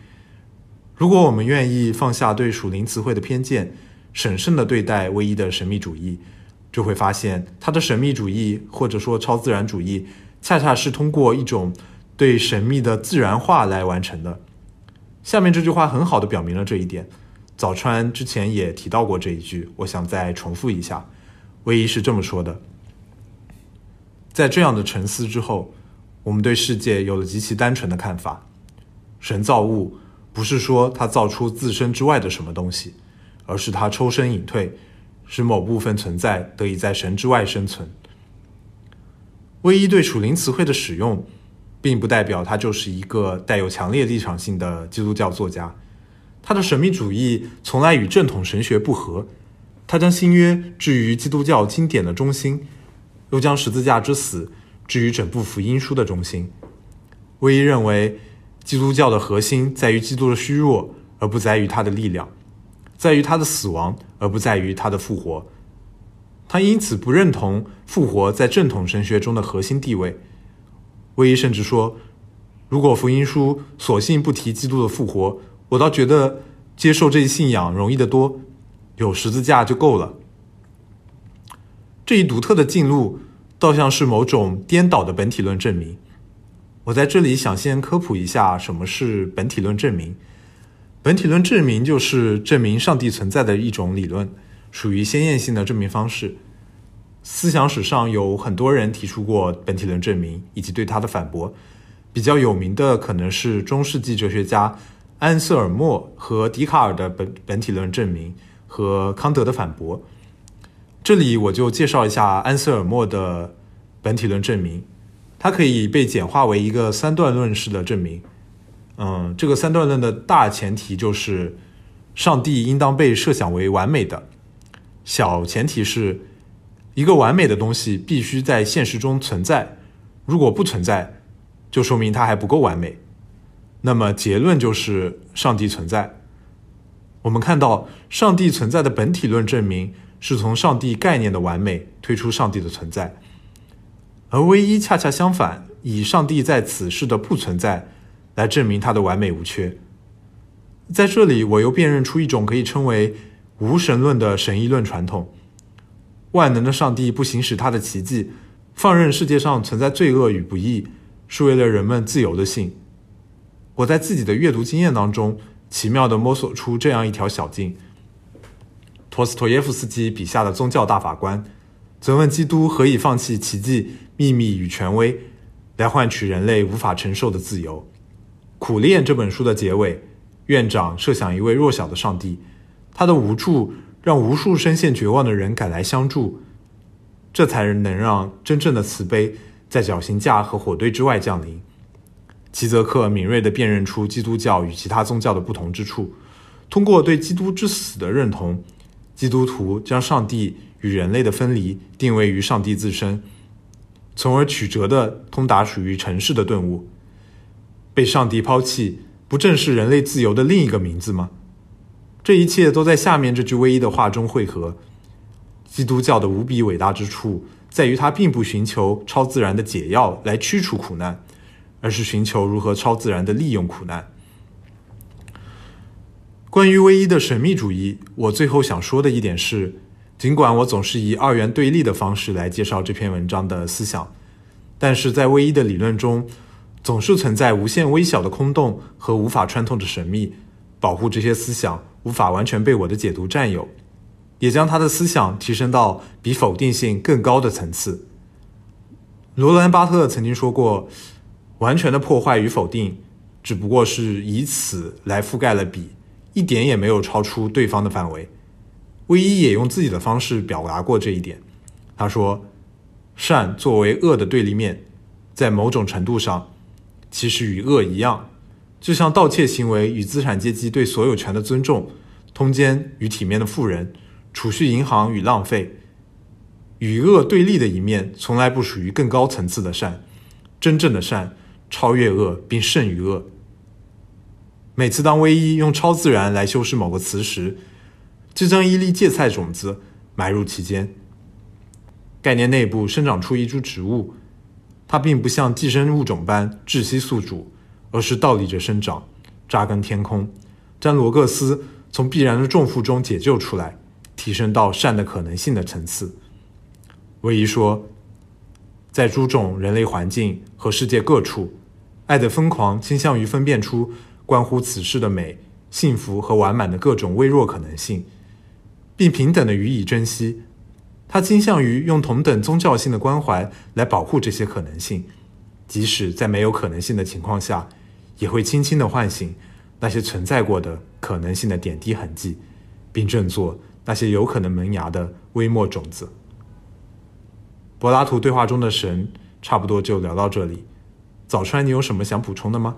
如果我们愿意放下对属灵词汇的偏见，审慎地对待唯一的神秘主义，就会发现他的神秘主义或者说超自然主义，恰恰是通过一种对神秘的自然化来完成的。下面这句话很好的表明了这一点。早川之前也提到过这一句，我想再重复一下。唯一是这么说的。在这样的沉思之后，我们对世界有了极其单纯的看法：神造物不是说他造出自身之外的什么东西，而是他抽身隐退，使某部分存在得以在神之外生存。唯一对属灵词汇的使用，并不代表他就是一个带有强烈立场性的基督教作家。他的神秘主义从来与正统神学不合，他将新约置于基督教经典的中心，又将十字架之死置于整部福音书的中心。威一认为，基督教的核心在于基督的虚弱，而不在于他的力量；在于他的死亡，而不在于他的复活。他因此不认同复活在正统神学中的核心地位。威一甚至说，如果福音书索性不提基督的复活，我倒觉得接受这一信仰容易得多，有十字架就够了。这一独特的进路，倒像是某种颠倒的本体论证明。我在这里想先科普一下什么是本体论证明。本体论证明就是证明上帝存在的一种理论，属于先验性的证明方式。思想史上有很多人提出过本体论证明以及对它的反驳，比较有名的可能是中世纪哲学家安瑟尔莫和笛卡尔的本本体论证明和康德的反驳。这里我就介绍一下安瑟尔莫的本体论证明。它可以被简化为一个三段论式的证明。嗯，这个三段论的大前提就是，上帝应当被设想为完美的。小前提是，一个完美的东西必须在现实中存在。如果不存在，就说明它还不够完美。那么结论就是上帝存在。我们看到，上帝存在的本体论证明是从上帝概念的完美推出上帝的存在。而唯一恰恰相反，以上帝在此世的不存在来证明他的完美无缺。在这里，我又辨认出一种可以称为无神论的神议论传统：万能的上帝不行使他的奇迹，放任世界上存在罪恶与不义，是为了人们自由的性。我在自己的阅读经验当中，奇妙地摸索出这样一条小径：托斯托耶夫斯基笔下的宗教大法官。责问基督何以放弃奇迹、秘密与权威，来换取人类无法承受的自由？苦练这本书的结尾，院长设想一位弱小的上帝，他的无助让无数深陷绝望的人赶来相助，这才能让真正的慈悲在绞刑架和火堆之外降临。齐泽克敏锐地辨认出基督教与其他宗教的不同之处，通过对基督之死的认同，基督徒将上帝。与人类的分离定位于上帝自身，从而曲折的通达属于尘世的顿悟。被上帝抛弃，不正是人类自由的另一个名字吗？这一切都在下面这句唯一的话中汇合。基督教的无比伟大之处，在于它并不寻求超自然的解药来驱除苦难，而是寻求如何超自然的利用苦难。关于唯一的神秘主义，我最后想说的一点是。尽管我总是以二元对立的方式来介绍这篇文章的思想，但是在唯一的理论中，总是存在无限微小的空洞和无法穿透的神秘，保护这些思想无法完全被我的解读占有，也将他的思想提升到比否定性更高的层次。罗兰·巴特曾经说过：“完全的破坏与否定，只不过是以此来覆盖了彼，一点也没有超出对方的范围。”威一也用自己的方式表达过这一点。他说：“善作为恶的对立面，在某种程度上，其实与恶一样，就像盗窃行为与资产阶级对所有权的尊重，通奸与体面的富人，储蓄银行与浪费。与恶对立的一面，从来不属于更高层次的善。真正的善超越恶，并胜于恶。每次当威一用超自然来修饰某个词时，就将一粒芥菜种子埋入其间。概念内部生长出一株植物，它并不像寄生物种般窒息宿主，而是倒立着生长，扎根天空，将罗格斯从必然的重负中解救出来，提升到善的可能性的层次。唯一说，在诸种人类环境和世界各处，爱的疯狂倾向于分辨出关乎此事的美、幸福和完满的各种微弱可能性。并平等的予以珍惜，他倾向于用同等宗教性的关怀来保护这些可能性，即使在没有可能性的情况下，也会轻轻地唤醒那些存在过的可能性的点滴痕迹，并振作那些有可能萌芽的微末种子。柏拉图对话中的神，差不多就聊到这里。早川，你有什么想补充的吗？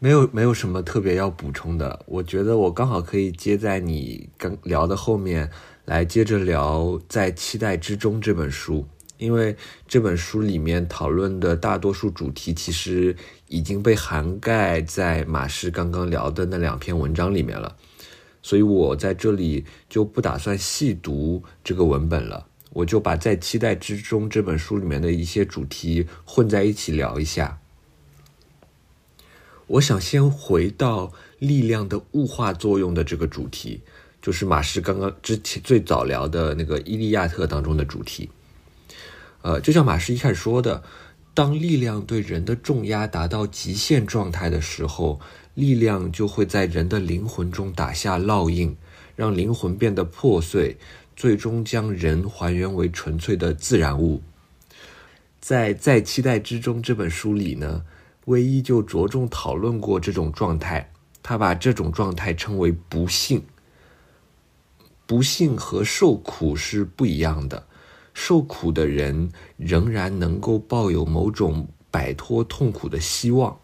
没有，没有什么特别要补充的。我觉得我刚好可以接在你刚聊的后面来接着聊《在期待之中》这本书，因为这本书里面讨论的大多数主题其实已经被涵盖在马氏刚刚聊的那两篇文章里面了，所以我在这里就不打算细读这个文本了，我就把《在期待之中》这本书里面的一些主题混在一起聊一下。我想先回到力量的物化作用的这个主题，就是马氏刚刚之前最早聊的那个《伊利亚特》当中的主题。呃，就像马氏一开始说的，当力量对人的重压达到极限状态的时候，力量就会在人的灵魂中打下烙印，让灵魂变得破碎，最终将人还原为纯粹的自然物。在《在期待之中》这本书里呢。唯一就着重讨论过这种状态，他把这种状态称为不幸。不幸和受苦是不一样的，受苦的人仍然能够抱有某种摆脱痛苦的希望，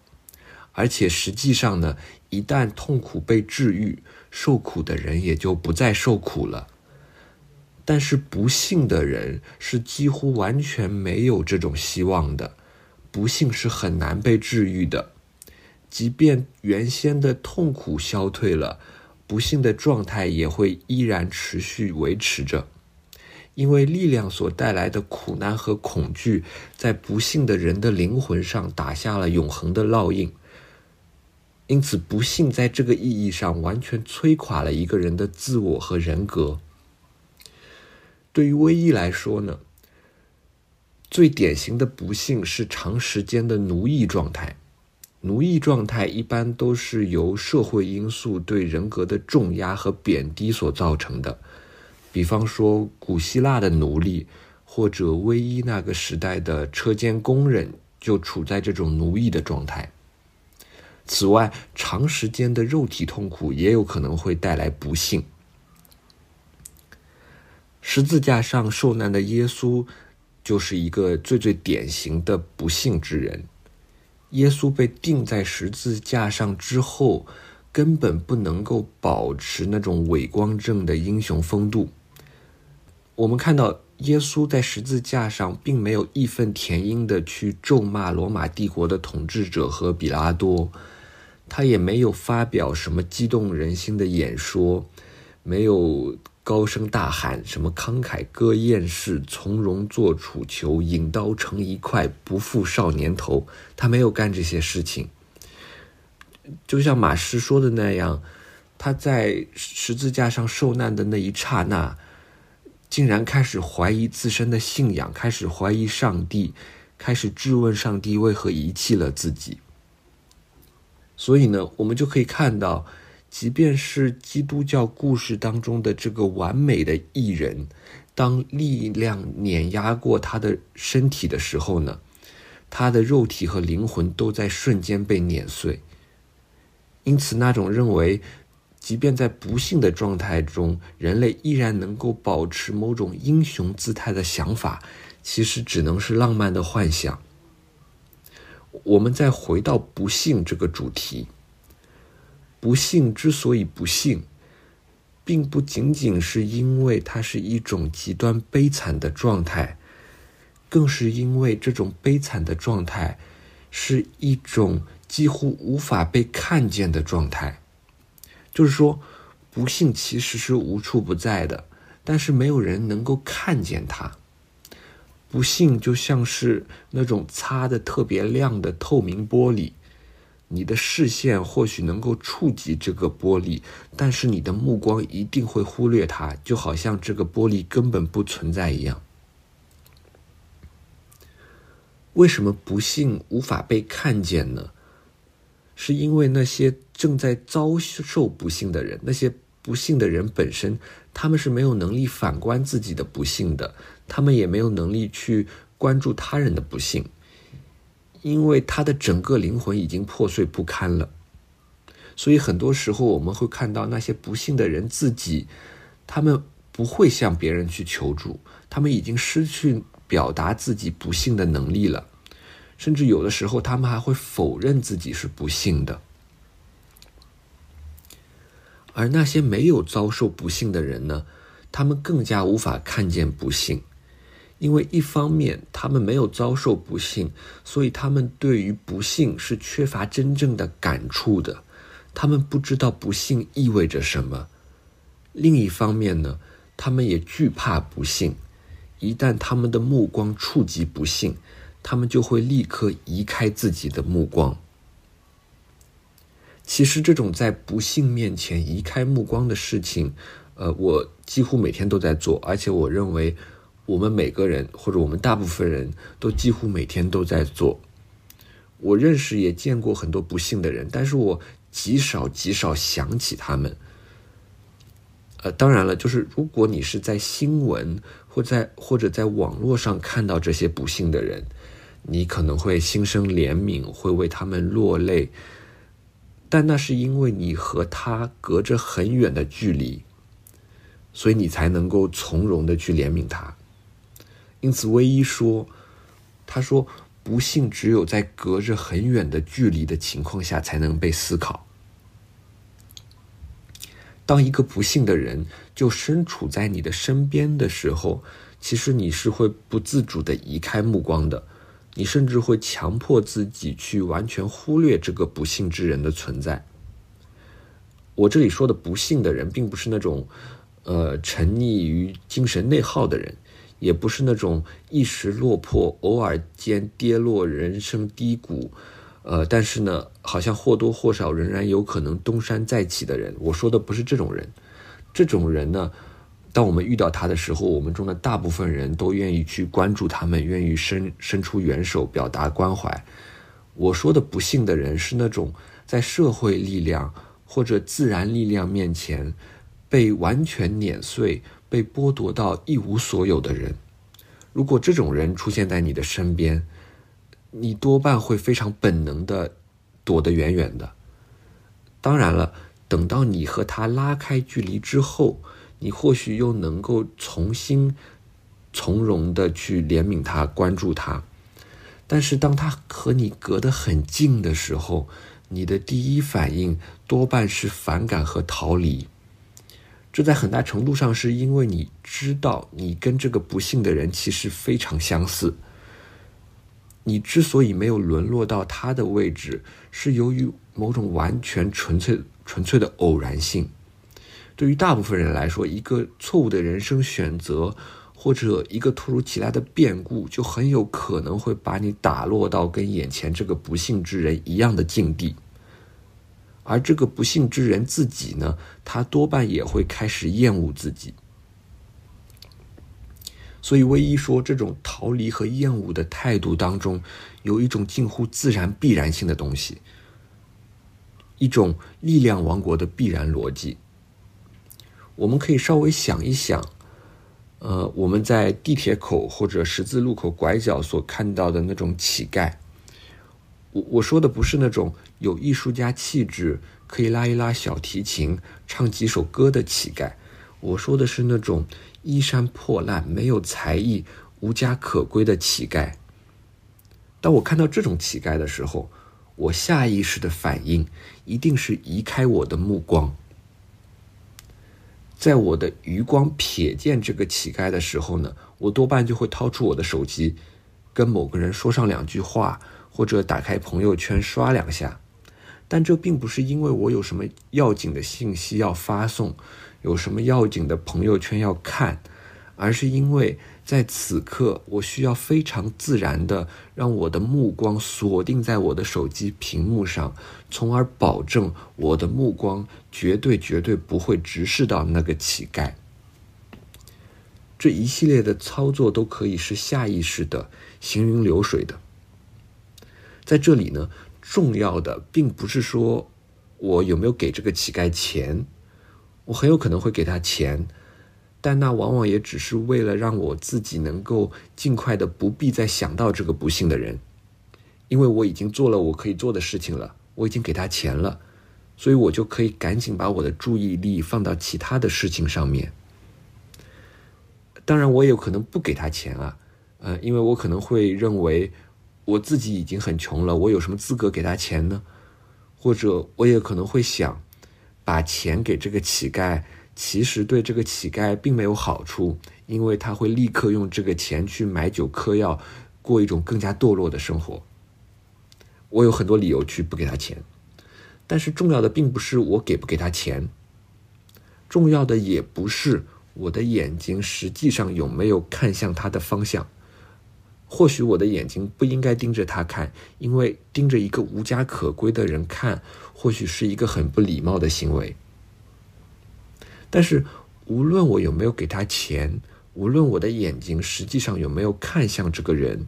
而且实际上呢，一旦痛苦被治愈，受苦的人也就不再受苦了。但是不幸的人是几乎完全没有这种希望的。不幸是很难被治愈的，即便原先的痛苦消退了，不幸的状态也会依然持续维持着，因为力量所带来的苦难和恐惧，在不幸的人的灵魂上打下了永恒的烙印。因此，不幸在这个意义上完全摧垮了一个人的自我和人格。对于威一来说呢？最典型的不幸是长时间的奴役状态。奴役状态一般都是由社会因素对人格的重压和贬低所造成的，比方说古希腊的奴隶，或者威伊那个时代的车间工人就处在这种奴役的状态。此外，长时间的肉体痛苦也有可能会带来不幸。十字架上受难的耶稣。就是一个最最典型的不幸之人。耶稣被钉在十字架上之后，根本不能够保持那种伟光正的英雄风度。我们看到耶稣在十字架上，并没有义愤填膺的去咒骂罗马帝国的统治者和比拉多，他也没有发表什么激动人心的演说，没有。高声大喊什么慷慨歌艳士，从容做楚囚，引刀成一块，不负少年头。他没有干这些事情。就像马师说的那样，他在十字架上受难的那一刹那，竟然开始怀疑自身的信仰，开始怀疑上帝，开始质问上帝为何遗弃了自己。所以呢，我们就可以看到。即便是基督教故事当中的这个完美的艺人，当力量碾压过他的身体的时候呢，他的肉体和灵魂都在瞬间被碾碎。因此，那种认为，即便在不幸的状态中，人类依然能够保持某种英雄姿态的想法，其实只能是浪漫的幻想。我们再回到不幸这个主题。不幸之所以不幸，并不仅仅是因为它是一种极端悲惨的状态，更是因为这种悲惨的状态是一种几乎无法被看见的状态。就是说，不幸其实是无处不在的，但是没有人能够看见它。不幸就像是那种擦的特别亮的透明玻璃。你的视线或许能够触及这个玻璃，但是你的目光一定会忽略它，就好像这个玻璃根本不存在一样。为什么不幸无法被看见呢？是因为那些正在遭受不幸的人，那些不幸的人本身，他们是没有能力反观自己的不幸的，他们也没有能力去关注他人的不幸。因为他的整个灵魂已经破碎不堪了，所以很多时候我们会看到那些不幸的人自己，他们不会向别人去求助，他们已经失去表达自己不幸的能力了。甚至有的时候他们还会否认自己是不幸的。而那些没有遭受不幸的人呢？他们更加无法看见不幸，因为一方面他们没有遭受不幸，所以他们对于不幸是缺乏真正的感触的，他们不知道不幸意味着什么。另一方面呢，他们也惧怕不幸，一旦他们的目光触及不幸，他们就会立刻移开自己的目光。其实，这种在不幸面前移开目光的事情，呃，我几乎每天都在做，而且我认为，我们每个人或者我们大部分人都几乎每天都在做。我认识也见过很多不幸的人，但是我极少极少想起他们。呃，当然了，就是如果你是在新闻或在或者在网络上看到这些不幸的人，你可能会心生怜悯，会为他们落泪。但那是因为你和他隔着很远的距离，所以你才能够从容的去怜悯他。因此，唯一说，他说，不幸只有在隔着很远的距离的情况下才能被思考。当一个不幸的人就身处在你的身边的时候，其实你是会不自主的移开目光的。你甚至会强迫自己去完全忽略这个不幸之人的存在。我这里说的不幸的人，并不是那种，呃，沉溺于精神内耗的人，也不是那种一时落魄、偶尔间跌落人生低谷，呃，但是呢，好像或多或少仍然有可能东山再起的人。我说的不是这种人，这种人呢。当我们遇到他的时候，我们中的大部分人都愿意去关注他们，愿意伸伸出援手，表达关怀。我说的不幸的人是那种在社会力量或者自然力量面前被完全碾碎、被剥夺到一无所有的人。如果这种人出现在你的身边，你多半会非常本能的躲得远远的。当然了，等到你和他拉开距离之后。你或许又能够重新从容的去怜悯他、关注他，但是当他和你隔得很近的时候，你的第一反应多半是反感和逃离。这在很大程度上是因为你知道你跟这个不幸的人其实非常相似。你之所以没有沦落到他的位置，是由于某种完全纯粹、纯粹的偶然性。对于大部分人来说，一个错误的人生选择，或者一个突如其来的变故，就很有可能会把你打落到跟眼前这个不幸之人一样的境地。而这个不幸之人自己呢，他多半也会开始厌恶自己。所以，唯一说这种逃离和厌恶的态度当中，有一种近乎自然必然性的东西，一种力量王国的必然逻辑。我们可以稍微想一想，呃，我们在地铁口或者十字路口拐角所看到的那种乞丐。我我说的不是那种有艺术家气质、可以拉一拉小提琴、唱几首歌的乞丐，我说的是那种衣衫破烂、没有才艺、无家可归的乞丐。当我看到这种乞丐的时候，我下意识的反应一定是移开我的目光。在我的余光瞥见这个乞丐的时候呢，我多半就会掏出我的手机，跟某个人说上两句话，或者打开朋友圈刷两下。但这并不是因为我有什么要紧的信息要发送，有什么要紧的朋友圈要看，而是因为。在此刻，我需要非常自然的让我的目光锁定在我的手机屏幕上，从而保证我的目光绝对绝对不会直视到那个乞丐。这一系列的操作都可以是下意识的、行云流水的。在这里呢，重要的并不是说我有没有给这个乞丐钱，我很有可能会给他钱。但那往往也只是为了让我自己能够尽快的不必再想到这个不幸的人，因为我已经做了我可以做的事情了，我已经给他钱了，所以我就可以赶紧把我的注意力放到其他的事情上面。当然，我也有可能不给他钱啊，呃，因为我可能会认为我自己已经很穷了，我有什么资格给他钱呢？或者我也可能会想，把钱给这个乞丐，其实对这个乞丐并没有好处，因为他会立刻用这个钱去买酒嗑药，过一种更加堕落的生活。我有很多理由去不给他钱，但是重要的并不是我给不给他钱，重要的也不是我的眼睛实际上有没有看向他的方向。或许我的眼睛不应该盯着他看，因为盯着一个无家可归的人看，或许是一个很不礼貌的行为。但是，无论我有没有给他钱，无论我的眼睛实际上有没有看向这个人，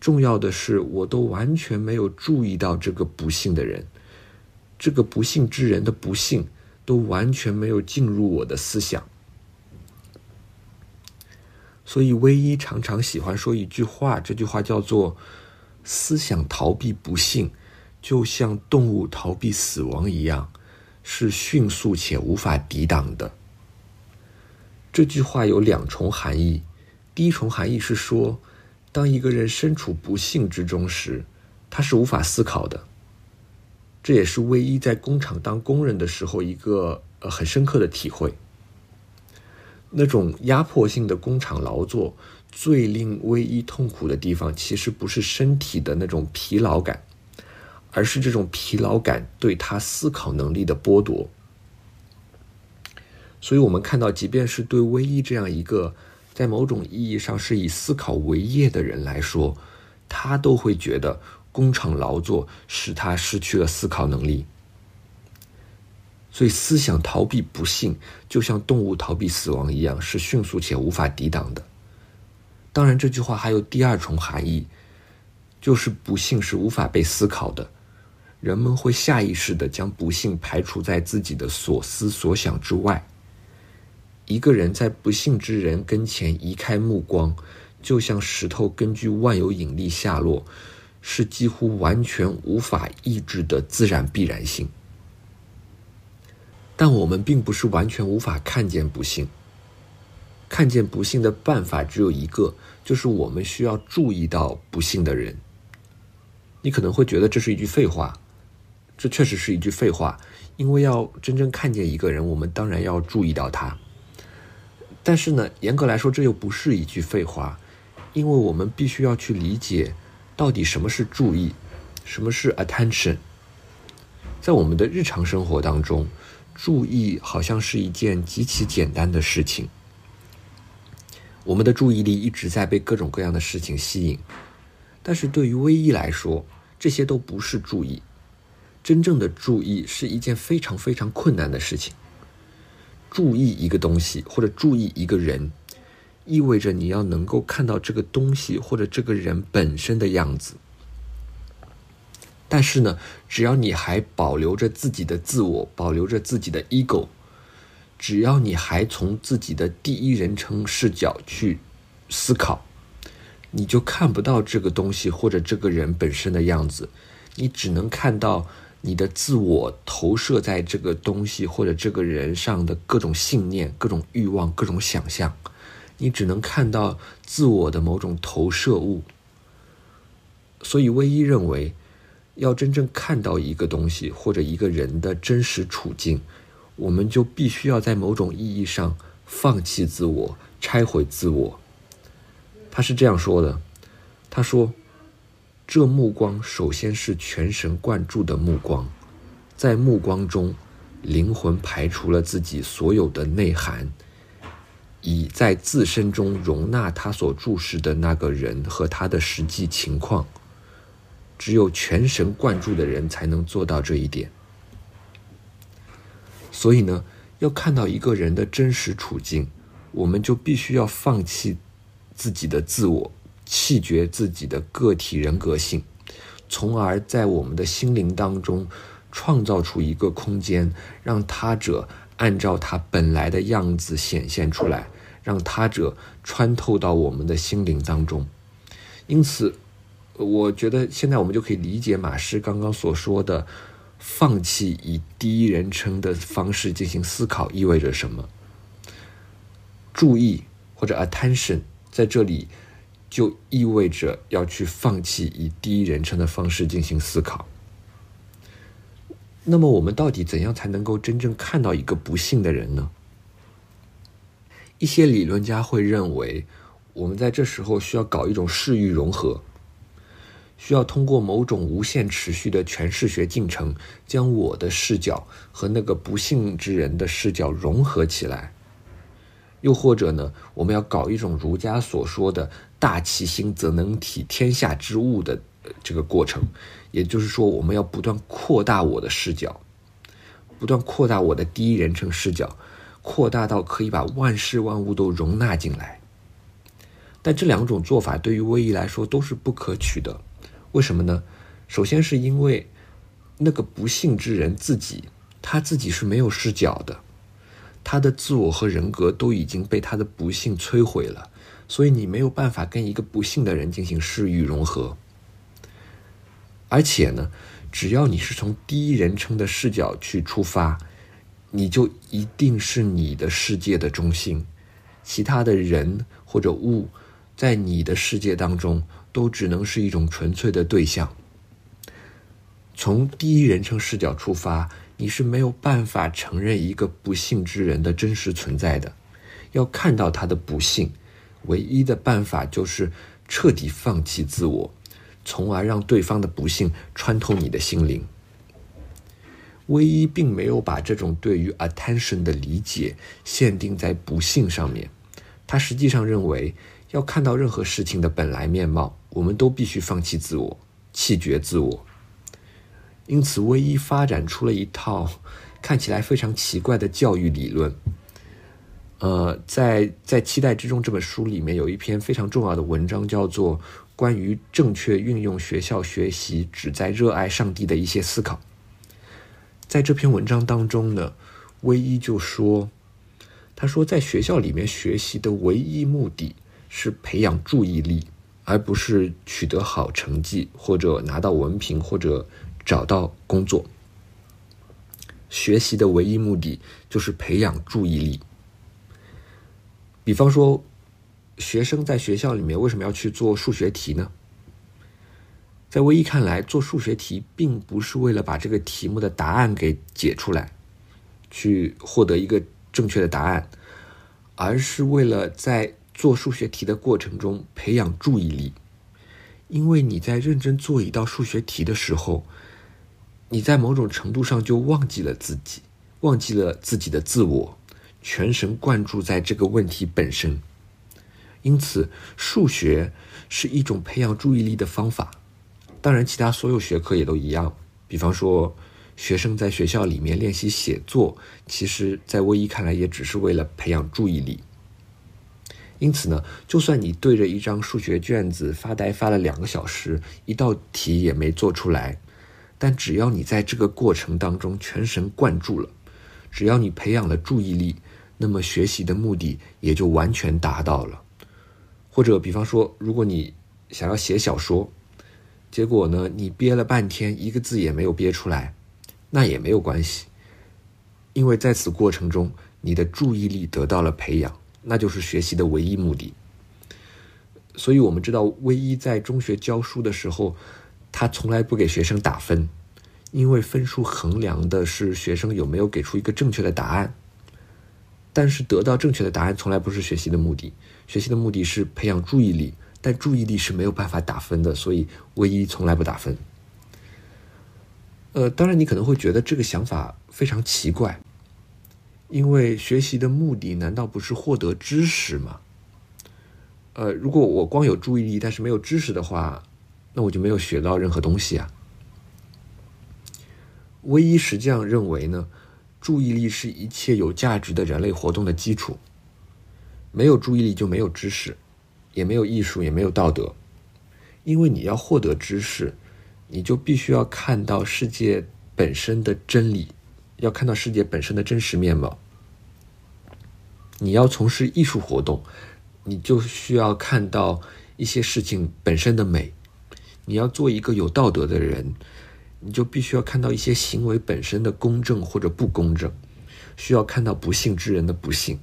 重要的是，我都完全没有注意到这个不幸的人，这个不幸之人的不幸都完全没有进入我的思想。所以，唯一常常喜欢说一句话，这句话叫做“思想逃避不幸，就像动物逃避死亡一样，是迅速且无法抵挡的。”这句话有两重含义。第一重含义是说，当一个人身处不幸之中时，他是无法思考的。这也是唯一在工厂当工人的时候一个呃很深刻的体会。那种压迫性的工厂劳作，最令唯一痛苦的地方，其实不是身体的那种疲劳感，而是这种疲劳感对他思考能力的剥夺。所以，我们看到，即便是对唯一这样一个在某种意义上是以思考为业的人来说，他都会觉得工厂劳作使他失去了思考能力。所以，思想逃避不幸，就像动物逃避死亡一样，是迅速且无法抵挡的。当然，这句话还有第二重含义，就是不幸是无法被思考的。人们会下意识的将不幸排除在自己的所思所想之外。一个人在不幸之人跟前移开目光，就像石头根据万有引力下落，是几乎完全无法抑制的自然必然性。但我们并不是完全无法看见不幸。看见不幸的办法只有一个，就是我们需要注意到不幸的人。你可能会觉得这是一句废话，这确实是一句废话，因为要真正看见一个人，我们当然要注意到他。但是呢，严格来说，这又不是一句废话，因为我们必须要去理解，到底什么是注意，什么是 attention。在我们的日常生活当中。注意好像是一件极其简单的事情。我们的注意力一直在被各种各样的事情吸引，但是对于唯一来说，这些都不是注意。真正的注意是一件非常非常困难的事情。注意一个东西或者注意一个人，意味着你要能够看到这个东西或者这个人本身的样子。但是呢，只要你还保留着自己的自我，保留着自己的 ego，只要你还从自己的第一人称视角去思考，你就看不到这个东西或者这个人本身的样子，你只能看到你的自我投射在这个东西或者这个人上的各种信念、各种欲望、各种想象，你只能看到自我的某种投射物。所以，唯一认为。要真正看到一个东西或者一个人的真实处境，我们就必须要在某种意义上放弃自我，拆毁自我。他是这样说的：“他说，这目光首先是全神贯注的目光，在目光中，灵魂排除了自己所有的内涵，以在自身中容纳他所注视的那个人和他的实际情况。”只有全神贯注的人才能做到这一点。所以呢，要看到一个人的真实处境，我们就必须要放弃自己的自我，弃绝自己的个体人格性，从而在我们的心灵当中创造出一个空间，让他者按照他本来的样子显现出来，让他者穿透到我们的心灵当中。因此。我觉得现在我们就可以理解马师刚刚所说的，放弃以第一人称的方式进行思考意味着什么。注意或者 attention 在这里就意味着要去放弃以第一人称的方式进行思考。那么，我们到底怎样才能够真正看到一个不幸的人呢？一些理论家会认为，我们在这时候需要搞一种视域融合，需要通过某种无限持续的诠释学进程，将我的视角和那个不幸之人的视角融合起来。又或者呢，我们要搞一种儒家所说的“大其心，则能体天下之物”的这个过程，也就是说，我们要不断扩大我的视角，不断扩大我的第一人称视角，扩大到可以把万事万物都容纳进来。但这两种做法对于威仪来说都是不可取的，为什么呢？首先是因为那个不幸之人自己，他自己是没有视角的。他的自我和人格都已经被他的不幸摧毁了，所以你没有办法跟一个不幸的人进行视域融合。而且呢，只要你是从第一人称的视角去出发，你就一定是你的世界的中心，其他的人或者物，在你的世界当中都只能是一种纯粹的对象。从第一人称视角出发。你是没有办法承认一个不幸之人的真实存在的。要看到他的不幸，唯一的办法就是彻底放弃自我，从而让对方的不幸穿透你的心灵。唯一并没有把这种对于 attention 的理解限定在不幸上面，他实际上认为，要看到任何事情的本来面貌，我们都必须放弃自我，弃绝自我。因此，唯一发展出了一套 看起来非常奇怪的教育理论。呃，在在《期待之中》这本书里面，有一篇非常重要的文章，叫做《关于正确运用学校学习旨在热爱上帝的一些思考》。在这篇文章当中呢，唯一就说，他说，在学校里面学习的唯一目的是培养注意力，而不是取得好成绩或者拿到文凭或者。找到工作，学习的唯一目的就是培养注意力。比方说，学生在学校里面为什么要去做数学题呢？在唯一看来，做数学题并不是为了把这个题目的答案给解出来，去获得一个正确的答案，而是为了在做数学题的过程中培养注意力。因为你在认真做一道数学题的时候，你在某种程度上就忘记了自己，忘记了自己的自我，全神贯注在这个问题本身。因此，数学是一种培养注意力的方法。当然，其他所有学科也都一样。比方说，学生在学校里面练习写作，其实，在唯一看来，也只是为了培养注意力。因此呢，就算你对着一张数学卷子发呆发了两个小时，一道题也没做出来。但只要你在这个过程当中全神贯注了，只要你培养了注意力，那么学习的目的也就完全达到了。或者，比方说，如果你想要写小说，结果呢，你憋了半天一个字也没有憋出来，那也没有关系，因为在此过程中你的注意力得到了培养，那就是学习的唯一目的。所以我们知道，唯一在中学教书的时候。他从来不给学生打分，因为分数衡量的是学生有没有给出一个正确的答案。但是得到正确的答案从来不是学习的目的，学习的目的是培养注意力，但注意力是没有办法打分的，所以唯一从来不打分。呃，当然你可能会觉得这个想法非常奇怪，因为学习的目的难道不是获得知识吗？呃，如果我光有注意力，但是没有知识的话。那我就没有学到任何东西啊。唯一实际上认为呢，注意力是一切有价值的人类活动的基础。没有注意力就没有知识，也没有艺术，也没有道德。因为你要获得知识，你就必须要看到世界本身的真理，要看到世界本身的真实面貌。你要从事艺术活动，你就需要看到一些事情本身的美。你要做一个有道德的人，你就必须要看到一些行为本身的公正或者不公正，需要看到不幸之人的不幸。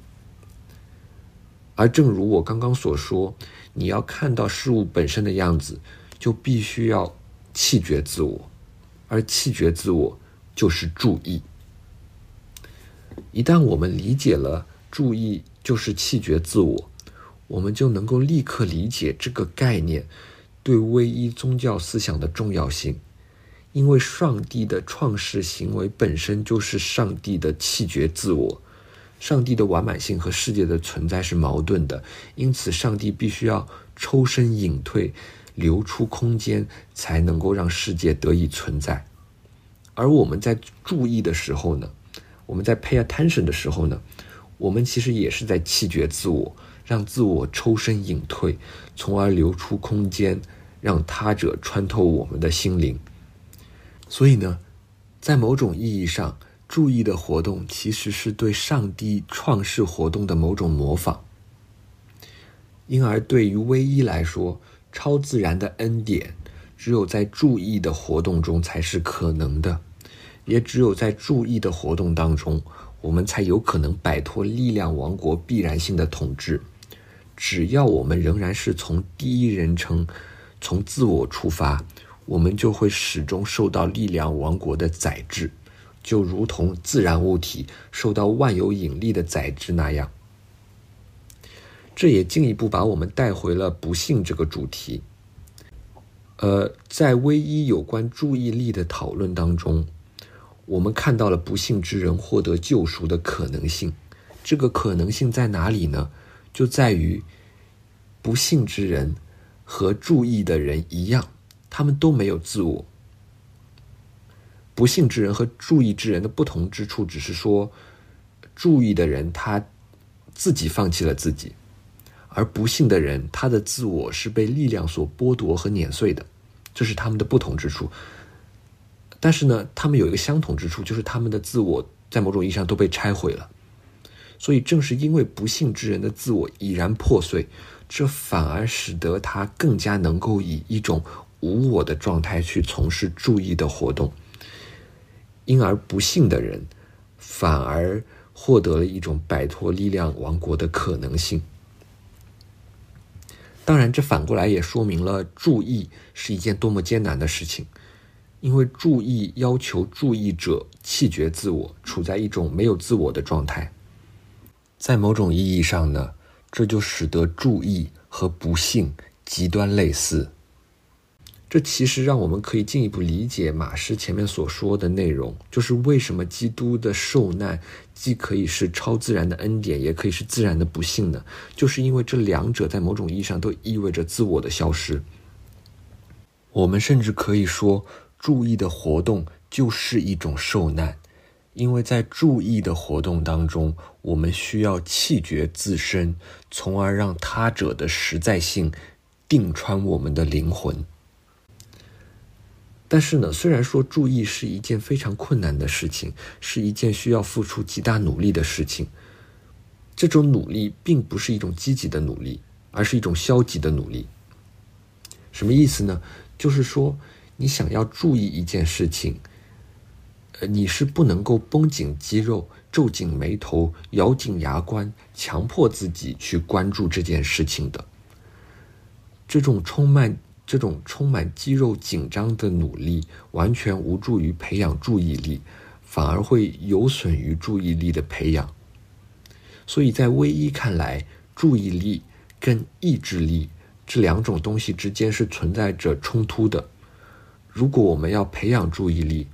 而正如我刚刚所说，你要看到事物本身的样子，就必须要弃绝自我，而弃绝自我就是注意。一旦我们理解了注意就是弃绝自我，我们就能够立刻理解这个概念对唯一宗教思想的重要性。因为上帝的创世行为本身就是上帝的弃绝自我，上帝的完满性和世界的存在是矛盾的，因此上帝必须要抽身隐退，留出空间，才能够让世界得以存在。而我们在注意的时候呢，我们在 pay attention 的时候呢，我们其实也是在弃绝自我，让自我抽身隐退，从而留出空间，让他者穿透我们的心灵。所以呢，在某种意义上，注意的活动其实是对上帝创世活动的某种模仿。因而，对于唯一来说，超自然的恩典只有在注意的活动中才是可能的，也只有在注意的活动当中，我们才有可能摆脱力量王国必然性的统治。只要我们仍然是从第一人称、从自我出发。我们就会始终受到力量王国的宰制，就如同自然物体受到万有引力的宰制那样。这也进一步把我们带回了不幸这个主题。呃，在唯一有关注意力的讨论当中，我们看到了不幸之人获得救赎的可能性。这个可能性在哪里呢？就在于不幸之人和注意的人一样。他们都没有自我。不幸之人和注意之人的不同之处，只是说，注意的人他自己放弃了自己，而不幸的人他的自我是被力量所剥夺和碾碎的，这是他们的不同之处。但是呢，他们有一个相同之处，就是他们的自我在某种意义上都被拆毁了。所以，正是因为不幸之人的自我已然破碎，这反而使得他更加能够以一种。无我的状态去从事注意的活动，因而不幸的人反而获得了一种摆脱力量王国的可能性。当然，这反过来也说明了注意是一件多么艰难的事情，因为注意要求注意者弃绝自我，处在一种没有自我的状态。在某种意义上呢，这就使得注意和不幸极端类似。这其实让我们可以进一步理解马师前面所说的内容，就是为什么基督的受难既可以是超自然的恩典，也可以是自然的不幸呢？就是因为这两者在某种意义上都意味着自我的消失。我们甚至可以说，注意的活动就是一种受难，因为在注意的活动当中，我们需要弃绝自身，从而让他者的实在性定穿我们的灵魂。但是呢，虽然说注意是一件非常困难的事情，是一件需要付出极大努力的事情，这种努力并不是一种积极的努力，而是一种消极的努力。什么意思呢？就是说，你想要注意一件事情，呃，你是不能够绷紧肌肉、皱紧眉头、咬紧牙关，强迫自己去关注这件事情的。这种充满。这种充满肌肉紧张的努力，完全无助于培养注意力，反而会有损于注意力的培养。所以在唯一看来，注意力跟意志力这两种东西之间是存在着冲突的。如果我们要培养注意力，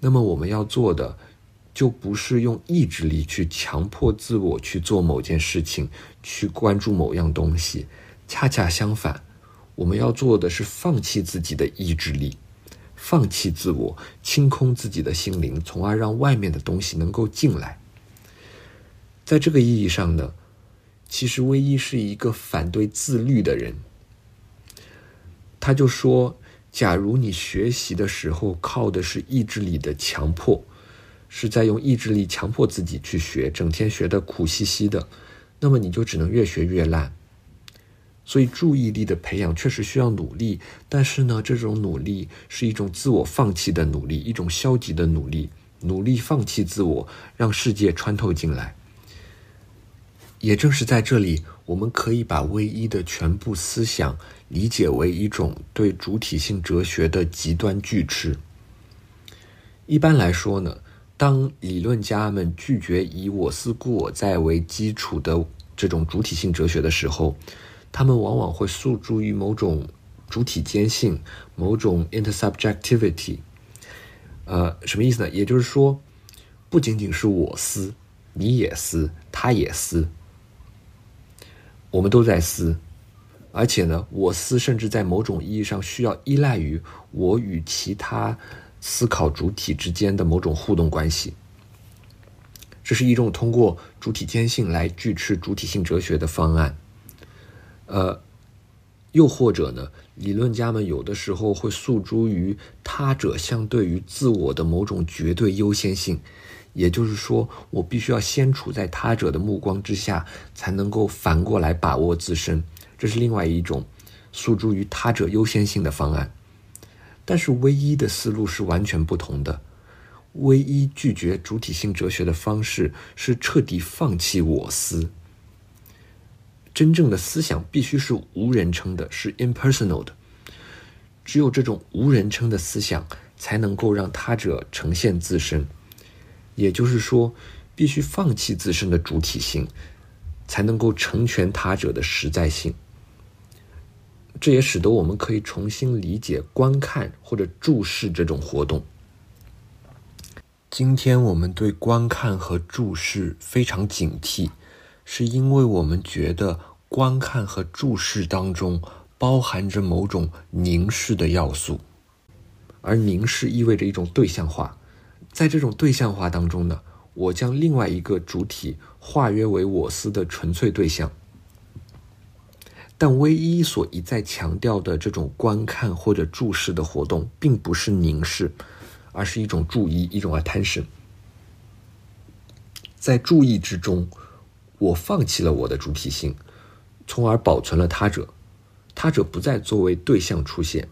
那么我们要做的就不是用意志力去强迫自我去做某件事情，去关注某样东西，恰恰相反。我们要做的是放弃自己的意志力，放弃自我，清空自己的心灵，从而让外面的东西能够进来。在这个意义上呢，其实唯一是一个反对自律的人。他就说：“假如你学习的时候靠的是意志力的强迫，是在用意志力强迫自己去学，整天学的苦兮兮的，那么你就只能越学越烂。”所以，注意力的培养确实需要努力，但是呢，这种努力是一种自我放弃的努力，一种消极的努力，努力放弃自我，让世界穿透进来。也正是在这里，我们可以把唯一的全部思想理解为一种对主体性哲学的极端拒斥。一般来说呢，当理论家们拒绝以“我思故我在”为基础的这种主体性哲学的时候，他们往往会诉诸于某种主体间性、某种 intersubjectivity。呃，什么意思呢？也就是说，不仅仅是我思，你也思，他也思，我们都在思，而且呢，我思甚至在某种意义上需要依赖于我与其他思考主体之间的某种互动关系。这是一种通过主体间性来拒斥主体性哲学的方案。呃，又或者呢，理论家们有的时候会诉诸于他者相对于自我的某种绝对优先性。也就是说，我必须要先处在他者的目光之下，才能够反过来把握自身。这是另外一种诉诸于他者优先性的方案。但是，唯一的思路是完全不同的。唯一拒绝主体性哲学的方式是彻底放弃我思。真正的思想必须是无人称的，是 impersonal 的。只有这种无人称的思想，才能够让他者呈现自身。也就是说，必须放弃自身的主体性，才能够成全他者的实在性。这也使得我们可以重新理解观看或者注视这种活动。今天我们对观看和注视非常警惕，是因为我们觉得观看和注视当中包含着某种凝视的要素，而凝视意味着一种对象化。在这种对象化当中呢，我将另外一个主体化约为我思的纯粹对象。但唯一所一再强调的这种观看或者注视的活动，并不是凝视，而是一种注意，一种 attention。在注意之中，我放弃了我的主体性，从而保存了他者，他者不再作为对象出现。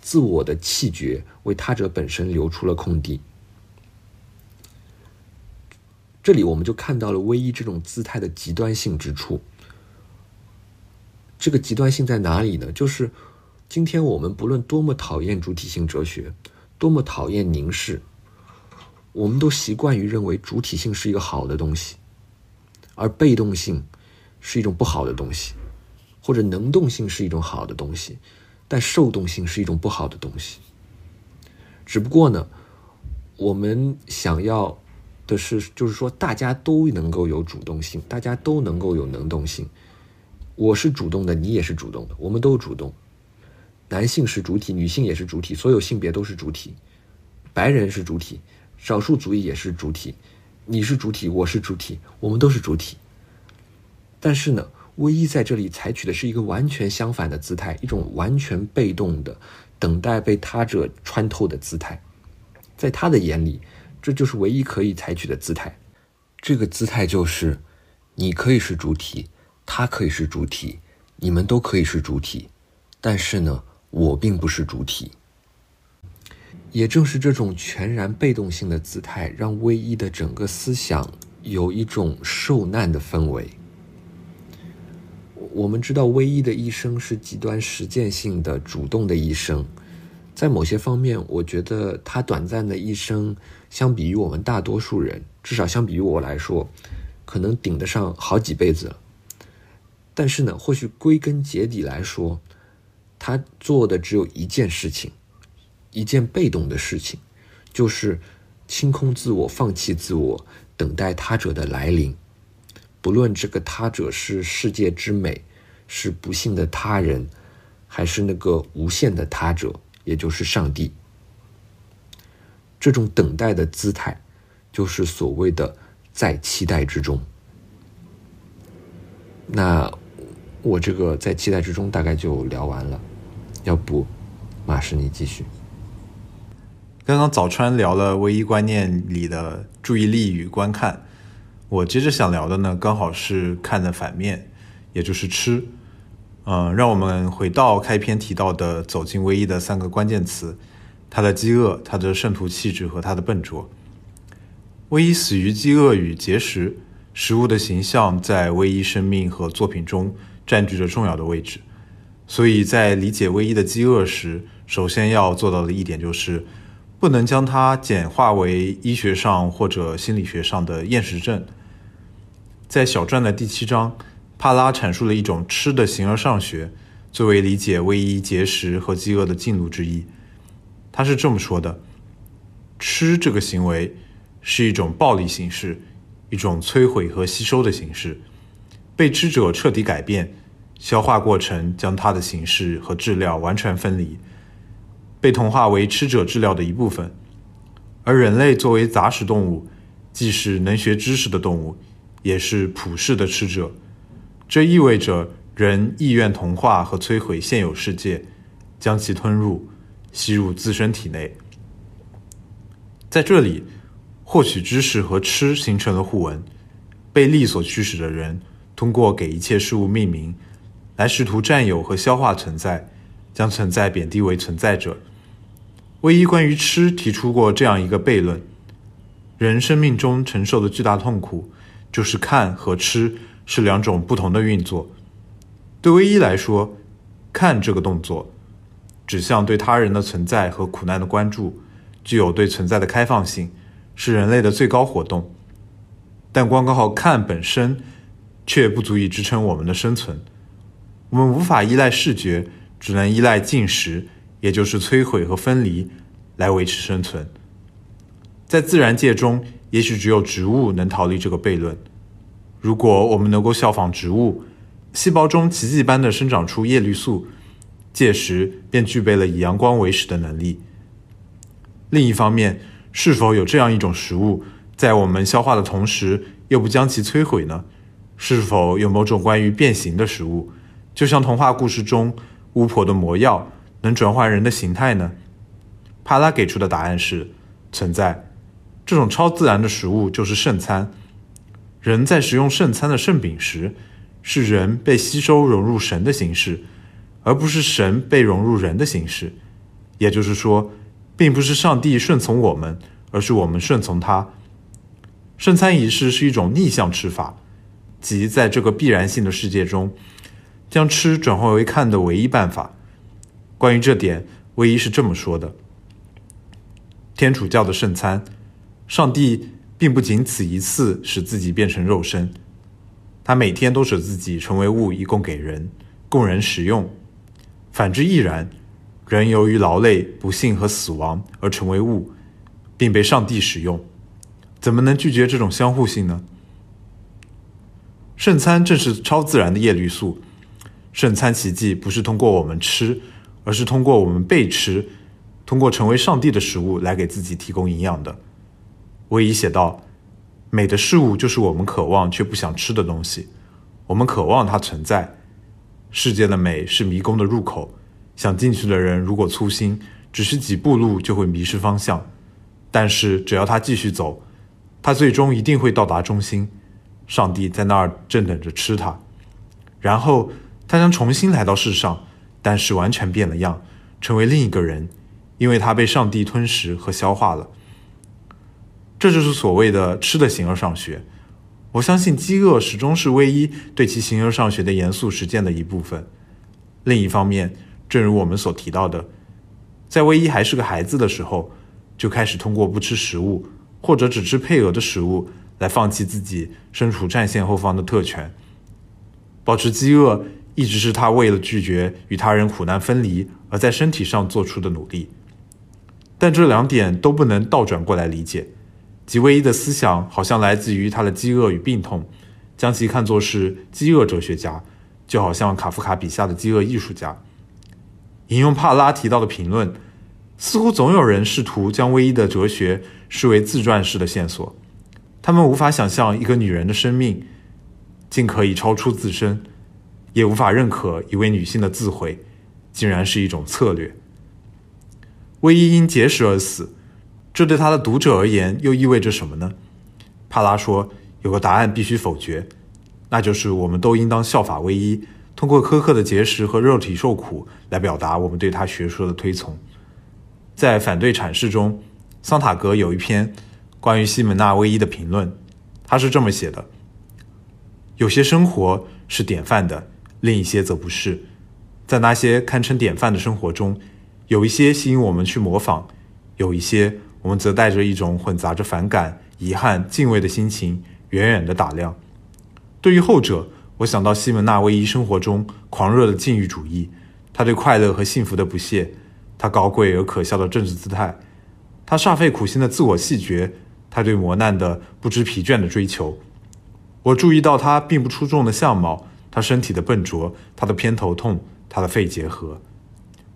自我的气绝为他者本身留出了空地。这里我们就看到了唯一这种姿态的极端性之处。这个极端性在哪里呢？就是今天我们不论多么讨厌主体性哲学，多么讨厌凝视，我们都习惯于认为主体性是一个好的东西，而被动性是一种不好的东西，或者能动性是一种好的东西。但受动性是一种不好的东西。只不过呢，我们想要的是，就是说，大家都能够有主动性，大家都能够有能动性。我是主动的，你也是主动的，我们都主动。男性是主体，女性也是主体，所有性别都是主体。白人是主体，少数族裔也是主体。你是主体，我是主体，我们都是主体。但是呢？唯一在这里采取的是一个完全相反的姿态，一种完全被动的等待被他者穿透的姿态。在他的眼里，这就是唯一可以采取的姿态。这个姿态就是：你可以是主体，他可以是主体，你们都可以是主体。但是呢，我并不是主体。也正是这种全然被动性的姿态，让唯一的整个思想有一种受难的氛围。我们知道，唯一的一生是极端实践性的、主动的一生。在某些方面，我觉得他短暂的一生，相比于我们大多数人，至少相比于我来说，可能顶得上好几辈子了。但是呢，或许归根结底来说，他做的只有一件事情，一件被动的事情，就是清空自我、放弃自我，等待他者的来临。不论这个他者是世界之美，是不幸的他人，还是那个无限的他者，也就是上帝，这种等待的姿态，就是所谓的在期待之中。那我这个在期待之中大概就聊完了，要不马士你继续。刚刚早川聊了唯一观念里的注意力与观看。我接着想聊的呢，刚好是看的反面，也就是吃。嗯，让我们回到开篇提到的走进唯一的三个关键词：他的饥饿、他的圣徒气质和他的笨拙。唯一死于饥饿与节食，食物的形象在唯一生命和作品中占据着重要的位置。所以在理解唯一的饥饿时，首先要做到的一点就是，不能将它简化为医学上或者心理学上的厌食症。在小传的第七章，帕拉阐述了一种吃的形而上学，作为理解唯一节食和饥饿的进路之一。他是这么说的：吃这个行为是一种暴力形式，一种摧毁和吸收的形式，被吃者彻底改变。消化过程将它的形式和质料完全分离，被同化为吃者质料的一部分。而人类作为杂食动物，既是能学知识的动物，也是普世的吃者。这意味着人意愿同化和摧毁现有世界，将其吞入、吸入自身体内。在这里，获取知识和吃形成了互文。被利所驱使的人，通过给一切事物命名。来试图占有和消化存在，将存在贬低为存在者。唯一关于吃提出过这样一个悖论：人生命中承受的巨大痛苦，就是看和吃是两种不同的运作。对唯一来说，看这个动作指向对他人的存在和苦难的关注，具有对存在的开放性，是人类的最高活动。但光靠看本身，却不足以支撑我们的生存。我们无法依赖视觉，只能依赖进食，也就是摧毁和分离，来维持生存。在自然界中，也许只有植物能逃离这个悖论。如果我们能够效仿植物，细胞中奇迹般的生长出叶绿素，届时便具备了以阳光为食的能力。另一方面，是否有这样一种食物，在我们消化的同时又不将其摧毁呢？是否有某种关于变形的食物？就像童话故事中巫婆的魔药能转换人的形态呢？帕拉给出的答案是存在。这种超自然的食物就是圣餐。人在食用圣餐的圣饼时，是人被吸收融入神的形式，而不是神被融入人的形式。也就是说，并不是上帝顺从我们，而是我们顺从他。圣餐仪式是一种逆向吃法，即在这个必然性的世界中。将吃转化为看的唯一办法。关于这点，唯一是这么说的：天主教的圣餐，上帝并不仅此一次使自己变成肉身，他每天都使自己成为物，以供给人，供人食用。反之亦然，人由于劳累、不幸和死亡而成为物，并被上帝使用，怎么能拒绝这种相互性呢？圣餐正是超自然的叶绿素。圣餐奇迹不是通过我们吃，而是通过我们被吃，通过成为上帝的食物来给自己提供营养的。威仪写道：“美的事物就是我们渴望却不想吃的东西，我们渴望它存在。世界的美是迷宫的入口，想进去的人如果粗心，只是几步路就会迷失方向。但是只要他继续走，他最终一定会到达中心。上帝在那儿正等着吃他，然后。”他将重新来到世上，但是完全变了样，成为另一个人，因为他被上帝吞食和消化了。这就是所谓的“吃的形而上学”。我相信饥饿始终是唯一对其形而上学的严肃实践的一部分。另一方面，正如我们所提到的，在唯一还是个孩子的时候，就开始通过不吃食物或者只吃配额的食物来放弃自己身处战线后方的特权，保持饥饿。一直是他为了拒绝与他人苦难分离而在身体上做出的努力，但这两点都不能倒转过来理解。即唯一的思想好像来自于他的饥饿与病痛，将其看作是饥饿哲学家，就好像卡夫卡笔下的饥饿艺术家。引用帕拉提到的评论，似乎总有人试图将唯一的哲学视为自传式的线索，他们无法想象一个女人的生命竟可以超出自身。也无法认可一位女性的自毁，竟然是一种策略。唯一因节食而死，这对他的读者而言又意味着什么呢？帕拉说，有个答案必须否决，那就是我们都应当效法唯一，通过苛刻的节食和肉体受苦来表达我们对他学说的推崇。在反对阐释中，桑塔格有一篇关于西门纳唯一的评论，他是这么写的：有些生活是典范的，另一些则不是。在那些堪称典范的生活中，有一些吸引我们去模仿，有一些我们则带着一种混杂着反感、遗憾、敬畏的心情，远远地打量。对于后者，我想到西门纳威伊生活中狂热的禁欲主义，他对快乐和幸福的不屑，他高贵而可笑的政治姿态，他煞费苦心的自我戏谑，他对磨难的不知疲倦的追求。我注意到他并不出众的相貌，他身体的笨拙，他的偏头痛。他的肺结核，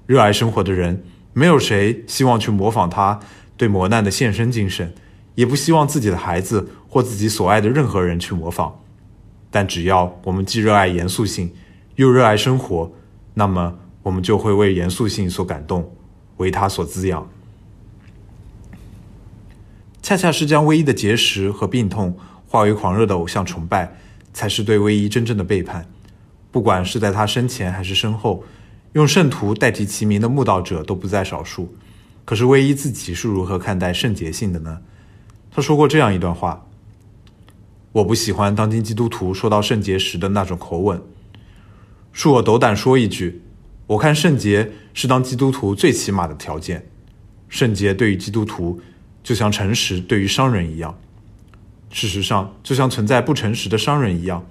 热爱生活的人，没有谁希望去模仿他对磨难的献身精神，也不希望自己的孩子或自己所爱的任何人去模仿。但只要我们既热爱严肃性，又热爱生活，那么我们就会为严肃性所感动，为他所滋养。恰恰是将唯一的结石和病痛化为狂热的偶像崇拜，才是对唯一真正的背叛。不管是在他身前还是身后，用圣徒代替其名的慕道者都不在少数。可是，唯一自己是如何看待圣洁性的呢？他说过这样一段话：“我不喜欢当今基督徒说到圣洁时的那种口吻。恕我斗胆说一句，我看圣洁是当基督徒最起码的条件。圣洁对于基督徒，就像诚实对于商人一样。事实上，就像存在不诚实的商人一样。”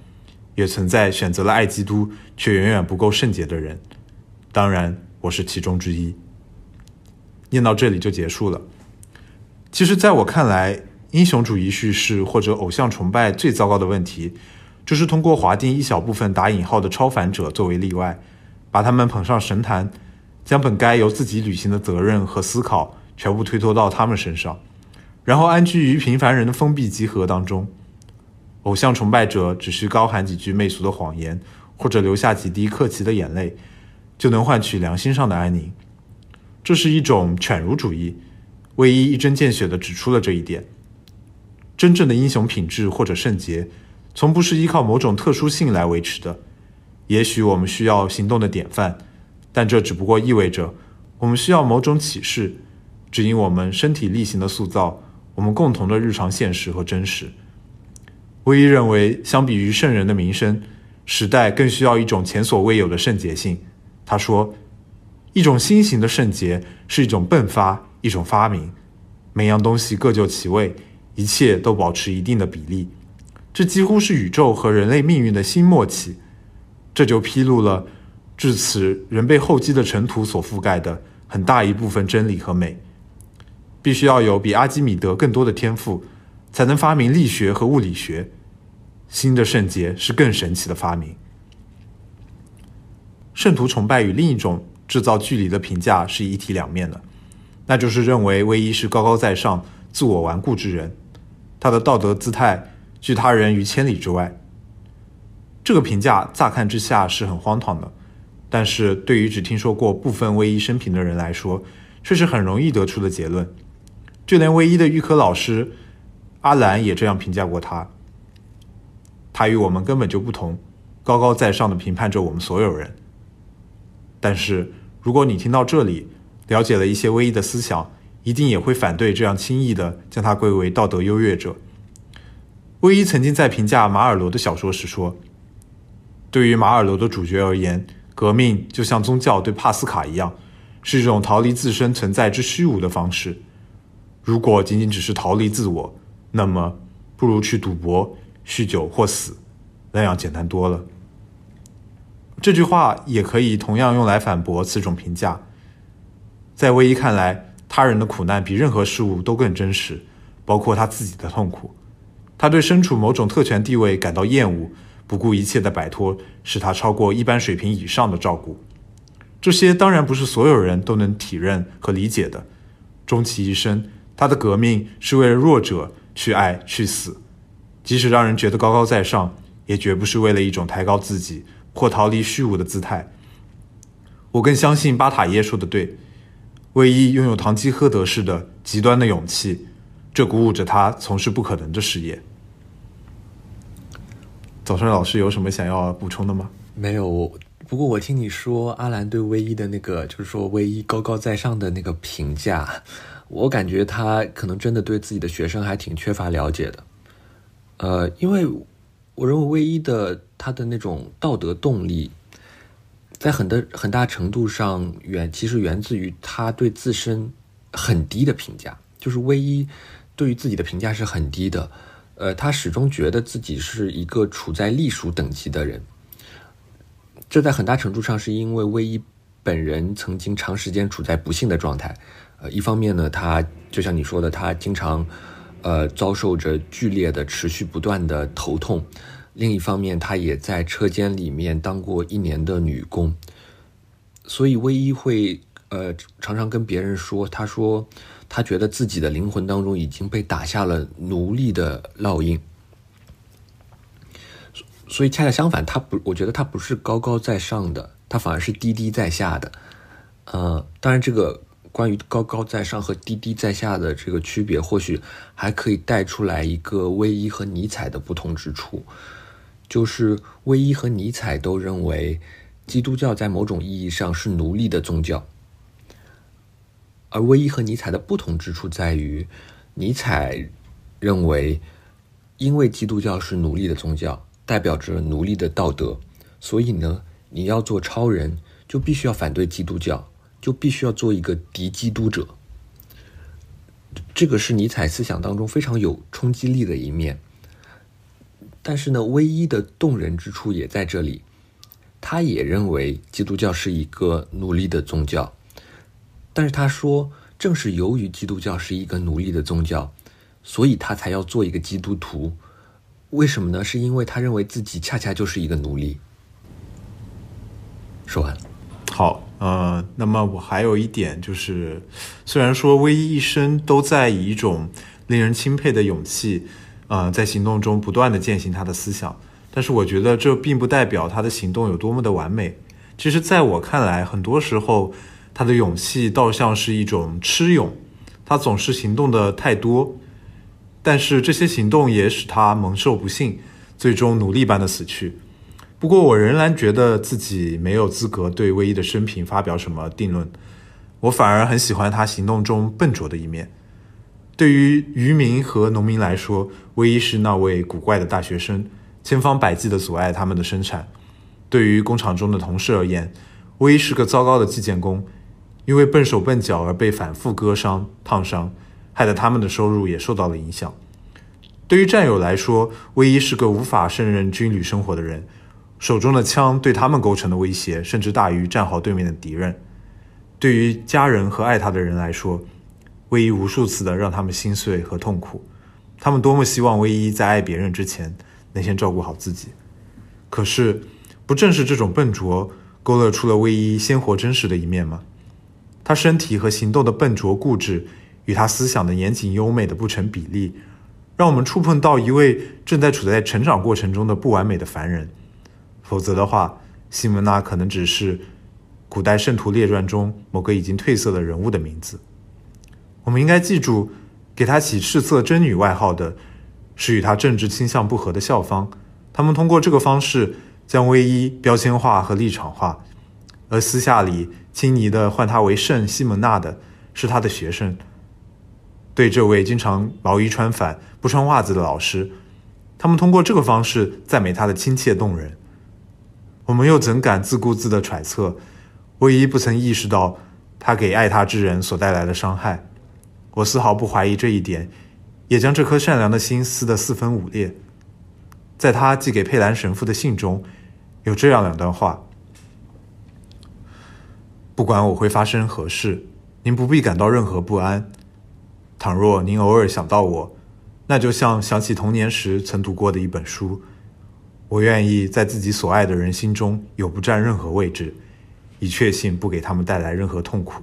也存在选择了爱基督却远远不够圣洁的人，当然我是其中之一。念到这里就结束了。其实，在我看来，英雄主义叙事或者偶像崇拜最糟糕的问题，就是通过划定一小部分打引号的超凡者作为例外，把他们捧上神坛，将本该由自己履行的责任和思考全部推脱到他们身上，然后安居于平凡人的封闭集合当中。偶像崇拜者只需高喊几句媚俗的谎言，或者流下几滴客气的眼泪，就能换取良心上的安宁。这是一种犬儒主义。卫一一针见血地指出了这一点。真正的英雄品质或者圣洁，从不是依靠某种特殊性来维持的。也许我们需要行动的典范，但这只不过意味着我们需要某种启示，指引我们身体力行的塑造我们共同的日常现实和真实。威一认为，相比于圣人的名声，时代更需要一种前所未有的圣洁性。他说：“一种新型的圣洁是一种迸发，一种发明，每样东西各就其位，一切都保持一定的比例。这几乎是宇宙和人类命运的新默契。这就披露了至此人被厚积的尘土所覆盖的很大一部分真理和美。必须要有比阿基米德更多的天赋。”才能发明力学和物理学。新的圣洁是更神奇的发明。圣徒崇拜与另一种制造距离的评价是一体两面的，那就是认为唯一是高高在上、自我顽固之人，他的道德姿态拒他人于千里之外。这个评价乍看之下是很荒唐的，但是对于只听说过部分唯一生平的人来说，却是很容易得出的结论。就连唯一的预科老师。阿兰也这样评价过他。他与我们根本就不同，高高在上的评判着我们所有人。但是，如果你听到这里，了解了一些唯一的思想，一定也会反对这样轻易的将他归为道德优越者。唯一曾经在评价马尔罗的小说时说：“对于马尔罗的主角而言，革命就像宗教对帕斯卡一样，是一种逃离自身存在之虚无的方式。如果仅仅只是逃离自我。”那么，不如去赌博、酗酒或死，那样简单多了。这句话也可以同样用来反驳此种评价。在唯一看来，他人的苦难比任何事物都更真实，包括他自己的痛苦。他对身处某种特权地位感到厌恶，不顾一切的摆脱使他超过一般水平以上的照顾。这些当然不是所有人都能体认和理解的。终其一生，他的革命是为了弱者。去爱，去死，即使让人觉得高高在上，也绝不是为了一种抬高自己或逃离虚无的姿态。我更相信巴塔耶说的对，唯一拥有堂吉诃德式的极端的勇气，这鼓舞着他从事不可能的事业。早川老师有什么想要补充的吗？没有，不过我听你说阿兰对唯一的那个，就是说唯一高高在上的那个评价。我感觉他可能真的对自己的学生还挺缺乏了解的，呃，因为我认为唯一的他的那种道德动力，在很大很大程度上源其实源自于他对自身很低的评价，就是唯一对于自己的评价是很低的。呃，他始终觉得自己是一个处在隶属等级的人，这在很大程度上是因为唯一本人曾经长时间处在不幸的状态。呃，一方面呢，他就像你说的，他经常呃遭受着剧烈的、持续不断的头痛；另一方面，他也在车间里面当过一年的女工，所以唯一会呃常常跟别人说，他说。他觉得自己的灵魂当中已经被打下了奴隶的烙印，所以恰恰相反，他不，我觉得他不是高高在上的，他反而是低低在下的。呃，当然，这个关于高高在上和低低在下的这个区别，或许还可以带出来一个威伊和尼采的不同之处，就是威伊和尼采都认为基督教在某种意义上是奴隶的宗教。而唯一和尼采的不同之处在于，尼采认为，因为基督教是奴隶的宗教，代表着奴隶的道德，所以呢，你要做超人，就必须要反对基督教，就必须要做一个敌基督者。这个是尼采思想当中非常有冲击力的一面。但是呢，唯一的动人之处也在这里，他也认为基督教是一个奴隶的宗教。但是他说，正是由于基督教是一个奴隶的宗教，所以他才要做一个基督徒。为什么呢？是因为他认为自己恰恰就是一个奴隶。说完了。好，呃，那么我还有一点就是，虽然说威一一生都在以一种令人钦佩的勇气，呃，在行动中不断的践行他的思想，但是我觉得这并不代表他的行动有多么的完美。其实，在我看来，很多时候。他的勇气倒像是一种痴勇，他总是行动的太多，但是这些行动也使他蒙受不幸，最终奴隶般的死去。不过，我仍然觉得自己没有资格对唯一的生平发表什么定论。我反而很喜欢他行动中笨拙的一面。对于渔民和农民来说，唯一是那位古怪的大学生，千方百计地阻碍他们的生产；对于工厂中的同事而言，唯一是个糟糕的计件工。因为笨手笨脚而被反复割伤、烫伤，害得他们的收入也受到了影响。对于战友来说，唯一是个无法胜任军旅生活的人，手中的枪对他们构成的威胁甚至大于战壕对面的敌人。对于家人和爱他的人来说，唯一无数次的让他们心碎和痛苦。他们多么希望唯一在爱别人之前能先照顾好自己。可是，不正是这种笨拙勾勒出了唯一鲜活真实的一面吗？他身体和行动的笨拙固执，与他思想的严谨优美的不成比例，让我们触碰到一位正在处在成长过程中的不完美的凡人。否则的话，西蒙娜可能只是古代圣徒列传中某个已经褪色的人物的名字。我们应该记住，给他起赤色真女外号的，是与他政治倾向不合的校方。他们通过这个方式将唯一标签化和立场化，而私下里。亲昵的唤他为圣西蒙娜的是他的学生。对这位经常毛衣穿反、不穿袜子的老师，他们通过这个方式赞美他的亲切动人。我们又怎敢自顾自的揣测，唯一不曾意识到他给爱他之人所带来的伤害？我丝毫不怀疑这一点，也将这颗善良的心撕得四分五裂。在他寄给佩兰神父的信中，有这样两段话。不管我会发生何事，您不必感到任何不安。倘若您偶尔想到我，那就像想起童年时曾读过的一本书。我愿意在自己所爱的人心中有不占任何位置，以确信不给他们带来任何痛苦。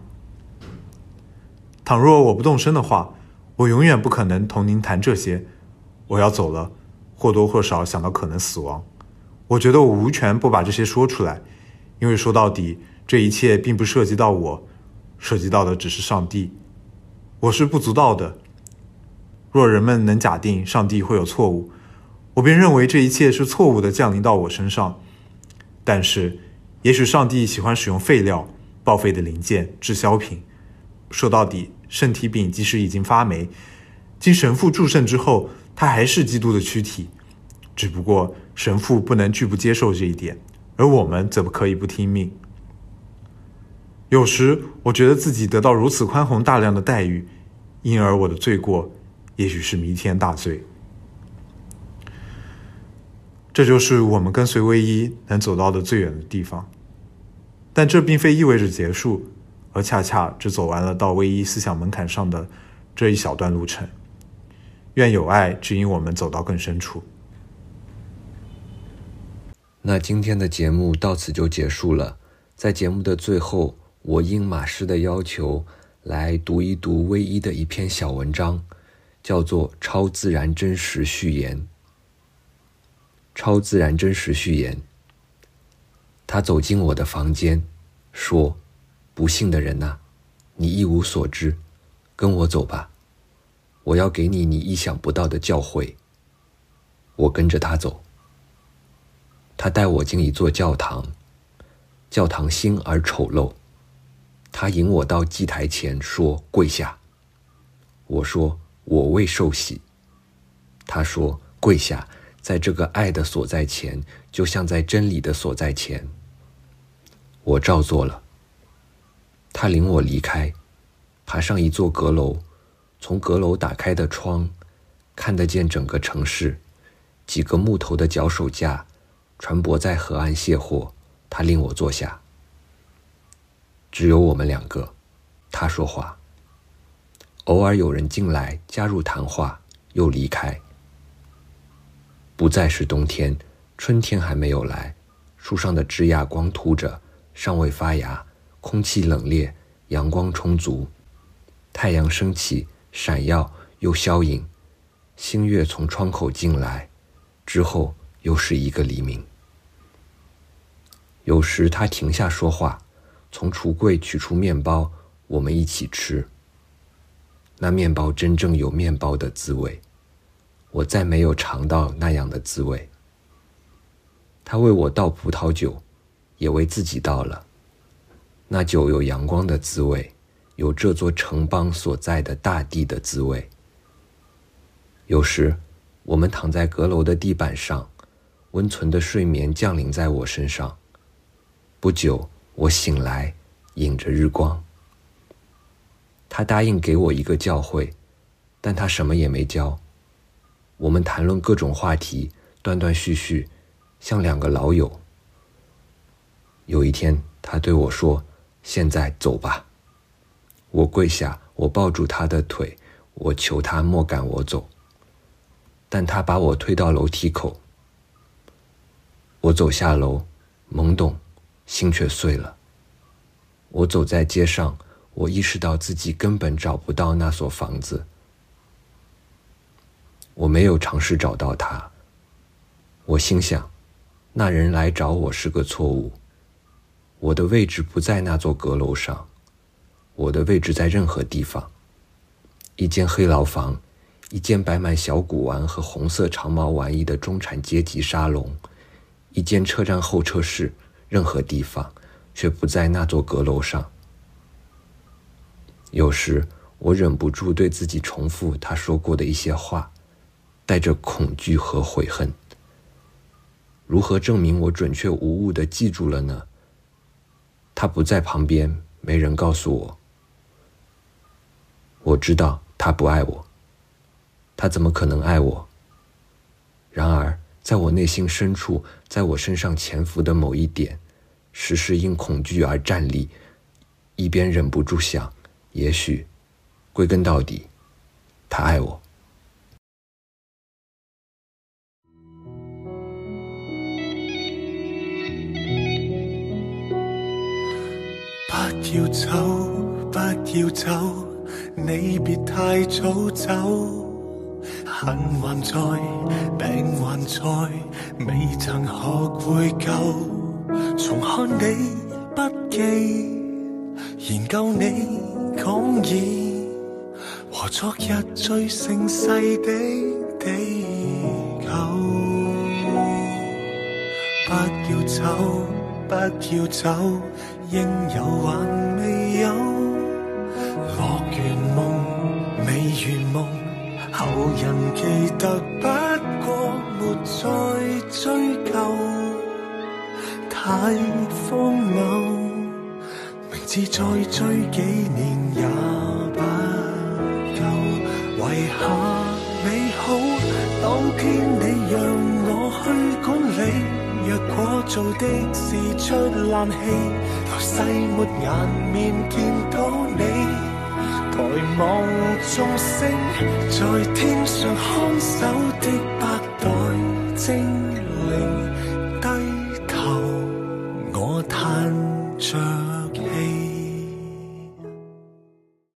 倘若我不动身的话，我永远不可能同您谈这些。我要走了，或多或少想到可能死亡。我觉得我无权不把这些说出来，因为说到底。这一切并不涉及到我，涉及到的只是上帝。我是不足道的。若人们能假定上帝会有错误，我便认为这一切是错误的降临到我身上。但是，也许上帝喜欢使用废料、报废的零件、滞销品。说到底，圣体饼即使已经发霉，经神父祝圣之后，它还是基督的躯体。只不过神父不能拒不接受这一点，而我们则不可以不听命。有时我觉得自己得到如此宽宏大量的待遇，因而我的罪过也许是弥天大罪。这就是我们跟随唯一能走到的最远的地方，但这并非意味着结束，而恰恰只走完了到唯一思想门槛上的这一小段路程。愿有爱指引我们走到更深处。那今天的节目到此就结束了，在节目的最后。我应马师的要求来读一读唯一的一篇小文章，叫做《超自然真实序言》。超自然真实序言。他走进我的房间，说：“不幸的人呐，你一无所知，跟我走吧，我要给你你意想不到的教诲。”我跟着他走。他带我进一座教堂，教堂新而丑陋。他引我到祭台前，说：“跪下。”我说：“我未受洗。”他说：“跪下，在这个爱的所在前，就像在真理的所在前。”我照做了。他领我离开，爬上一座阁楼，从阁楼打开的窗，看得见整个城市，几个木头的脚手架，船舶在河岸卸货。他令我坐下。只有我们两个，他说话。偶尔有人进来加入谈话，又离开。不再是冬天，春天还没有来，树上的枝桠光秃着，尚未发芽，空气冷冽，阳光充足，太阳升起，闪耀又消隐，星月从窗口进来，之后又是一个黎明。有时他停下说话。从橱柜取出面包，我们一起吃。那面包真正有面包的滋味，我再没有尝到那样的滋味。他为我倒葡萄酒，也为自己倒了。那酒有阳光的滋味，有这座城邦所在的大地的滋味。有时，我们躺在阁楼的地板上，温存的睡眠降临在我身上。不久。我醒来，迎着日光。他答应给我一个教诲，但他什么也没教。我们谈论各种话题，断断续续，像两个老友。有一天，他对我说：“现在走吧。”我跪下，我抱住他的腿，我求他莫赶我走。但他把我推到楼梯口。我走下楼，懵懂。心却碎了。我走在街上，我意识到自己根本找不到那所房子。我没有尝试找到他。我心想，那人来找我是个错误。我的位置不在那座阁楼上，我的位置在任何地方。一间黑牢房，一间摆满小古玩和红色长毛玩意的中产阶级沙龙，一间车站候车室。任何地方，却不在那座阁楼上。有时，我忍不住对自己重复他说过的一些话，带着恐惧和悔恨。如何证明我准确无误的记住了呢？他不在旁边，没人告诉我。我知道他不爱我，他怎么可能爱我？然而，在我内心深处，在我身上潜伏的某一点。时时因恐惧而站立，一边忍不住想：也许，归根到底，他爱我。要走，不要走，你别太早走。恨还在，病还在，未曾学会救。重看你笔记，研究你讲义，和昨日最盛世的地球。不要走，不要走，应有还未有乐园梦未圆梦后人记得不过没再追究。太荒谬明知再追几年也不够。遗下美好当天你让我去管理若果做的是出冷气来世没颜面见到你。抬望众星，在天上看守的百代精。